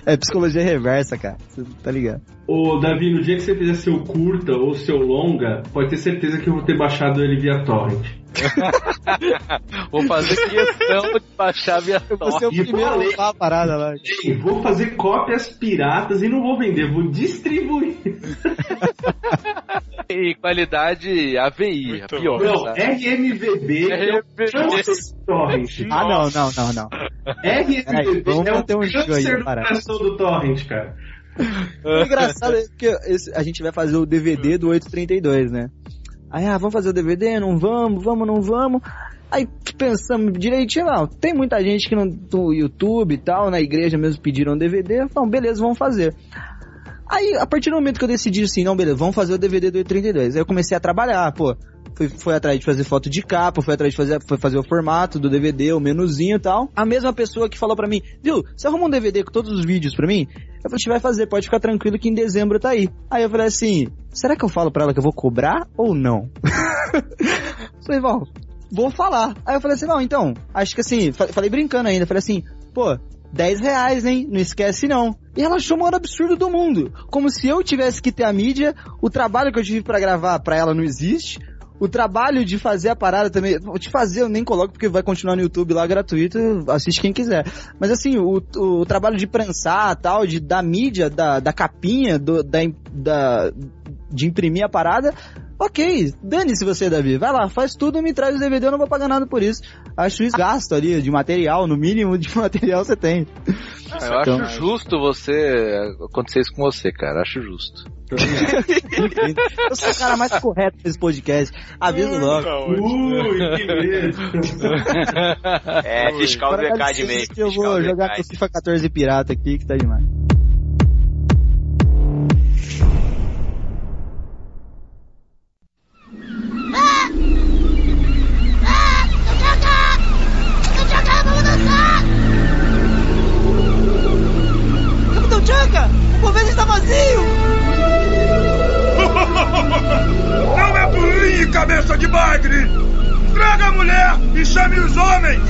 [SPEAKER 5] É psicologia reversa, cara. Você tá ligado?
[SPEAKER 4] Ô, Davi, no dia que você fizer seu curta ou seu longa, pode ter certeza que eu vou ter baixado ele via torrent.
[SPEAKER 3] Vou fazer questão de baixar
[SPEAKER 5] é o
[SPEAKER 4] E
[SPEAKER 5] primeiro a
[SPEAKER 4] falei.
[SPEAKER 5] levar a parada lá.
[SPEAKER 4] Vou fazer cópias piratas e não vou vender, vou distribuir.
[SPEAKER 3] E qualidade AVI, a
[SPEAKER 1] Muito
[SPEAKER 3] pior.
[SPEAKER 4] Não,
[SPEAKER 3] tá?
[SPEAKER 4] RMVB é o
[SPEAKER 3] RMVB.
[SPEAKER 4] torrent.
[SPEAKER 5] Ah, não, não, não, não. Vamos
[SPEAKER 4] é
[SPEAKER 5] um
[SPEAKER 4] câncer do
[SPEAKER 5] parada.
[SPEAKER 4] coração do torrent, cara.
[SPEAKER 5] O engraçado é que esse- a gente vai fazer o DVD do 832, né? Aí, ah, vamos fazer o DVD? Não vamos, vamos, não vamos. Aí pensamos direitinho, não, tem muita gente que não, do YouTube e tal, na igreja mesmo pediram DVD, falamos, beleza, vamos fazer. Aí, a partir do momento que eu decidi assim, não, beleza, vamos fazer o DVD do 832, aí eu comecei a trabalhar, pô, fui, fui atrás de fazer foto de capa, fui atrás de fazer, foi fazer o formato do DVD, o menuzinho e tal. A mesma pessoa que falou pra mim, viu, você arruma um DVD com todos os vídeos pra mim? Eu falei, a gente vai fazer, pode ficar tranquilo que em dezembro tá aí. Aí eu falei assim, será que eu falo pra ela que eu vou cobrar ou não? falei, bom, vou falar. Aí eu falei assim, não, então, acho que assim, fa- falei brincando ainda, falei assim, pô, 10 reais, hein? Não esquece não. E ela achou o maior absurdo do mundo. Como se eu tivesse que ter a mídia, o trabalho que eu tive pra gravar pra ela não existe. O trabalho de fazer a parada também, de fazer eu nem coloco porque vai continuar no YouTube lá gratuito, assiste quem quiser. Mas assim, o, o, trabalho de prensar tal, de da mídia, da, da capinha, do, da, da, de imprimir a parada, ok, dane-se você, Davi. Vai lá, faz tudo, me traz o DVD, eu não vou pagar nada por isso. Acho isso gasto ali de material, no mínimo de material você tem.
[SPEAKER 3] Eu acho justo você acontecer isso com você, cara. Acho justo.
[SPEAKER 5] Eu sou o cara mais correto desse podcast. Aviso logo.
[SPEAKER 1] Tá ótimo.
[SPEAKER 4] Ui, que medo.
[SPEAKER 2] É, fiscal do
[SPEAKER 5] licença
[SPEAKER 2] mesmo.
[SPEAKER 5] que eu vou jogar com o FIFA 14 pirata aqui, que tá demais.
[SPEAKER 6] Chanca, o convento está vazio!
[SPEAKER 11] Não é burrinho, cabeça de bagre! Traga a mulher e chame os homens!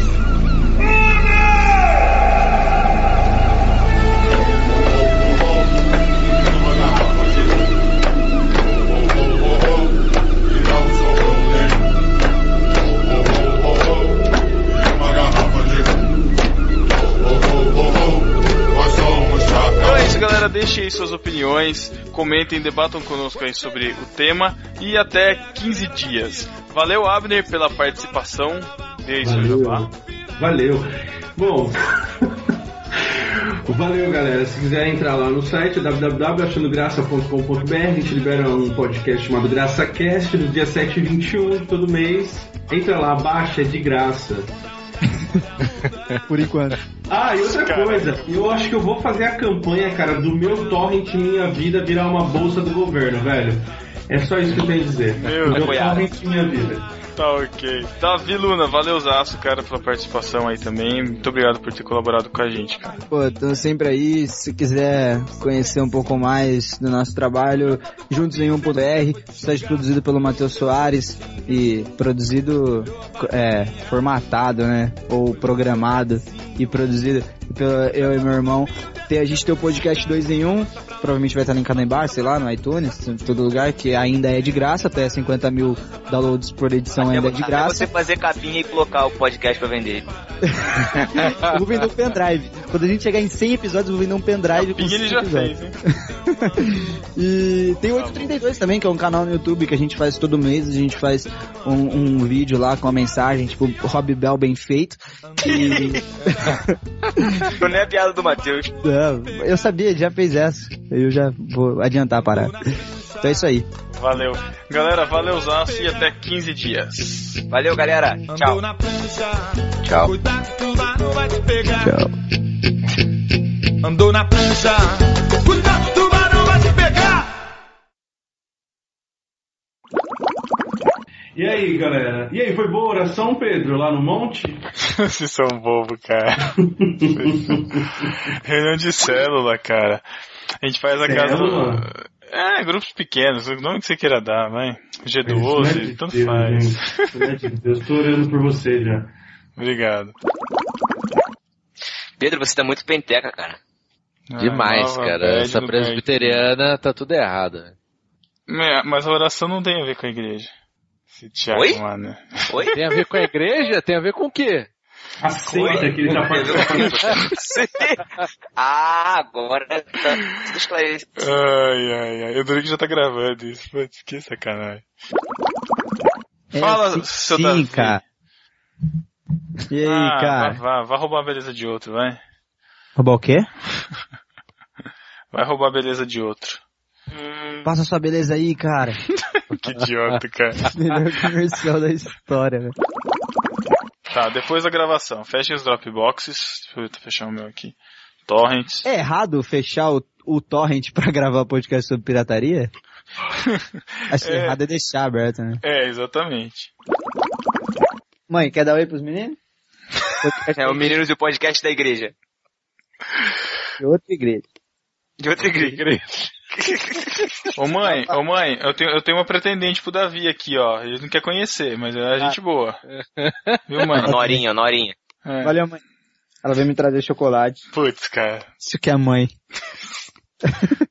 [SPEAKER 1] Deixem aí suas opiniões, comentem, debatam conosco aí sobre o tema e até 15 dias. Valeu, Abner, pela participação. Dê aí
[SPEAKER 4] Valeu.
[SPEAKER 1] jabá.
[SPEAKER 4] Valeu. Bom. Valeu, galera. Se quiser entrar lá no site www.achandograça.com.br, a gente libera um podcast chamado GraçaCast no dia 7 e 21 de todo mês. Entra lá, baixa, é de graça.
[SPEAKER 5] Por enquanto.
[SPEAKER 4] Ah, e outra
[SPEAKER 1] Cara.
[SPEAKER 4] coisa, eu acho que eu vou fazer a campanha, cara, do meu torrent Minha Vida virar uma bolsa do governo, velho. É só isso que eu tenho a dizer.
[SPEAKER 1] Meu
[SPEAKER 4] meu torrent Minha Vida.
[SPEAKER 1] Tá ok. Davi Luna, valeu, Zaço, cara, pela participação aí também. Muito obrigado por ter colaborado com a gente, cara.
[SPEAKER 5] Pô, tô sempre aí. Se quiser conhecer um pouco mais do nosso trabalho, juntos em 1.br, site produzido pelo Matheus Soares e produzido, é, formatado, né? Ou programado e produzido eu e meu irmão. Tem, a gente tem o podcast 2 em 1, provavelmente vai estar linkado aí embaixo, sei lá, no iTunes, em todo lugar, que ainda é de graça, até 50 mil downloads por edição ainda é de
[SPEAKER 2] Até
[SPEAKER 5] graça.
[SPEAKER 2] você fazer capinha e colocar o podcast pra vender.
[SPEAKER 5] Eu vou vender um pendrive. Quando a gente chegar em 100 episódios, eu vou vender um pendrive com
[SPEAKER 1] Pinha ele
[SPEAKER 5] 100
[SPEAKER 1] já
[SPEAKER 5] episódios.
[SPEAKER 1] fez, hein?
[SPEAKER 5] E tem o 832 também, que é um canal no YouTube que a gente faz todo mês. A gente faz um, um vídeo lá com a mensagem, tipo, Rob Bell bem feito. E
[SPEAKER 2] Não é a piada do Matheus.
[SPEAKER 5] Não, eu sabia, ele já fez essa. Eu já vou adiantar a parada. Então é isso aí.
[SPEAKER 1] Valeu. Galera, valeu, Zaço, e até 15 dias.
[SPEAKER 2] Valeu, galera. Tchau.
[SPEAKER 3] Tchau.
[SPEAKER 5] Tchau.
[SPEAKER 11] Andou na prancha. Cuidado, tubarão vai
[SPEAKER 4] E aí, galera? E aí, foi boa a oração, Pedro, lá no monte?
[SPEAKER 1] Vocês são bobo, cara. Reunião de célula, cara. A gente faz a casa.
[SPEAKER 4] Célula?
[SPEAKER 1] É, grupos pequenos, o nome que você queira dar, vai.
[SPEAKER 4] Isso não é
[SPEAKER 1] G12,
[SPEAKER 4] de
[SPEAKER 1] tanto
[SPEAKER 4] Deus,
[SPEAKER 1] faz.
[SPEAKER 4] gente. É de Deus. tô orando por você já.
[SPEAKER 1] Obrigado.
[SPEAKER 2] Pedro, você tá muito penteca, cara.
[SPEAKER 3] Demais,
[SPEAKER 1] Ah, nova
[SPEAKER 3] cara. Essa presbiteriana tá tudo errado.
[SPEAKER 1] É, Mas a oração não tem a ver com a igreja. Esse Thiago,
[SPEAKER 2] Oi?
[SPEAKER 1] mano.
[SPEAKER 2] Oi?
[SPEAKER 3] Tem a ver com a igreja? Tem a ver com o quê?
[SPEAKER 4] A seita que ele tá participando.
[SPEAKER 2] Ah, agora tá tudo esclarecido.
[SPEAKER 1] Ai, ai, ai. O Dorico já tá gravando isso. Putz, que sacanagem.
[SPEAKER 5] É,
[SPEAKER 1] Fala,
[SPEAKER 5] sim,
[SPEAKER 1] seu
[SPEAKER 5] sim,
[SPEAKER 1] Davi.
[SPEAKER 5] cara. E aí,
[SPEAKER 1] ah,
[SPEAKER 5] cara?
[SPEAKER 1] Vai, vai, vai roubar a beleza de outro, vai.
[SPEAKER 5] Roubar o quê?
[SPEAKER 1] Vai roubar a beleza de outro.
[SPEAKER 5] Passa sua beleza aí, cara.
[SPEAKER 1] Que idiota, cara.
[SPEAKER 5] Melhor comercial da história, velho.
[SPEAKER 1] Tá, depois da gravação, fechem os Dropboxes. Deixa eu fechar o meu aqui. Torrents.
[SPEAKER 5] É errado fechar o, o torrent pra gravar podcast sobre pirataria? Acho que
[SPEAKER 1] É.
[SPEAKER 5] errado é deixar aberto, né?
[SPEAKER 1] É, exatamente.
[SPEAKER 5] Mãe, quer dar oi pros meninos?
[SPEAKER 2] É o Meninos e o Podcast da Igreja.
[SPEAKER 5] De outra igreja.
[SPEAKER 2] De outra igreja.
[SPEAKER 1] Ô mãe, ô mãe, eu tenho, eu tenho uma pretendente pro Davi aqui, ó. Ele não quer conhecer, mas é a gente boa. Viu, mãe?
[SPEAKER 2] Norinha, Norinha.
[SPEAKER 1] É.
[SPEAKER 5] Valeu, mãe. Ela veio me trazer chocolate.
[SPEAKER 1] Putz, cara.
[SPEAKER 5] Isso que é mãe.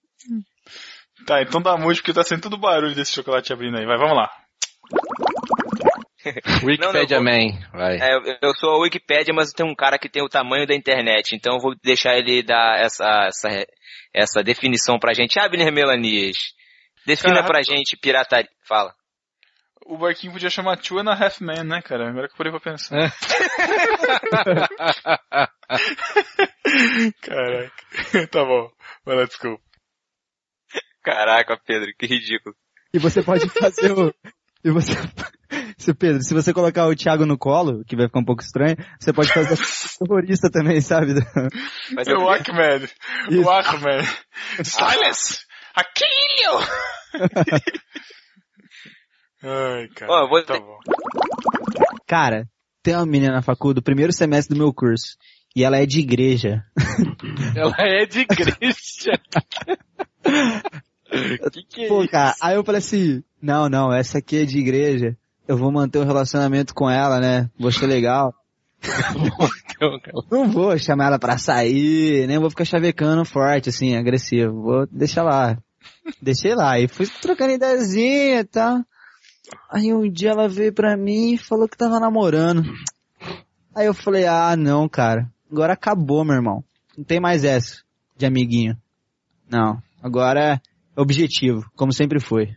[SPEAKER 1] Tá, então dá música porque tá sendo tudo barulho desse chocolate abrindo aí. Vai, vamos lá.
[SPEAKER 3] Wikipedia
[SPEAKER 2] Não, não,
[SPEAKER 3] Man, vai.
[SPEAKER 2] É, eu- sou a Wikipédia, mas tem um cara que tem o tamanho da internet, então eu vou deixar ele dar essa, essa, essa definição pra gente. Abner Melanias, defina
[SPEAKER 1] Caraca.
[SPEAKER 2] pra gente pirataria. Fala.
[SPEAKER 1] O barquinho podia chamar Two and a Half Man, né, cara? Agora que eu parei pra pensar. Caraca. tá bom. Vai lá, desculpa.
[SPEAKER 2] Caraca, Pedro, que ridículo.
[SPEAKER 5] E você pode fazer o... E você... Se, Pedro, se você colocar o Thiago no colo, que vai ficar um pouco estranho, você pode fazer terrorista também, sabe?
[SPEAKER 2] Mas
[SPEAKER 1] É o Ahmed. O Ahmed. Silence! Aquilo! Ai, cara.
[SPEAKER 2] Eu vou-
[SPEAKER 1] Tá bom.
[SPEAKER 5] Cara, tem uma menina na faculdade do primeiro semestre do meu curso. E ela é de igreja.
[SPEAKER 3] Ela é de igreja. que que é
[SPEAKER 5] Pô,
[SPEAKER 3] isso?
[SPEAKER 5] cara, aí eu falei assim, não, não, essa aqui é de igreja. Eu vou manter o relacionamento com ela, né? Vou ser legal. Não vou chamar ela pra sair, nem vou ficar chavecando forte, assim, agressivo. Vou deixar lá. Deixei lá. E fui trocando ideiazinha e tal. Aí um dia ela veio pra mim e falou que tava namorando. Aí eu falei, ah, não, cara. Agora acabou, meu irmão. Não tem mais essa de amiguinho. Não. Agora objetivo, como sempre foi.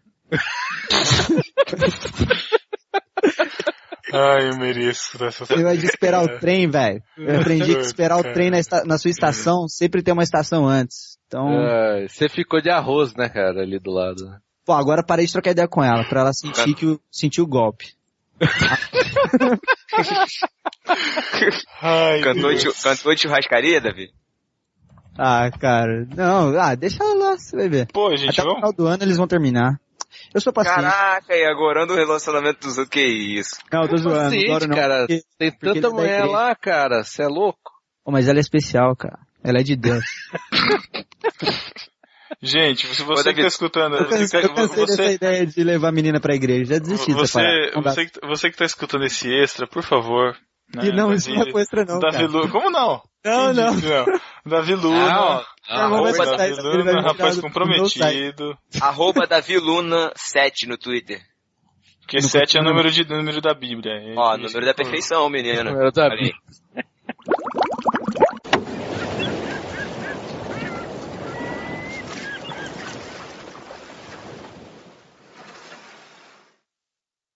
[SPEAKER 1] Ai, eu mereço essa
[SPEAKER 5] Você vai de esperar o trem, velho. Eu aprendi que esperar o trem na, esta- na sua estação, sempre tem uma estação antes. Então,
[SPEAKER 3] Ai, Você ficou de arroz, né, cara, ali do lado.
[SPEAKER 5] pô, agora parei de trocar ideia com ela, pra ela sentir que o, sentir o golpe.
[SPEAKER 1] Ai,
[SPEAKER 2] Cantou, de, cantou de churrascaria, Davi?
[SPEAKER 5] Ah, cara, não, ah, deixa ela lá, você vai ver.
[SPEAKER 1] Pô, gente,
[SPEAKER 5] Até o
[SPEAKER 1] vamos...
[SPEAKER 5] final do ano eles vão terminar. Eu sou paciente.
[SPEAKER 2] Caraca, e agora o relacionamento dos outros, que isso?
[SPEAKER 5] Não, eu tô zoando,
[SPEAKER 3] Paciente,
[SPEAKER 5] agora não.
[SPEAKER 3] cara.
[SPEAKER 5] porque-
[SPEAKER 3] Tem
[SPEAKER 5] porque é
[SPEAKER 3] tanta
[SPEAKER 5] da
[SPEAKER 3] mulher lá, cara. Você é louco?
[SPEAKER 5] Pô, mas ela é especial, cara. Ela é de Deus.
[SPEAKER 1] Gente, se você que
[SPEAKER 2] David,
[SPEAKER 1] tá escutando,
[SPEAKER 5] Eu
[SPEAKER 1] você,
[SPEAKER 5] cansei, eu cansei dessa
[SPEAKER 1] você,
[SPEAKER 5] ideia de levar a menina pra igreja. Já desisti dessa
[SPEAKER 1] você,
[SPEAKER 5] dá.
[SPEAKER 1] você, que- você que tá escutando esse extra, por favor. Né,
[SPEAKER 5] E não, isso
[SPEAKER 1] Davi-
[SPEAKER 5] não é com extra não,
[SPEAKER 1] Davi. Luna, como não?
[SPEAKER 5] Não,
[SPEAKER 1] Quem
[SPEAKER 5] não.
[SPEAKER 1] disse não? Davi Luna,
[SPEAKER 3] Não,
[SPEAKER 5] não,
[SPEAKER 1] arroba Davi
[SPEAKER 5] isso,
[SPEAKER 1] Luna, rapaz comprometido.
[SPEAKER 2] Arroba Davi Luna 7 no Twitter.
[SPEAKER 1] Porque 7 é o número, de, número da Bíblia.
[SPEAKER 2] Ó,
[SPEAKER 1] Isso,
[SPEAKER 2] número da perfeição, menino.
[SPEAKER 3] Número da
[SPEAKER 2] aí.